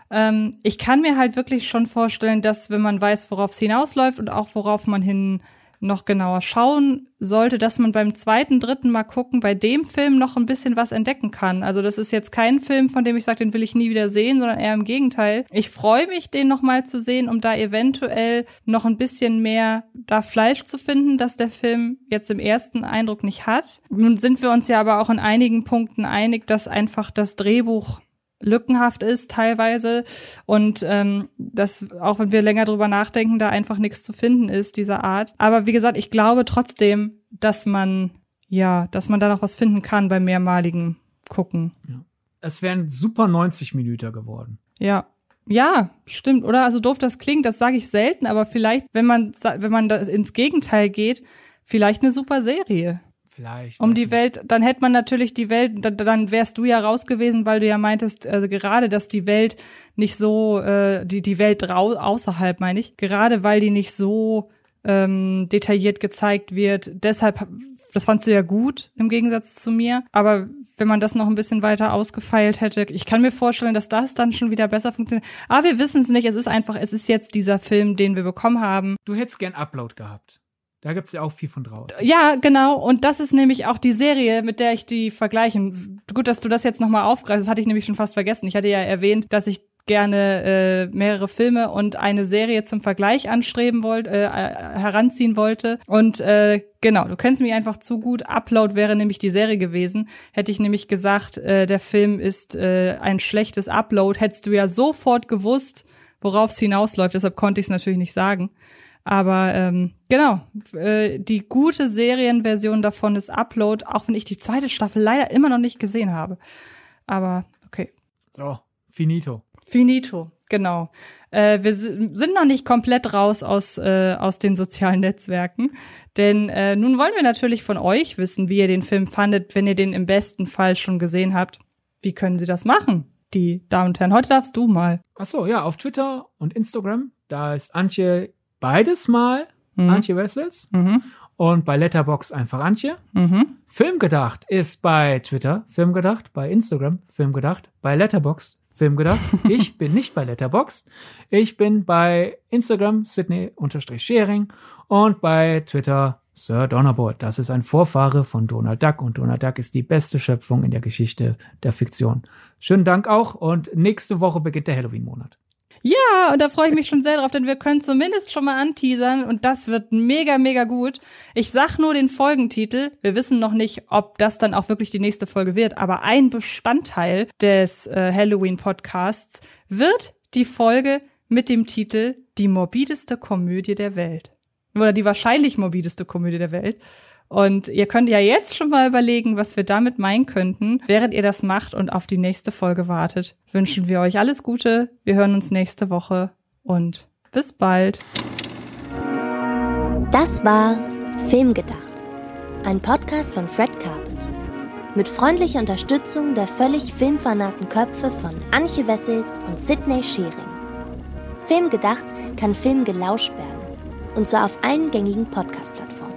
ähm, ich kann mir halt wirklich schon vorstellen, dass wenn man weiß, worauf es hinausläuft und auch worauf man hin noch genauer schauen sollte, dass man beim zweiten, dritten Mal gucken, bei dem Film noch ein bisschen was entdecken kann. Also das ist jetzt kein Film, von dem ich sage, den will ich nie wieder sehen, sondern eher im Gegenteil. Ich freue mich, den noch mal zu sehen, um da eventuell noch ein bisschen mehr da Fleisch zu finden, dass der Film jetzt im ersten Eindruck nicht hat. Nun sind wir uns ja aber auch in einigen Punkten einig, dass einfach das Drehbuch lückenhaft ist teilweise und ähm, dass auch wenn wir länger drüber nachdenken, da einfach nichts zu finden ist dieser Art. Aber wie gesagt, ich glaube trotzdem, dass man ja, dass man da noch was finden kann beim mehrmaligen Gucken. Ja. Es wären super 90 Minuten geworden. Ja, ja, stimmt, oder? Also doof das klingt, das sage ich selten, aber vielleicht, wenn man wenn man das ins Gegenteil geht, vielleicht eine super Serie. Vielleicht. Um die. Welt, dann hätte man natürlich die Welt, dann, dann wärst du ja raus gewesen, weil du ja meintest, also gerade, dass die Welt nicht so, äh, die, die Welt rau außerhalb, meine ich, gerade weil die nicht so ähm, detailliert gezeigt wird. Deshalb, das fandst du ja gut im Gegensatz zu mir. Aber wenn man das noch ein bisschen weiter ausgefeilt hätte, ich kann mir vorstellen, dass das dann schon wieder besser funktioniert. Aber wir wissen es nicht. Es ist einfach, es ist jetzt dieser Film, den wir bekommen haben. Du hättest gern Upload gehabt. Da gibt's ja auch viel von draußen. Ja, genau. Und das ist nämlich auch die Serie, mit der ich die vergleichen. Gut, dass du das jetzt nochmal aufgreifst. Das hatte ich nämlich schon fast vergessen. Ich hatte ja erwähnt, dass ich gerne äh, mehrere Filme und eine Serie zum Vergleich anstreben wollte, äh, heranziehen wollte. Und äh, genau, du kennst mich einfach zu gut. Upload wäre nämlich die Serie gewesen. Hätte ich nämlich gesagt, äh, der Film ist äh, ein schlechtes Upload, hättest du ja sofort gewusst, worauf es hinausläuft. Deshalb konnte ich es natürlich nicht sagen. Aber ähm, genau, äh, die gute Serienversion davon ist Upload, auch wenn ich die zweite Staffel leider immer noch nicht gesehen habe. Aber okay. So, finito. Finito, genau. Äh, wir sind noch nicht komplett raus aus, äh, aus den sozialen Netzwerken. Denn äh, nun wollen wir natürlich von euch wissen, wie ihr den Film fandet, wenn ihr den im besten Fall schon gesehen habt. Wie können Sie das machen? Die Damen und Herren, heute darfst du mal. Ach so, ja, auf Twitter und Instagram, da ist Antje beides mal Mhm. Antje Wessels Mhm. und bei Letterbox einfach Antje. Mhm. Filmgedacht ist bei Twitter Filmgedacht, bei Instagram Filmgedacht, bei Letterbox Filmgedacht. Ich bin nicht bei Letterboxd. Ich bin bei Instagram Sydney-Sharing und bei Twitter Sir Donnerbolt. Das ist ein Vorfahre von Donald Duck und Donald Duck ist die beste Schöpfung in der Geschichte der Fiktion. Schönen Dank auch und nächste Woche beginnt der Halloween-Monat. Ja, und da freue ich mich schon sehr drauf, denn wir können zumindest schon mal anteasern und das wird mega, mega gut. Ich sag nur den Folgentitel. Wir wissen noch nicht, ob das dann auch wirklich die nächste Folge wird, aber ein Bestandteil des äh, Halloween-Podcasts wird die Folge mit dem Titel Die morbideste Komödie der Welt. Oder die wahrscheinlich morbideste Komödie der Welt. Und ihr könnt ja jetzt schon mal überlegen, was wir damit meinen könnten. Während ihr das macht und auf die nächste Folge wartet, wünschen wir euch alles Gute. Wir hören uns nächste Woche und bis bald. Das war Filmgedacht, ein Podcast von Fred Carpet. Mit freundlicher Unterstützung der völlig filmfanaten Köpfe von Anche Wessels und Sidney Schering. Filmgedacht kann Film gelauscht werden. Und zwar auf allen gängigen Podcast-Plattformen.